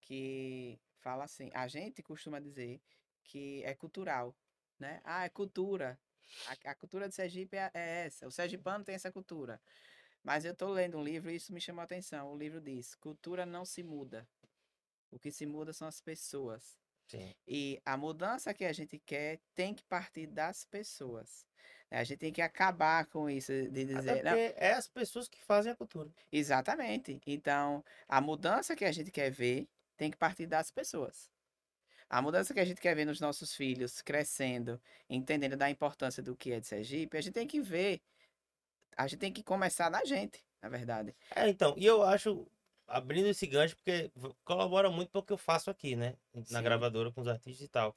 que fala assim, a gente costuma dizer que é cultural, né? Ah, é cultura. A, a cultura de Sergipe é, é essa. O sergipano tem essa cultura. Mas eu tô lendo um livro e isso me chamou a atenção. O livro diz: cultura não se muda. O que se muda são as pessoas. sim. E a mudança que a gente quer tem que partir das pessoas. A gente tem que acabar com isso de dizer, "Não, porque é as pessoas que fazem a cultura. Exatamente. Então, a mudança que a gente quer ver tem que partir das pessoas. A mudança que a gente quer ver nos nossos filhos crescendo, entendendo da importância do que é de Sergipe, a gente tem que ver. A gente tem que começar da gente, na verdade. É, então, e eu acho, abrindo esse gancho, porque colabora muito com o que eu faço aqui, né? Na Sim. gravadora com os artistas e tal.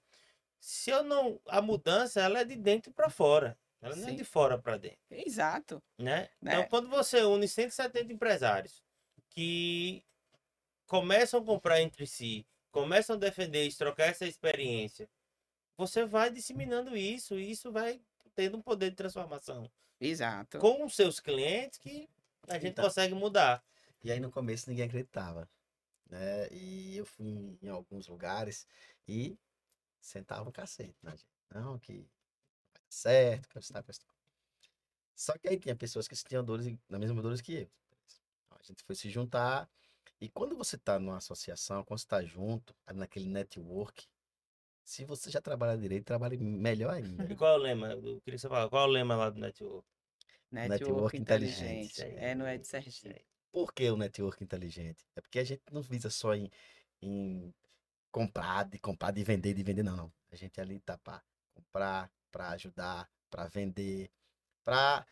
Se eu não. A mudança, ela é de dentro para fora. Ela não é Sim. de fora para dentro. Exato. né? Né? Então, quando você une 170 empresários que começam a comprar entre si, começam a defender isso, trocar essa experiência, você vai disseminando isso e isso vai tendo um poder de transformação Exato. com os seus clientes que a gente Então. consegue mudar. E aí no começo ninguém acreditava, né? E eu fui em alguns lugares e sentava um cacete na gente. Não, que certo, que está Só que aí tinha pessoas que tinham dores, na mesma dores que eu. Então, a gente foi se juntar e quando você está numa associação, quando você está junto, ali naquele network, se você já trabalha direito, trabalhe melhor ainda. E qual é o lema? Eu queria que você falasse, qual é o lema lá do Network? Network, Network inteligente. inteligente. É no Ed Sergipe. Por que o network inteligente? É porque a gente não visa só em, em comprar, de comprar, de vender, de vender, não, não. A gente ali tá para comprar, para ajudar, para vender, para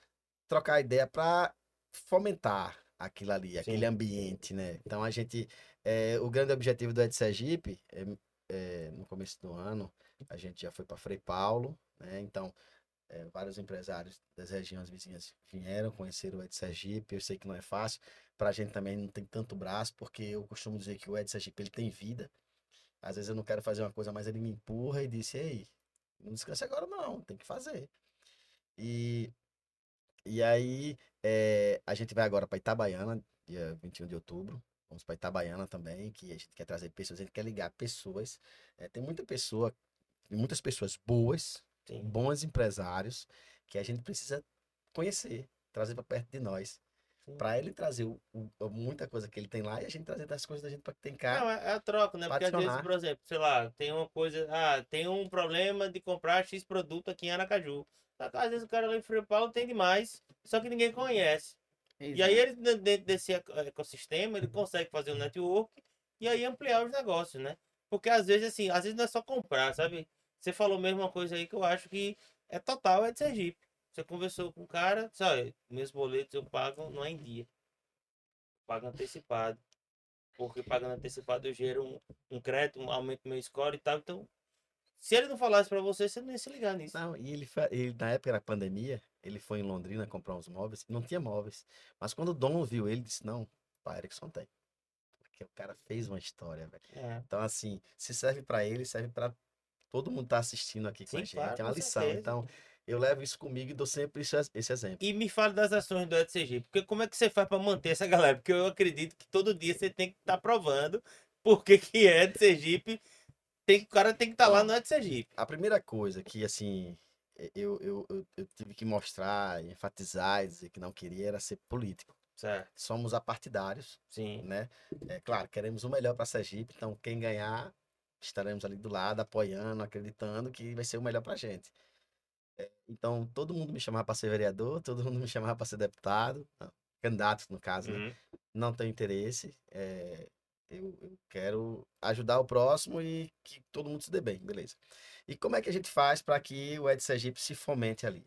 trocar ideia, para fomentar aquilo ali, aquele Sim. ambiente, né? Então a gente, é, o grande objetivo do Ed Sergipe, é, é, no começo do ano, a gente já foi para Frei Paulo, né? Então vários empresários das regiões vizinhas vieram conhecer o Ed Sergipe. Eu sei que não é fácil, para a gente também não tem tanto braço, porque eu costumo dizer que o Ed Sergipe ele tem vida. Às vezes eu não quero fazer uma coisa, mas ele me empurra e disse: Ei, não descanse agora, não, tem que fazer. E, e aí, é, a gente vai agora para Itabaiana, dia 21 de outubro. Vamos para Itabaiana também, que a gente quer trazer pessoas, a gente quer ligar pessoas. É, tem muita pessoa, muitas pessoas boas, Sim. bons empresários, que a gente precisa conhecer, trazer para perto de nós. Para ele trazer o, o- muita coisa que ele tem lá e a gente trazer das coisas da gente para que tem cá. Não, é, é a troca, né? Porque às vezes, adicionar. por exemplo, sei lá, tem uma coisa. Ah, tem um problema de comprar X produto aqui em Aracaju. Às vezes o cara lá em Frei Paulo tem demais, só que ninguém conhece. E aí ele, de- dentro desse eco- ecossistema, ele consegue fazer um network e aí ampliar os negócios, né? Porque às vezes, assim, às vezes não é só comprar, sabe? Você falou mesmo uma coisa aí que eu acho que é total, é de Sergipe. Você conversou com o cara, sabe? Meus boletos eu pago não é em dia. Eu pago antecipado. Porque pagando antecipado eu gero um, um crédito, um aumento meu score e tal. Então, se ele não falasse pra você, você não ia se ligar nisso. Não, e ele, ele, na época da pandemia, ele foi em Londrina comprar uns móveis, não tinha móveis. Mas quando o Dom viu ele, disse, não, pai, Erickson tem. Porque o cara fez uma história, velho. É. Então, assim, se serve para ele, serve para todo mundo que tá assistindo aqui com Sim, a gente. claro, é uma com lição. certeza. Então, eu levo isso comigo e dou sempre esse, esse exemplo. E me fale das ações do EdCG, porque como é que você faz para manter essa galera? Porque eu acredito que todo dia você tem que estar provando porque que é de Sergipe, tem, o cara tem que estar lá no Ed Sergipe. A primeira coisa que, assim, eu, eu, eu, eu tive que mostrar, enfatizar e dizer que não queria era ser político. Certo, Somos apartidários, sim. né? É claro, queremos o melhor para Sergipe, então quem ganhar, estaremos ali do lado, apoiando, acreditando que vai ser o melhor para gente. É, então, todo mundo me chamava para ser vereador, todo mundo me chamava para ser deputado, não, candidato, no caso, né? Uhum. não tenho interesse. é, eu, eu quero ajudar o próximo e que todo mundo se dê bem, beleza. E como é que a gente faz para que o Ed Sergipe se fomente ali?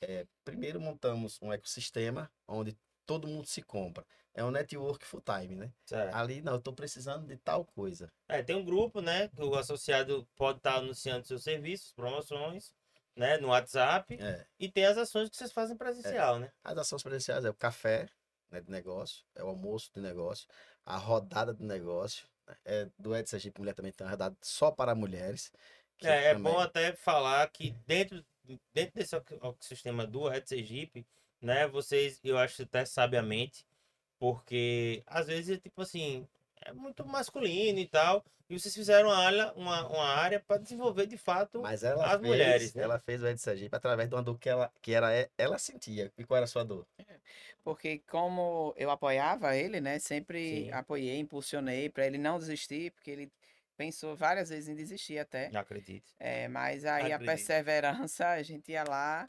É, primeiro montamos um ecossistema onde todo mundo se compra. É um network full time, né? Certo. Ali, não, eu estou precisando de tal coisa. É, tem um grupo, né, que o associado pode estar anunciando seus serviços, promoções, né, no WhatsApp, É, e tem as ações que vocês fazem presencial, né? as ações presenciais é o café né, de negócio, é o almoço de negócio, a rodada de negócio. né, É, do Ed Sergipe Mulher também tem uma rodada só para mulheres. É, é também- bom até falar que dentro, dentro desse ecossistema do Red Sergipe, né, vocês, eu acho até sabiamente, porque às vezes, tipo assim, é muito masculino e tal, e vocês fizeram uma área, uma, uma área para desenvolver de fato Mas ela as fez, mulheres, né? ela fez o Ed Sergipe através de uma dor que ela, que era, ela sentia. E qual era a sua dor? Porque como eu apoiava ele, né? Sempre Sim. apoiei, impulsionei para ele não desistir, porque ele pensou várias vezes em desistir até. Não acredito. É, mas aí a Acredito. perseverança, a gente ia lá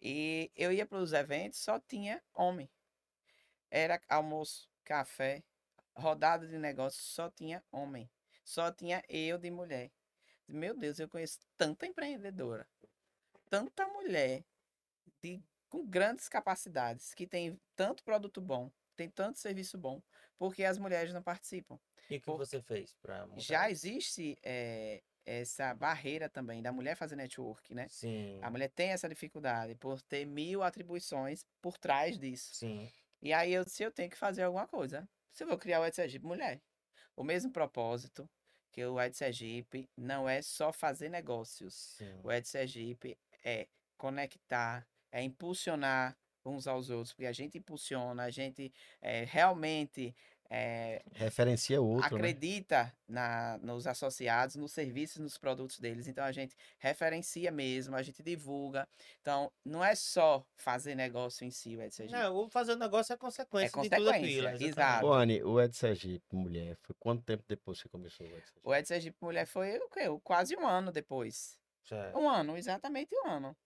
e eu ia para os eventos, só tinha homem. Era almoço, café, rodada de negócio, só tinha homem. Só tinha eu de mulher. Meu Deus, eu conheço tanta empreendedora, tanta mulher de, com grandes capacidades, que tem tanto produto bom, tem tanto serviço bom, porque as mulheres não participam. E o que você fez para Já existe eh, essa barreira também da mulher fazer network, né? Sim, A mulher tem essa dificuldade por ter mil atribuições por trás disso. sim, E aí eu disse, eu tenho que fazer alguma coisa. Se eu vou criar o Ed Sergipe Mulher. O mesmo propósito que o Ed Sergipe não é só fazer negócios. sim. O Ed Sergipe é conectar, é impulsionar uns aos outros, porque a gente impulsiona, a gente eh, realmente eh, Referencia outro, né? acredita na, nos associados, nos serviços, nos produtos deles. Então a gente referencia mesmo, a gente divulga. Então não é só fazer negócio em si, o Ed Sergipe. Não, o fazer o negócio é consequência, de tudo consequência, aquilo. exato. Ô, Anny, o Ed Sergipe, mulher, foi quanto tempo depois que começou o Ed Sergipe? O Ed Sergipe Mulher foi o quê? Quase um ano depois. Certo. Um ano, exatamente um ano.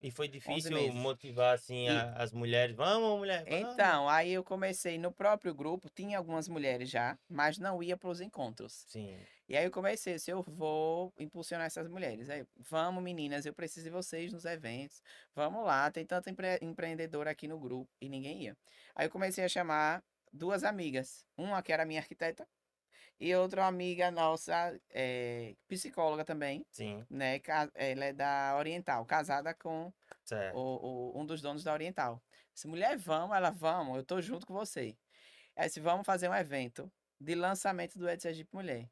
E foi difícil motivar assim E- a- as mulheres. Vamos, mulher. Vamos. Então, aí eu comecei no próprio grupo, tinha algumas mulheres já, mas não ia para os encontros. Sim. E aí eu comecei, se eu vou impulsionar essas mulheres. Aí, vamos meninas, eu preciso de vocês nos eventos. Vamos lá, tem tanta empre empreendedora aqui no grupo e ninguém ia. Aí eu comecei a chamar duas amigas, uma que era minha arquiteta e outra amiga nossa, eh, psicóloga também, Sim. né? Ela é da Oriental, casada com o, o- um dos donos da Oriental. Se mulher, vamos, ela, vamos, eu tô junto com você. Aí disse, vamos fazer um evento de lançamento do Ed Sergipe Mulher.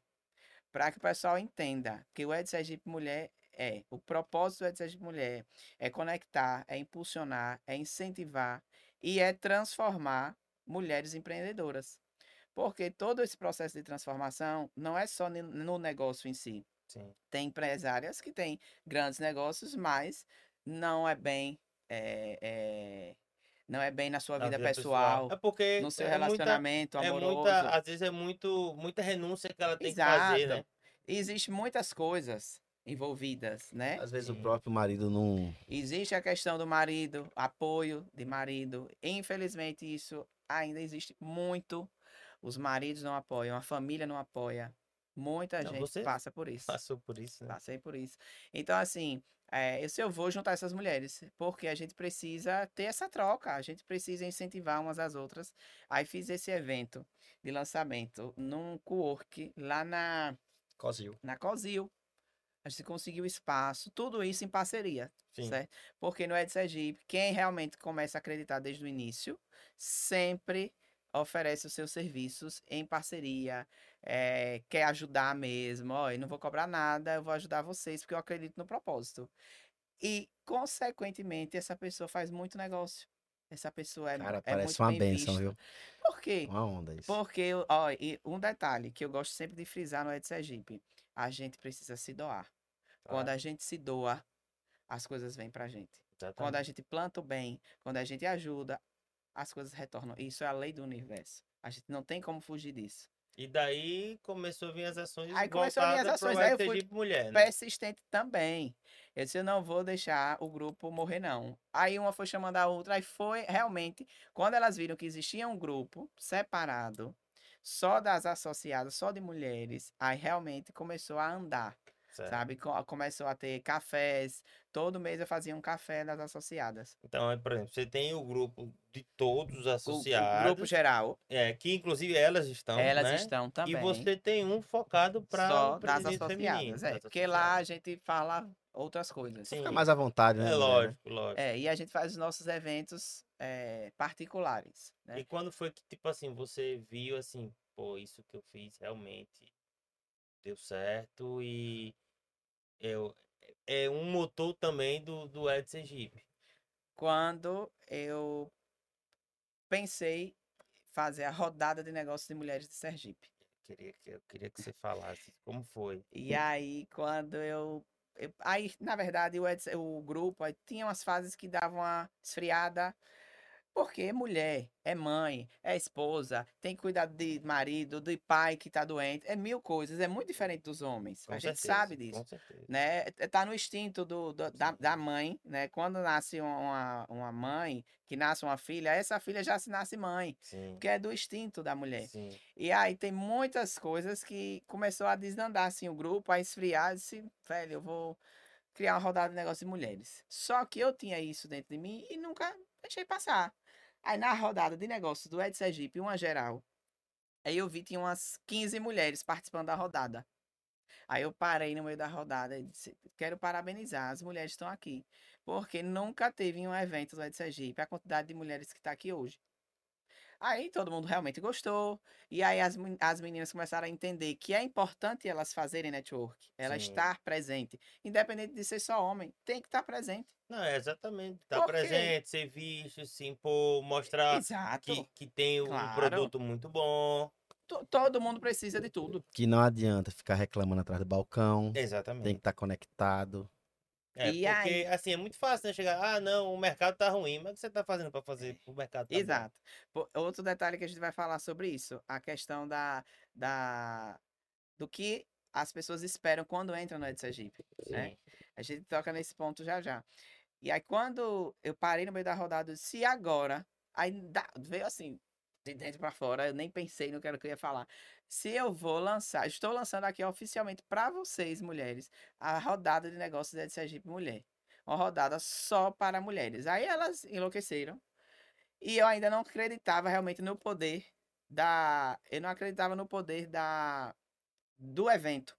Para que o pessoal entenda que o Ed Sergipe Mulher é, o propósito do Ed Sergipe Mulher é conectar, é impulsionar, é incentivar e é transformar mulheres empreendedoras. Porque todo esse processo de transformação não é só no negócio em si. Sim. Tem empresárias que têm grandes negócios, mas não é bem, é, é, não é bem na sua Na vida, vida pessoal, É porque no seu é muita, relacionamento é amoroso. muita, às vezes é muito, muita renúncia que ela tem que fazer, né? Exato. Existem muitas coisas envolvidas, né? Às vezes Sim. o próprio marido não. Existe a questão do marido, apoio de marido. Infelizmente, isso ainda existe muito. Os maridos não apoiam, a família não apoia. Muita Não, gente passa por isso. Passou por isso, né? Passei por isso. Então, assim, é, eu, eu vou juntar essas mulheres, porque a gente precisa ter essa troca, a gente precisa incentivar umas às outras. Aí fiz esse evento de lançamento num co-work lá na, Cosil. na COSIL. A gente conseguiu espaço, tudo isso em parceria, Sim. certo? Porque no Ed Sergipe, quem realmente começa a acreditar desde o início, sempre oferece os seus serviços em parceria, eh, quer ajudar mesmo. Ó, eu não vou cobrar nada, eu vou ajudar vocês porque eu acredito no propósito. E, consequentemente, essa pessoa faz muito negócio. Essa pessoa é, Cara, é parece muito uma benção, vista. viu? Por quê? Uma onda isso. Porque, ó, e um detalhe que eu gosto sempre de frisar no Ed Sergipe, a gente precisa se doar. Quando Claro, a gente se doa, as coisas vêm pra gente. Quando a exatamente. gente planta o bem, quando a gente ajuda, as coisas retornam. Isso é a lei do universo. A gente não tem como fugir disso. E daí começou a vir as ações Aí começou a vir as ações, aí eu fui Mulher, né? Persistente também. Eu disse, eu não vou deixar o grupo morrer, não. Aí uma foi chamando a outra, aí foi realmente, quando elas viram que existia um grupo separado, só das associadas, só de mulheres, aí realmente começou a andar. Certo. Sabe? Co- Começou a ter cafés. Todo mês eu fazia um café das associadas. Então, é, por exemplo, você tem o grupo de todos os O- O, associados, grupo geral, é, que inclusive elas estão, elas né? estão também. E você tem um focado para o das presidente associadas. feminino. É, das porque lá a gente fala outras coisas. Sim. Fica mais à vontade, né? É mulher? lógico, lógico. É, e a gente faz os nossos eventos é, particulares. Né? E quando foi que, tipo assim, você viu assim, pô, isso que eu fiz realmente deu certo e eu, é um motor também do, do Ed Sergipe. Quando eu pensei fazer a rodada de negócios de mulheres de Sergipe. Queria que, eu queria que você falasse como foi. E aí, quando eu. eu- aí, na verdade, o, Eds- o grupo tinha umas fases que davam uma esfriada. Porque mulher é mãe, é esposa, tem que cuidar de marido, de pai que tá doente, é mil coisas, é muito diferente dos homens. Com a gente certeza, sabe disso. Com certeza. né? é- Tá no instinto do, do- da, da mãe, né? Quando nasce uma, uma mãe, que nasce uma filha, essa filha já se nasce mãe, Sim. porque é do instinto da mulher. Sim. E aí tem muitas coisas que começou a desandar assim o grupo, a esfriar, disse, velho, eu vou criar uma rodada de negócio de mulheres. Só que eu tinha isso dentro de mim e nunca deixei passar. Aí na rodada de negócios do Ed Sergipe, uma geral, aí eu vi tinha umas 15 mulheres participando da rodada. Aí eu parei no meio da rodada e disse, quero parabenizar, as mulheres estão aqui. Porque nunca teve um evento do Ed Sergipe a quantidade de mulheres que está aqui hoje. Aí todo mundo realmente gostou. E aí as, as meninas começaram a entender que é importante elas fazerem network, ela Sim. estar presente. Independente de ser só homem, tem que estar presente. Não, é exatamente. Tá Por quê? presente, ser visto, se impor, mostrar Exato. que, que tem um Claro. produto muito bom. To- Todo mundo precisa de tudo. Que não adianta ficar reclamando atrás do balcão. Exatamente. Tem que estar conectado. É, E porque, aí- assim, é muito fácil, né? Chegar, ah, não, o mercado tá ruim, mas o que você tá fazendo pra fazer o mercado tá? Exato. Outro detalhe que a gente vai falar sobre isso, a questão da, da do que as pessoas esperam quando entram no Sergipe. né? A gente toca nesse ponto já já. E aí, quando eu parei no meio da rodada, eu disse, e agora? Aí veio assim, de dentro para fora, eu nem pensei no que era que eu ia falar. Se eu vou lançar, estou lançando aqui oficialmente para vocês, mulheres, a rodada de negócios da Sergipe Mulher. Uma rodada só para mulheres. Aí elas enlouqueceram. E eu ainda não acreditava realmente no poder da. Eu não acreditava no poder da do evento.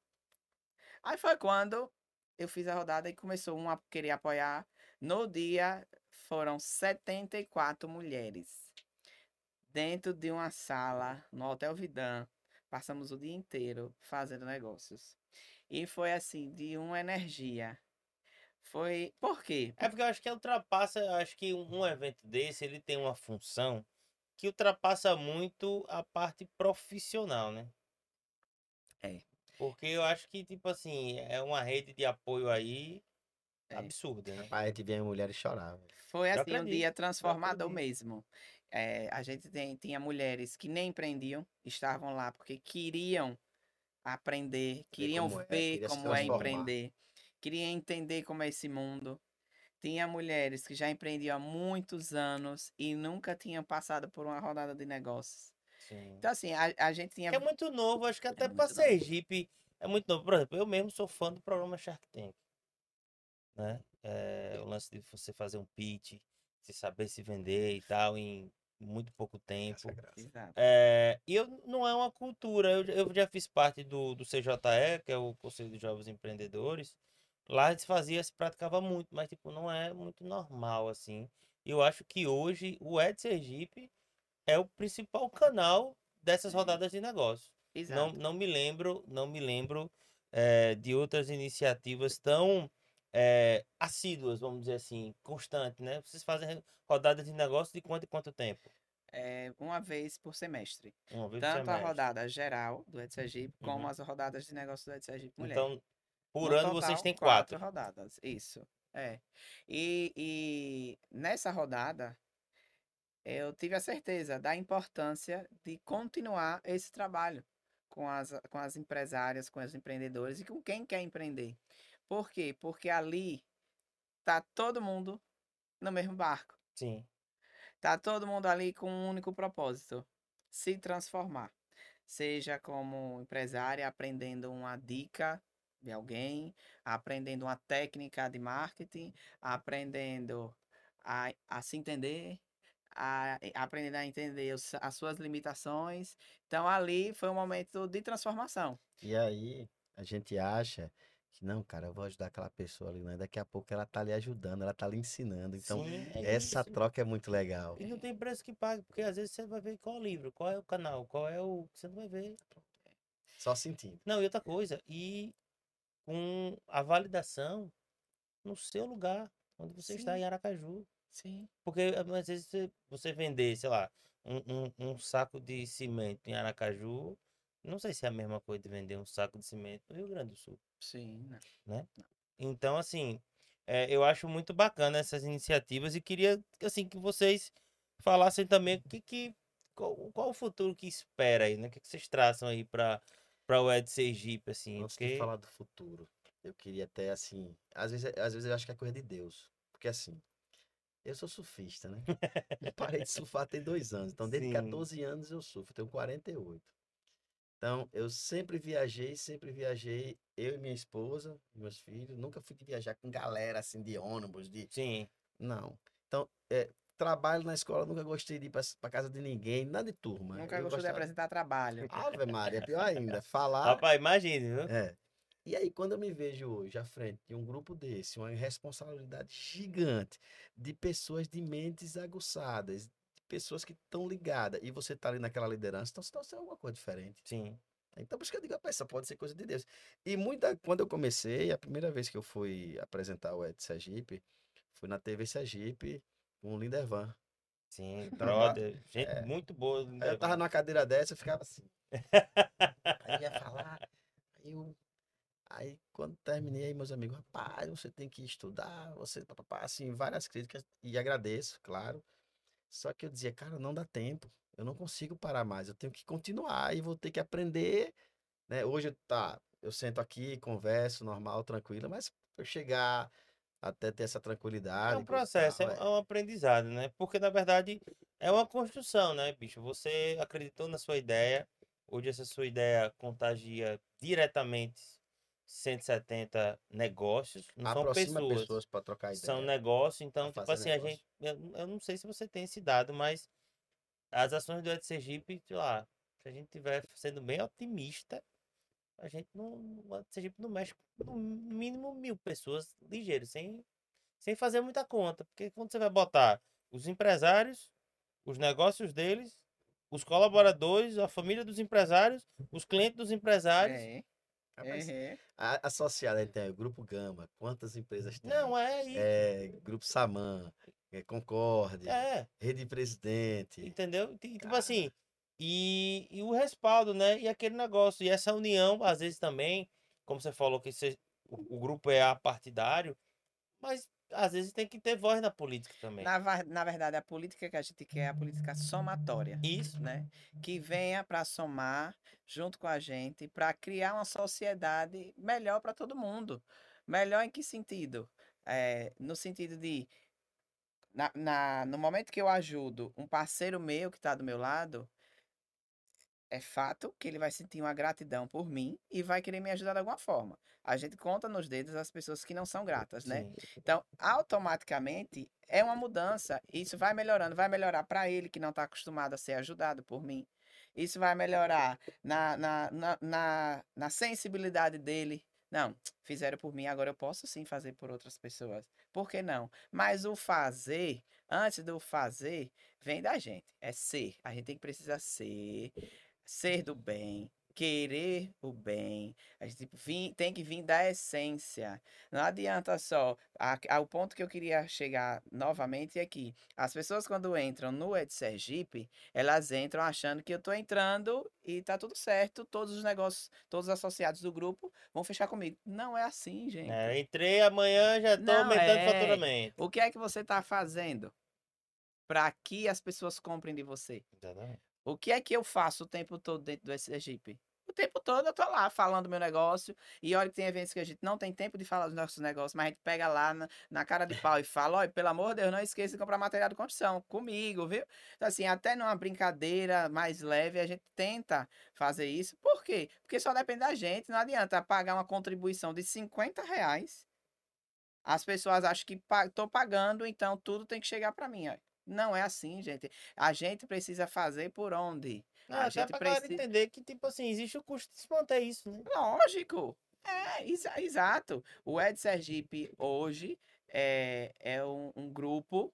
Aí foi quando eu fiz a rodada e começou um a querer apoiar. No dia foram 74 mulheres dentro de uma sala no Hotel Vidan. Passamos o dia inteiro fazendo negócios. E foi assim, de uma energia. Foi. Por quê? É porque eu acho que ultrapassa, eu acho que um evento desse, ele tem uma função que ultrapassa muito a parte profissional, né? É. Porque eu acho que, tipo assim, é uma rede de apoio aí É. absurda, né? Aí a gente via mulheres chorar. Foi Eu assim, um dia transformador mesmo. É, a gente tem, tinha mulheres que nem empreendiam, estavam lá porque queriam aprender, queriam como é, ver queria se como é empreender, queriam entender como é esse mundo. Tinha mulheres que já empreendiam há muitos anos e nunca tinham passado por uma rodada de negócios. Sim. Então, assim, a, a gente tinha. É muito novo, acho que até muito pra novo. Sergipe é muito novo. Por exemplo, eu mesmo sou fã do programa Shark Tank. Né? É, o lance de você fazer um pitch, você saber se vender e tal em muito pouco tempo. É. Exato. É, e eu, não é uma cultura. Eu, eu já fiz parte do, do CJE, que é o Conselho de Jovens Empreendedores. Lá se fazia, se praticava muito, mas tipo, não é muito normal assim. Eu acho que hoje o Ed Sergipe é o principal canal dessas Sim. rodadas de negócio. Não, Exato. não me lembro, não me lembro eh, de outras iniciativas tão eh, assíduas, vamos dizer assim, constantes, né? Vocês fazem rodadas de negócio de quanto em quanto tempo? É, uma vez por semestre. Uma vez por Tanto a semestre. rodada geral do Ed Sergipe, como Uhum. as rodadas de negócio do Ed Sergipe Mulher. Então, por No ano vocês total, têm quatro. rodadas, isso. É. E, e nessa rodada, eu tive a certeza da importância de continuar esse trabalho com as, com as empresárias, com os empreendedores e com quem quer empreender. Por quê? Porque ali tá todo mundo no mesmo barco. Sim. Tá todo mundo ali com um único propósito: se transformar. Seja como empresária, aprendendo uma dica de alguém, aprendendo uma técnica de marketing, aprendendo a, a se entender, a, aprendendo a entender os- as suas limitações. Então, ali foi um momento de transformação. E aí, a gente acha não, cara, eu vou ajudar aquela pessoa ali, né? Daqui a pouco ela tá lhe ajudando, ela tá lhe ensinando. Então, Sim, é essa isso. troca é muito legal. E não tem preço que pague, porque às vezes você vai ver qual é o livro, qual é o canal, qual é o. Você não vai ver. Só sentindo. Não, e outra coisa, e com a validação no seu lugar, onde você está Sim. em Aracaju. Sim. Porque eh, às vezes você, você vender, sei lá, um, um, um saco de cimento em Aracaju, não sei se é a mesma coisa de vender um saco de cimento no Rio Grande do Sul. Sim. não. Então, assim, eh, eu acho muito bacana essas iniciativas e queria, assim, que vocês falassem também o que, que qual, qual o futuro que espera aí, né? O que, que vocês traçam aí para para o Ed Sergipe, assim, Antes de porque... falar do futuro, eu queria até assim. Às vezes, às vezes eu acho que é coisa de Deus. Porque assim, eu sou surfista, né? Parei de surfar tem dois anos. Então, desde Sim. 14 anos eu surfo, tenho 48. Então, eu sempre viajei, sempre viajei, eu e minha esposa, meus filhos. Nunca fui de viajar com galera assim de ônibus, de. Sim, Não. Então, é, trabalho na escola, nunca gostei de ir pra casa de ninguém, nada de turma. Nunca Eu gostou de gostava- apresentar trabalho. Ave Maria, pior ainda. Falar. rapaz, imagine, viu? É. E aí, quando eu me vejo hoje à frente de um grupo desse, uma responsabilidade gigante de pessoas de mentes aguçadas, de pessoas que estão ligadas, e você tá ali naquela liderança, então você sendo alguma coisa diferente. Sim, Então, por isso que eu digo, "Rapaz, isso pode ser coisa de Deus. E muita, quando eu comecei, a primeira vez que eu fui apresentar o Ed Sergipe, foi na TV Sergipe, com o Lindervan. sim, Então, brother, gente muito boa. Aí eu tava numa cadeira dessa, eu ficava assim. Aí ia falar, aí eu. Aí quando terminei, aí meus amigos, rapaz, você tem que estudar, você, papapá, assim, várias críticas, e agradeço, claro. Só que eu dizia, cara, não dá tempo, eu não consigo parar mais, eu tenho que continuar e vou ter que aprender, né? Hoje, tá, eu sento aqui, converso, normal, tranquilo, mas eu chegar até ter essa tranquilidade. É um processo, é, tal, é um aprendizado, né? Porque, na verdade, é uma construção, né, bicho? Você acreditou na sua ideia, hoje essa sua ideia contagia diretamente 170 negócios, não são Aproxima pessoas, pessoas para trocar ideia. são negócios, então, tipo assim, a negócio. gente, eu, eu não sei se você tem esse dado, mas as ações do Ed Sergipe, sei lá, se a gente tiver sendo bem otimista, a gente não, o Sergipe não mexe com no mínimo mil pessoas ligeiras, sem, sem fazer muita conta, porque quando você vai botar os empresários, os negócios deles, os colaboradores, a família dos empresários, os clientes dos empresários, É, É, é. a- Associada tem o Grupo Gama, quantas empresas tem? não é isso, É, Grupo Saman, é, Concorde, é. Rede Presidente. Entendeu? Tipo Cara. assim, e, e o respaldo, né? E aquele negócio. E essa união, às vezes também, como você falou que você- o, o grupo é apartidário, mas às vezes tem que ter voz na política também. Na, na verdade, a política que a gente quer é a política somatória. Isso. né? Que venha para somar junto com a gente para criar uma sociedade melhor para todo mundo. Melhor em que sentido? É, no sentido de na, na- no momento que eu ajudo um parceiro meu que está do meu lado, é fato que ele vai sentir uma gratidão por mim e vai querer me ajudar de alguma forma. A gente conta nos dedos as pessoas que não são gratas, né? Sim. Então, automaticamente é uma mudança. Isso vai melhorando, vai melhorar para ele que não está acostumado a ser ajudado por mim. Isso vai melhorar na, na, na, na, na sensibilidade dele. Não, fizeram por mim, agora eu posso sim fazer por outras pessoas. Por que não? Mas o fazer, antes do fazer, vem da gente. É ser. A gente tem que precisar ser, ser do bem, querer o bem. A gente tipo, vim- tem que vir da essência. Não adianta só. A, a- o ponto que eu queria chegar novamente é que as pessoas, quando entram no Ed Sergipe, elas entram achando que eu estou entrando e tá tudo certo, todos os negócios, todos os associados do grupo vão fechar comigo. Não é assim, gente. É, entrei amanhã, já Não, aumentando é. o faturamento. O que é que você está fazendo para que as pessoas comprem de você? Exatamente. O que é que eu faço o tempo todo dentro do Sergipe? O tempo todo eu tô lá falando meu negócio. E olha que tem eventos que a gente não tem tempo de falar dos nossos negócios, mas a gente pega lá na, na cara de pau e fala: olha, pelo amor de Deus, não esqueça de comprar material de construção comigo, viu? Então, assim, até numa brincadeira mais leve, a gente tenta fazer isso. Por quê? Porque só depende da gente. Não adianta pagar uma contribuição de 50 reais. As pessoas acham que estou pagando, então tudo tem que chegar para mim. ó. Não é assim, gente. A gente precisa fazer por onde? Não, A gente precisa- entender que, tipo assim, existe o custo de se manter isso, né? Lógico. É, exa- exato. O Ed Sergipe hoje é, é um, um grupo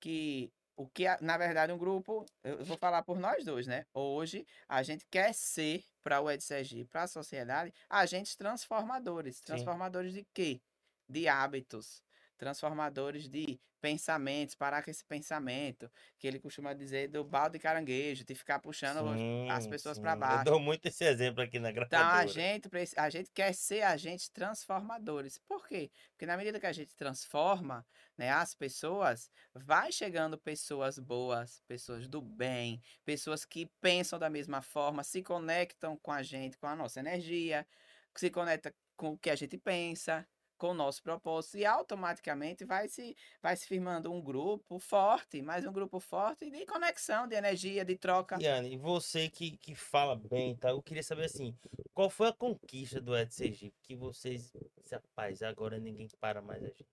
que, o que, na verdade, um grupo, eu vou falar por nós dois, né? Hoje, a gente quer ser, para o Ed Sergipe, para a sociedade, agentes transformadores. Transformadores de quê? De hábitos. Transformadores de pensamentos, parar com esse pensamento, que ele costuma dizer do balde de caranguejo, de ficar puxando os- as Sim, pessoas sim. para Eu baixo. dou muito esse exemplo aqui na Então, a gravadora. gente, a gente quer ser agentes transformadores. Por quê? Porque na medida que a gente transforma né, as pessoas, vai chegando pessoas boas, pessoas do bem, pessoas que pensam da mesma forma, se conectam com a gente, com a nossa energia, se conectam com o que a gente pensa, com o nosso propósito, e automaticamente vai se, vai se firmando um grupo forte, mais um grupo forte de conexão, de energia, de troca. Iane, e você que, que fala bem, tá? Eu queria saber assim, qual foi a conquista do Ed Sergipe que vocês, rapaz, agora ninguém para mais a gente.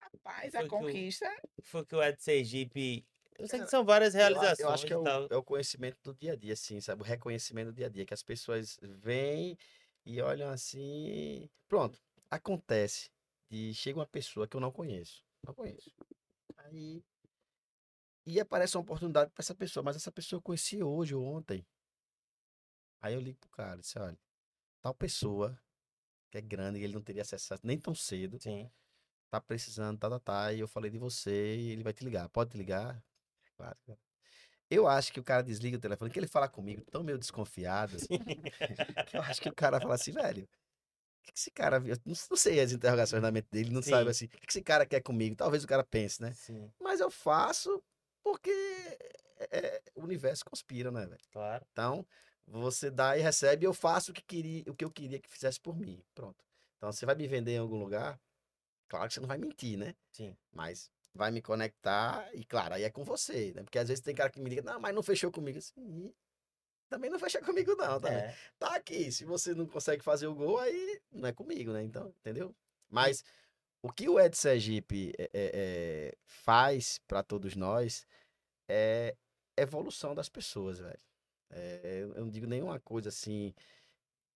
Rapaz, Foi a que o- conquista Foi que o Ed Sergipe, eu sei que são várias Eu realizações Eu acho que é o, tal. é o conhecimento do dia a dia, assim, sabe? O reconhecimento do dia a dia, que as pessoas vêm e olham assim. Pronto, acontece. E chega uma pessoa que eu não conheço. Não conheço. Aí. E aparece uma oportunidade para essa pessoa, mas essa pessoa eu conheci hoje ou ontem. Aí eu ligo pro cara e disse: olha, tal pessoa, que é grande, e ele não teria acesso nem tão cedo, Sim. tá precisando, tá, tá, tá, e eu falei de você e ele vai te ligar. Pode te ligar? Claro. cara. Eu acho que o cara desliga o telefone, que ele fala comigo tão meio desconfiado, que eu acho que o cara fala assim, velho, que, que esse cara, eu não, não sei as interrogações na mente dele, não Sim. sabe assim, o que, que esse cara quer comigo? Talvez o cara pense, né? Sim, Mas eu faço porque é, o universo conspira, né, velho? claro. Então, você dá e recebe, eu faço o que, queria, o que eu queria que fizesse por mim. Pronto. Então, você vai me vender em algum lugar, Claro que você não vai mentir, né? Sim. Mas vai me conectar e, claro, aí é com você, né? Porque às vezes tem cara que me liga, não, mas não fechou comigo. Assim, "Ih, também não fecha comigo, não, tá? É. Tá aqui. Se você não consegue fazer o gol, aí não é comigo, né? Então, entendeu? Mas o que o Ed Sergipe é, é, faz para todos nós é evolução das pessoas, velho. É, eu não digo nenhuma coisa assim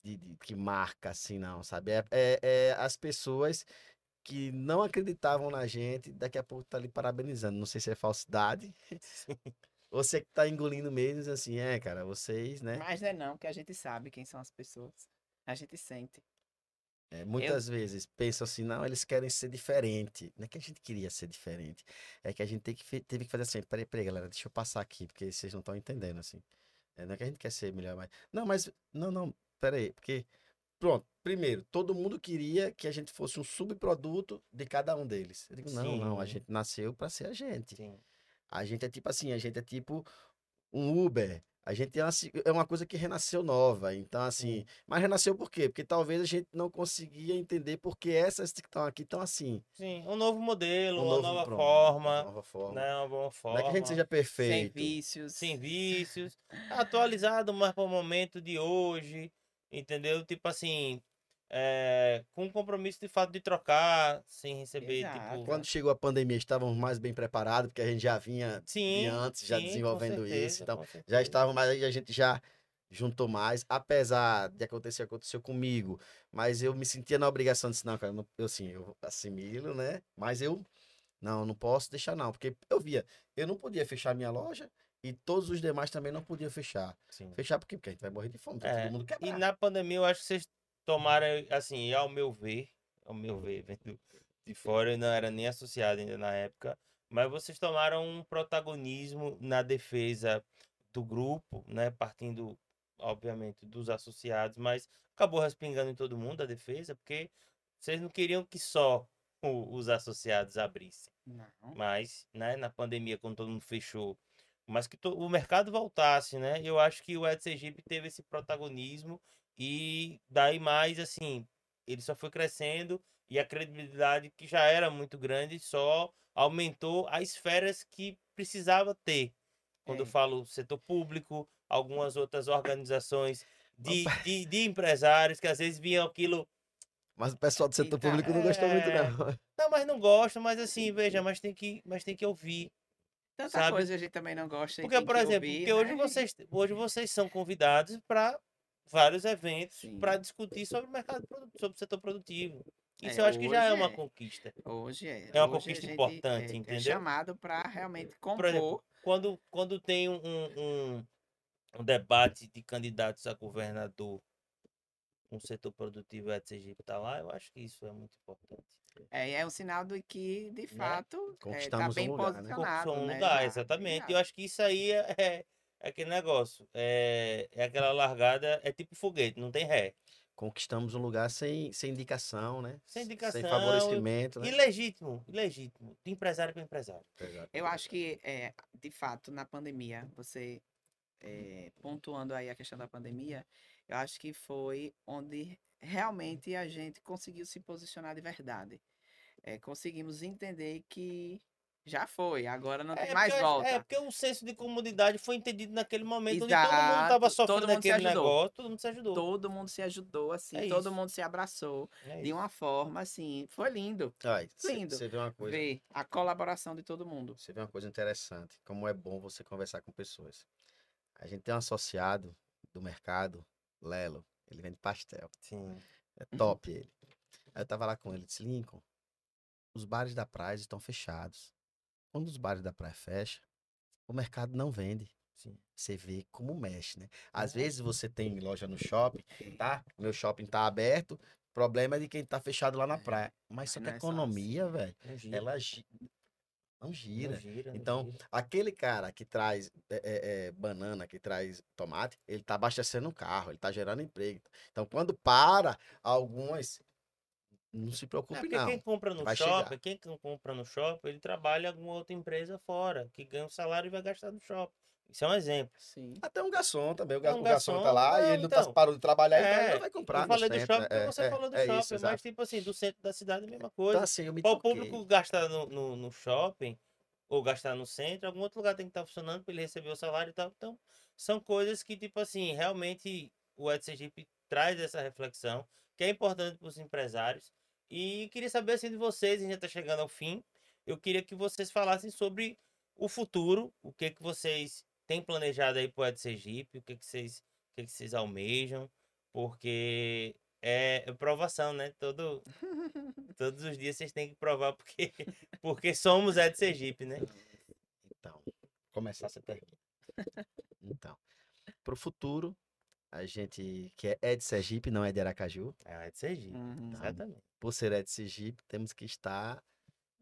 de, de- que marca assim, não, sabe? É, é- é as pessoas que não acreditavam na gente, daqui a pouco tá ali parabenizando. Não sei se é falsidade é que tá engolindo mesmo, assim, é, cara, vocês, né? Mas não é não, que a gente sabe quem são as pessoas. A gente sente. É, muitas vezes pensam assim, não, eles querem ser diferente. Não é que a gente queria ser diferente. É que a gente tem que, teve que fazer assim, peraí, peraí, galera, deixa eu passar aqui, porque vocês não estão entendendo, assim. É, não é que a gente quer ser melhor, mas... Não, mas, não, não, peraí, porque... Pronto, primeiro, todo mundo queria que a gente fosse um subproduto de cada um deles. Eu digo, não, não, a gente nasceu para ser a gente. Sim. A gente é tipo assim, a gente é tipo um Uber. A gente é uma, é uma coisa que renasceu nova. Então, assim, Sim. mas renasceu por quê? Porque talvez a gente não conseguia entender porque essas que estão aqui estão assim. Sim. Um novo modelo, Um uma novo- nova pronto, forma, Nova forma. né? Uma boa Não forma. é que a gente seja Sem perfeito. vícios. sem vícios, atualizado mais para o momento de hoje, entendeu? Tipo assim, é, com o compromisso de fato de trocar, sem receber, Exato. tipo. Quando chegou a pandemia, estávamos mais bem preparados, porque a gente já vinha Sim, de antes, já sim, com desenvolvendo isso. certeza, Então, com já mais aí, a gente já juntou mais, apesar de acontecer, aconteceu comigo, mas eu me sentia na obrigação de dizer, não, cara, eu, assim, eu assimilo, né? Mas eu, não, não posso deixar não, porque eu via, eu não podia fechar minha loja e todos os demais também não podiam fechar. Sim. Fechar por quê? Porque a gente vai morrer de fome, tá É, todo mundo E quebrar. na pandemia eu acho que vocês tomaram, assim, ao meu ver, ao meu ver, vendo de fora, eu não era nem associado ainda na época, mas vocês tomaram um protagonismo na defesa do grupo, né? Partindo, obviamente, dos associados, mas acabou respingando em todo mundo a defesa, porque vocês não queriam que só o- os associados abrissem. Não. Mas, né, na pandemia, quando todo mundo fechou, mas que to- o mercado voltasse, né? Eu acho que o Ed Sergipe teve esse protagonismo e daí mais, assim, ele só foi crescendo e a credibilidade que já era muito grande só aumentou as esferas que precisava ter. Quando eu É. falo setor público, algumas outras organizações de, de, de empresários que às vezes viam aquilo Mas o pessoal do setor público não gostou muito é, não. não, mas não gosto, mas assim, veja, mas tem que, mas tem que ouvir. Tanta Sabe? coisa a gente também não gosta. Porque, por exemplo, ouvir, porque hoje né? vocês, hoje vocês são convidados para vários eventos para discutir sobre o mercado, sobre o setor produtivo. Isso É, eu acho que já é hoje uma é. conquista. Hoje é. É uma hoje a conquista gente importante, é, entendeu? É chamado para realmente compor. Por exemplo, quando, quando tem um, um, um debate de candidatos a governador, um setor produtivo é de Sergipe está lá, eu acho que isso é muito importante. é, é um sinal de que, de fato, está um bem lugar, né? posicionado. Conquistou um né? lugar, Já, exatamente. já. Eu acho que isso aí é, é, aquele negócio. É, é aquela largada, é tipo foguete, não tem ré. Conquistamos um lugar sem, sem indicação, né? Sem indicação, Sem favorecimento, né? Ilegítimo, ilegítimo. De empresário para empresário. Eu acho que, é, de fato, na pandemia, você é, pontuando aí a questão da pandemia, eu acho que foi onde realmente a gente conseguiu se posicionar de verdade. É, conseguimos entender que já foi, agora não tem mais porque, eu acho- volta. é porque o senso de comunidade foi entendido naquele momento onde todo mundo estava Exato, todo sofrendo mundo se aquele ajudou. negócio, todo mundo se ajudou. Todo mundo se ajudou, assim, É todo isso. mundo se abraçou É de uma forma, assim, foi lindo cê- Lindo. Você vê uma coisa. ver a colaboração de todo mundo. Você vê uma coisa interessante, como é bom você conversar com pessoas. A gente tem um associado do mercado, Lelo, ele vende pastel. Sim. É top ele. Aí eu tava lá com ele, disse, Lincoln, os bares da praia estão fechados. Quando os bares da praia fecham, o mercado não vende. Sim. Você vê como mexe, né? Às Uhum. vezes você tem loja no shopping, tá? Meu shopping tá aberto, problema é de quem tá fechado lá na praia. Mas só que a é assim. economia, velho, ela gi- não gira. Não gira, não Então, gira. aquele cara que traz é, é, é, banana, que traz tomate, ele tá abastecendo o carro, ele tá gerando emprego. Então, quando para, algumas não se É preocupe, porque não. quem compra no vai shopping, chegar. quem não compra no shopping, ele trabalha em alguma outra empresa fora, que ganha um salário e vai gastar no shopping. Isso é um exemplo. Sim. Até um garçom também. O, ga- É um o garçom, tá lá não, e ele não então. tá, parou de trabalhar, então É, ele não vai comprar. eu falei no do centro, shopping porque é, você é, falou do é shopping, isso, mas exato. tipo assim, do centro da cidade, a mesma Então, coisa. assim, eu me Para o público gastar no, no, no shopping ou gastar no centro, algum outro lugar tem que estar funcionando para ele receber o salário e tal. Então, são coisas que, tipo assim, realmente o Ed Sergipe traz essa reflexão, que é importante para os empresários. E queria saber assim de vocês, a gente já está chegando ao fim. Eu queria que vocês falassem sobre o futuro, o que que vocês têm planejado aí para o Sergipe, o que que vocês, o que que vocês almejam, porque é provação, né? Todo, todos os dias vocês têm que provar porque, porque somos Ed Sergipe, né? Então, começar essa pergunta. Então, pro futuro, a gente que é é de Sergipe, não é de Aracaju. É Ed Sergipe, Uhum. exatamente. Por ser é de Sergipe, temos que estar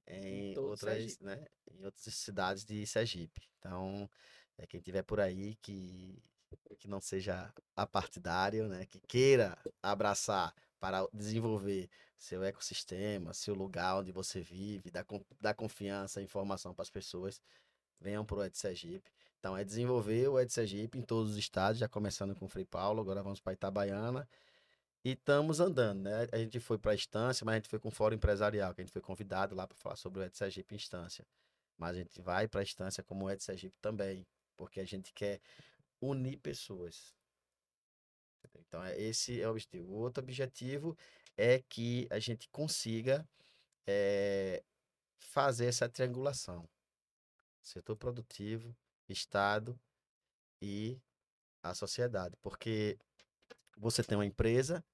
em todo outras, Sergipe. né, em outras cidades de Sergipe. Então, é quem tiver por aí que que não seja apartidário, né, que queira abraçar para desenvolver seu ecossistema, seu lugar onde você vive, dar, dar confiança, informação para as pessoas, venham para o Ed Sergipe. Então, é desenvolver o Ed Sergipe em todos os estados, já começando com Frei Paulo, agora vamos para Itabaiana. E estamos andando, né? A gente foi para a Estância, mas a gente foi com o Fórum Empresarial, que a gente foi convidado lá para falar sobre o Ed Sergipe em Estância. Mas a gente vai para a Estância como o Ed Sergipe também, porque a gente quer unir pessoas. Então, é, esse é o objetivo. O outro objetivo é que a gente consiga eh, fazer essa triangulação. Setor produtivo, Estado e a sociedade. Porque você tem uma empresa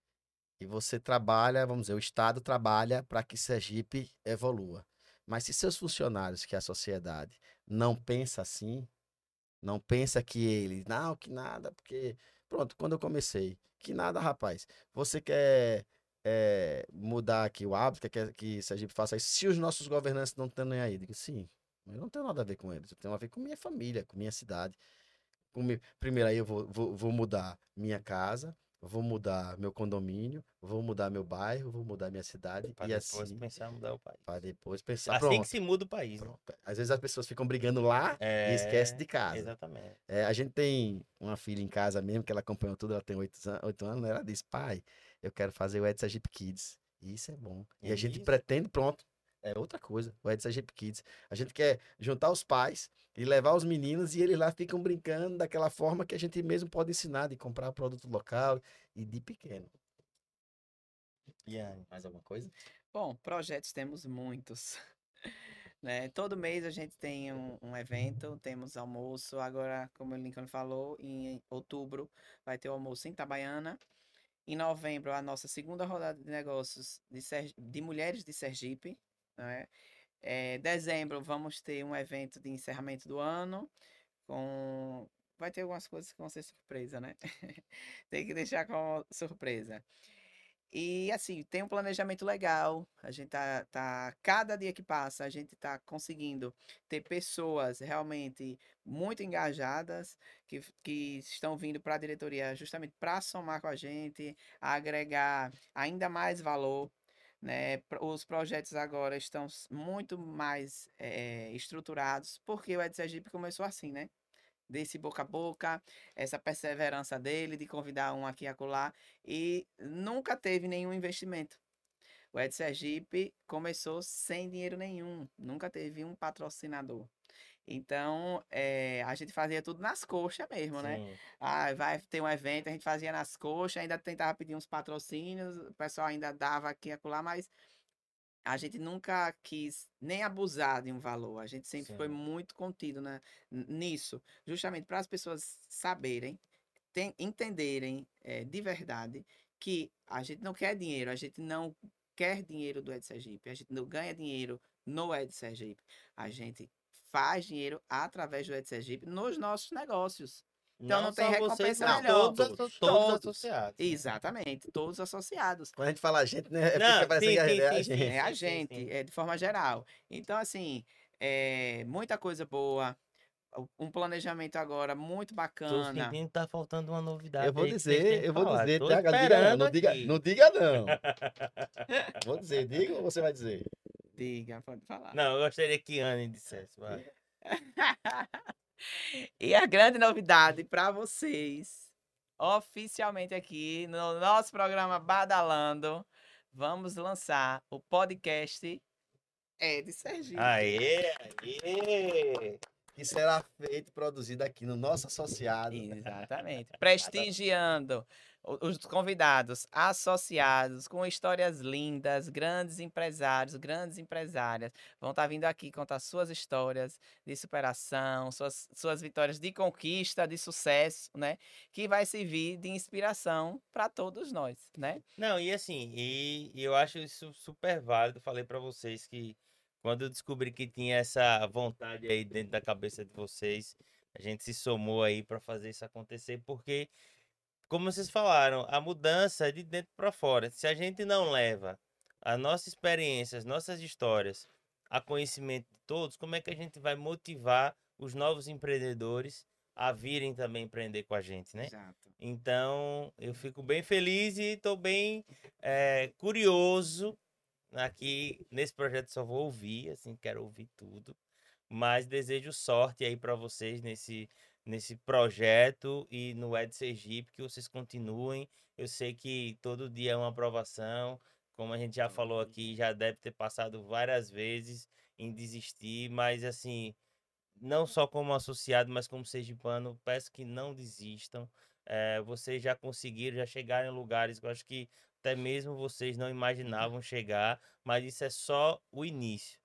e você trabalha, vamos dizer, o Estado trabalha para que Sergipe evolua. Mas se seus funcionários, que é a sociedade, não pensa assim, não pensa que ele, não, que nada, porque pronto, quando eu comecei, que nada, rapaz. Você quer eh, mudar aqui o hábito, quer que Sergipe faça isso, se os nossos governantes não estão nem aí. Digo, sim, mas eu não tenho nada a ver com eles, eu tenho a ver com minha família, com minha cidade. Com mi- Primeiro aí eu vou, vou, vou mudar minha casa, vou mudar meu condomínio, vou mudar meu bairro, vou mudar minha cidade Para e depois assim, pensar em mudar o país. para depois pensar, Assim pronto, que se muda o país. né? pronto. Às vezes as pessoas ficam brigando lá É, e esquece de casa. Exatamente. É, a gente tem uma filha em casa mesmo, que ela acompanhou tudo, ela tem oito an- oito anos, né? Ela diz, pai, eu quero fazer o Ed Sergipe Kids. E Isso é bom. E a gente Isso. pretende, pronto, é outra coisa, o Ed Sergipe Kids. A gente quer juntar os pais e levar os meninos e eles lá ficam brincando daquela forma que a gente mesmo pode ensinar, de comprar produto local e de pequeno. Iane. Mais alguma coisa? Bom, projetos temos muitos. Né? Todo mês a gente tem um, um evento, temos almoço. Agora, como o Lincoln falou, em outubro vai ter o almoço em Itabaiana. Em novembro, a nossa segunda rodada de negócios de, Ser- de mulheres de Sergipe. Né? É, dezembro, vamos ter um evento de encerramento do ano. Com... Vai ter algumas coisas que vão ser surpresa, né? Tem que deixar como surpresa. E assim, tem um planejamento legal. A gente tá, tá cada dia que passa, a gente tá conseguindo ter pessoas realmente muito engajadas que, que estão vindo para a diretoria justamente para somar com a gente, agregar ainda mais valor. Né? Os projetos agora estão muito mais eh, estruturados, porque o Ed Sergipe começou assim, né? Desse boca a boca, essa perseverança dele de convidar um aqui e acolá, e nunca teve nenhum investimento. O Ed Sergipe começou sem dinheiro nenhum, nunca teve um patrocinador. Então, eh, a gente fazia tudo nas coxas mesmo, né? Sim. Ah, vai ter um evento, a gente fazia nas coxas, ainda tentava pedir uns patrocínios, o pessoal ainda dava aqui e acolá, mas a gente nunca quis nem abusar de um valor. A gente sempre foi Sim. muito contido né, nisso, justamente para as pessoas saberem, ten- entenderem eh, de verdade que a gente não quer dinheiro, a gente não quer dinheiro do Ed Sergipe, a gente não ganha dinheiro no Ed Sergipe. A gente faz dinheiro através do Ed Sergipe nos nossos negócios. Então não tem só vocês, recompensa mas melhor. Todos, todos, Todos. associados. Exatamente, todos associados. Quando a gente fala a gente, né? Não, Fica parecendo sim, que a sim, gente é a sim, gente. sim. É a gente, é de forma geral. Então, assim, é muita coisa boa. Um planejamento agora muito Tô bacana. sentindo que tá faltando uma novidade. Eu vou dizer, eu vou falar. dizer, Tô TH, não diga não, não diga, não diga não. Vou dizer, diga ou você vai dizer? Diga, pode falar. Não, eu gostaria que Anne dissesse. vai. E a grande novidade para vocês, oficialmente aqui no nosso programa Badalando, vamos lançar o podcast É de Sergipe. Aê, aê! Que será feito, produzido aqui no nosso associado. Exatamente. Prestigiando os convidados associados com histórias lindas, grandes empresários, grandes empresárias. Vão estar vindo aqui contar suas histórias de superação, suas, suas vitórias de conquista, de sucesso, né? Que vai servir de inspiração para todos nós, né? Não, e assim, e, e eu acho isso super válido. Falei pra vocês que quando eu descobri que tinha essa vontade aí dentro da cabeça de vocês, a gente se somou aí pra fazer isso acontecer, porque, como vocês falaram, a mudança é de dentro pra fora. Se a gente não leva a nossa experiência, as nossas histórias a conhecimento de todos, como é que a gente vai motivar os novos empreendedores a virem também empreender com a gente, né? Exato. Então, eu fico bem feliz e estou bem eh, curioso. Aqui nesse projeto só vou ouvir, assim, quero ouvir tudo. Mas desejo sorte aí para vocês nesse, nesse projeto e no Ed Sergipe, que vocês continuem. Eu sei que todo dia é uma aprovação, como a gente já falou aqui, já deve ter passado várias vezes em desistir, mas assim, não só como associado, mas como sergipano, peço que não desistam. Eh, vocês já conseguiram, já chegaram em lugares que eu acho que até mesmo vocês não imaginavam chegar, mas isso é só o início.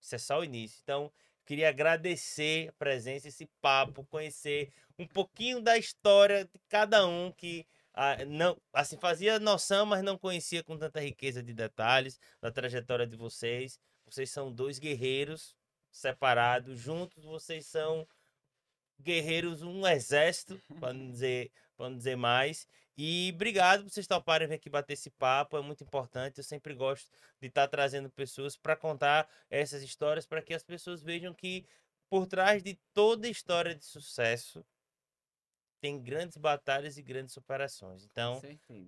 Isso é só o início. Então, queria agradecer a presença, esse papo, conhecer um pouquinho da história de cada um que ah, não, assim, fazia noção, mas não conhecia com tanta riqueza de detalhes da trajetória de vocês. Vocês são dois guerreiros separados, juntos vocês são guerreiros, um exército, para não dizer, para não dizer mais. E obrigado por vocês toparem aqui bater esse papo, é muito importante. Eu sempre gosto de estar trazendo pessoas para contar essas histórias, para que as pessoas vejam que por trás de toda história de sucesso tem grandes batalhas e grandes superações. Então,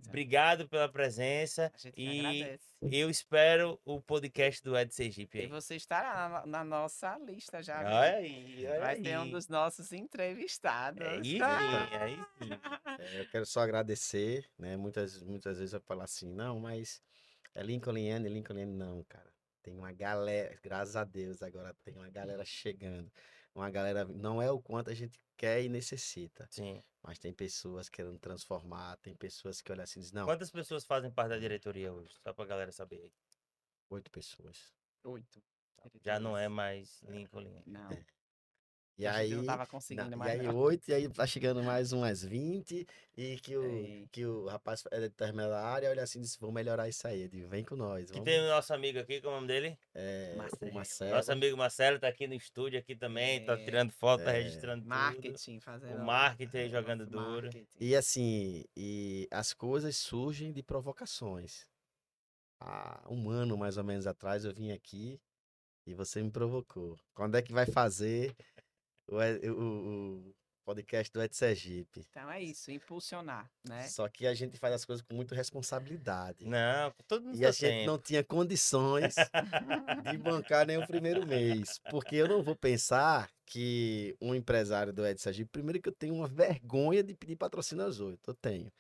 obrigado pela presença. A gente que E agradece. eu espero o podcast do Ed Sergipe E aí. você estará na, na nossa lista já. Olha aí, olha Vai ser um aí. dos nossos entrevistados. Aí sim, aí sim. É, eu quero só agradecer, né? Muitas, muitas vezes eu falo assim, não, mas é Lincolniano, Lincolniano, não, cara. Tem uma galera, graças a Deus, agora tem uma galera chegando. Uma galera, não é o quanto a gente quer e necessita, Sim. mas tem pessoas querendo transformar, tem pessoas que olham assim e dizem, não, Quantas pessoas fazem parte da diretoria hoje? Só pra galera saber aí. oito pessoas. Oito. Já não é mais Lincoln. Não. E a gente aí, não tava conseguindo e mais. aí não. oito, e aí tá chegando mais umas 20, e que o, Ei. que o rapaz é determinada área, olha assim e diz, vou melhorar isso aí. Eu digo, vem com nós, Que vamos. tem o nosso amigo aqui, como é o nome dele? É, Marcelo. o Marcelo. Nosso amigo Marcelo tá aqui no estúdio aqui também, tá É. tirando foto, tá É. registrando tudo. Marketing, fazendo. O marketing aí jogando duro. marketing. E assim, e as coisas surgem de provocações. Há um ano mais ou menos atrás eu vim aqui e você me provocou. Quando é que vai fazer o, o- o podcast do Ed Sergipe? Então é isso, impulsionar, né? Só que a gente faz as coisas com muita responsabilidade. Não, todo mundo E a gente não tinha condições de bancar nem o primeiro mês. Porque eu não vou pensar que um empresário do Ed Sergipe, primeiro que eu tenho uma vergonha de pedir patrocínio aos oito. Eu tenho.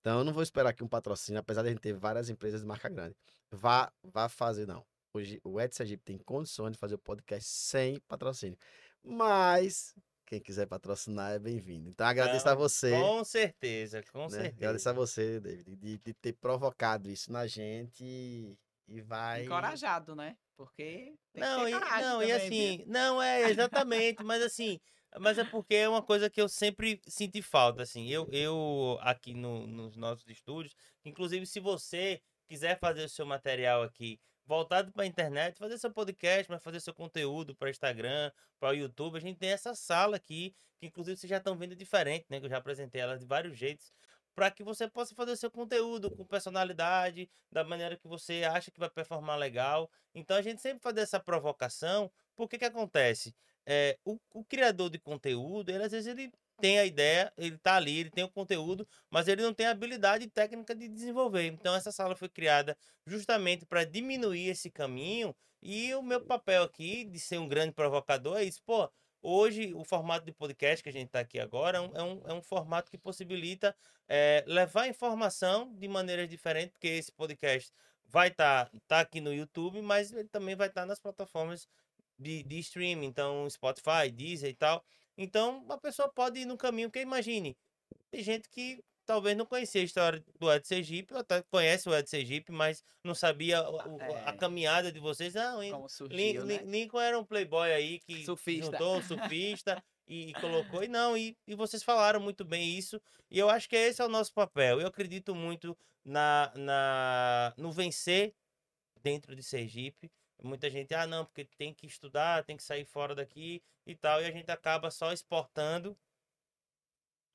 Então eu não vou esperar que um patrocínio, apesar de a gente ter várias empresas de marca grande, vá, vá fazer, não. Hoje o Ed Sergipe tem condições de fazer o podcast sem patrocínio. Mas quem quiser patrocinar é bem-vindo. Então agradeço a Não, você. Com certeza, com né? Agradeço certeza. a você, David, de, de ter provocado isso na gente e, e vai. Encorajado, né? Porque tem Não, que e, ter coragem não, e também, viu? assim, não é exatamente, mas assim, mas é porque é uma coisa que eu sempre senti falta, assim, eu, eu aqui no, nos nossos estúdios, inclusive se você quiser fazer o seu material aqui voltado para a internet, fazer seu podcast, mas fazer seu conteúdo para Instagram, para o YouTube, a gente tem essa sala aqui, que inclusive vocês já estão vendo diferente, né, que eu já apresentei ela de vários jeitos, para que você possa fazer seu conteúdo com personalidade, da maneira que você acha que vai performar legal. Então a gente sempre faz essa provocação, porque que acontece? É, o, o criador de conteúdo, ele às vezes ele tem a ideia, ele tá ali, ele tem o conteúdo, mas ele não tem a habilidade técnica de desenvolver. Então essa sala foi criada justamente para diminuir esse caminho e o meu papel aqui de ser um grande provocador é isso, pô, hoje o formato de podcast que a gente está aqui agora é um, é um, é um formato que possibilita é, levar informação de maneiras diferentes, porque esse podcast vai estar tá, tá aqui no YouTube, mas ele também vai estar tá nas plataformas de, de streaming, então Spotify, Deezer e tal. Então a pessoa pode ir no caminho, porque imagine, tem gente que talvez não conhecia a história do Ed Sergipe, ou até conhece o Ed Sergipe, mas não sabia o, é. a caminhada de vocês. Ah, Como surgiu, Lincoln, né? Lincoln era um playboy aí que Surfista. juntou um surfista e, e colocou. E não, e, e vocês falaram muito bem isso. E eu acho que esse é o nosso papel. Eu acredito muito na, na no vencer dentro de Sergipe. Muita gente, ah, não, porque tem que estudar, tem que sair fora daqui e tal. E a gente acaba só exportando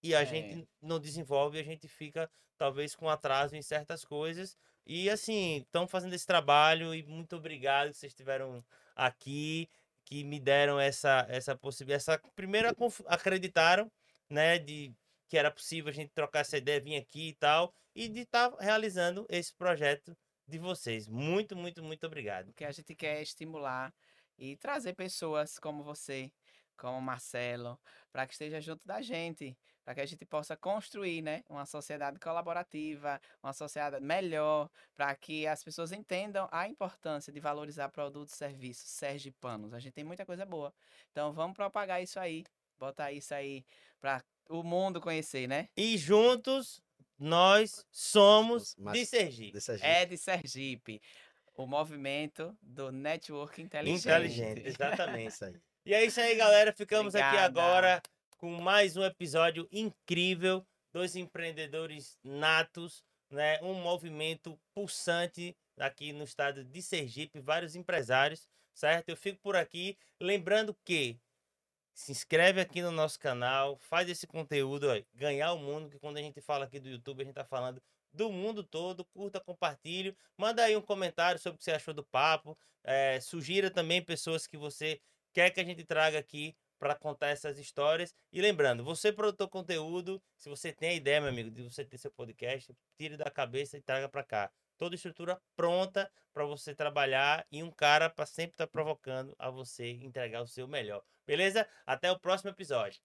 e a É. gente não desenvolve, a gente fica talvez com atraso em certas coisas. E assim, estão fazendo esse trabalho e muito obrigado que vocês estiveram aqui, que me deram essa essa possibilidade, essa primeiro conf- acreditaram, né, de que era possível a gente trocar essa ideia, vir aqui e tal, e de estar realizando esse projeto de vocês. Muito, muito, muito obrigado. O que a gente quer estimular e trazer pessoas como você, como Marcelo, para que esteja junto da gente, para que a gente possa construir, né, uma sociedade colaborativa, uma sociedade melhor, para que as pessoas entendam a importância de valorizar produtos e serviços sergipanos. A gente tem muita coisa boa. Então vamos propagar isso aí, botar isso aí para o mundo conhecer, né? E juntos nós somos Mas- de Sergipe. Desse jeito. É de Sergipe, o movimento do network inteligente. Inteligente, exatamente. Isso aí. E é isso aí, galera. Ficamos aqui Obrigada. agora com mais um episódio incrível. Dois empreendedores natos, né? Um movimento pulsante aqui no estado de Sergipe, vários empresários, certo? Eu fico por aqui, lembrando que se inscreve aqui no nosso canal, faz esse conteúdo, ó, ganhar o mundo, que quando a gente fala aqui do YouTube, a gente tá falando do mundo todo, curta, compartilhe, manda aí um comentário sobre o que você achou do papo, eh, sugira também pessoas que você quer que a gente traga aqui para contar essas histórias. E lembrando, você produtor conteúdo, se você tem a ideia, meu amigo, de você ter seu podcast, tire da cabeça e traga para cá. Toda estrutura pronta para você trabalhar e um cara para sempre estar provocando a você entregar o seu melhor. Beleza? Até o próximo episódio.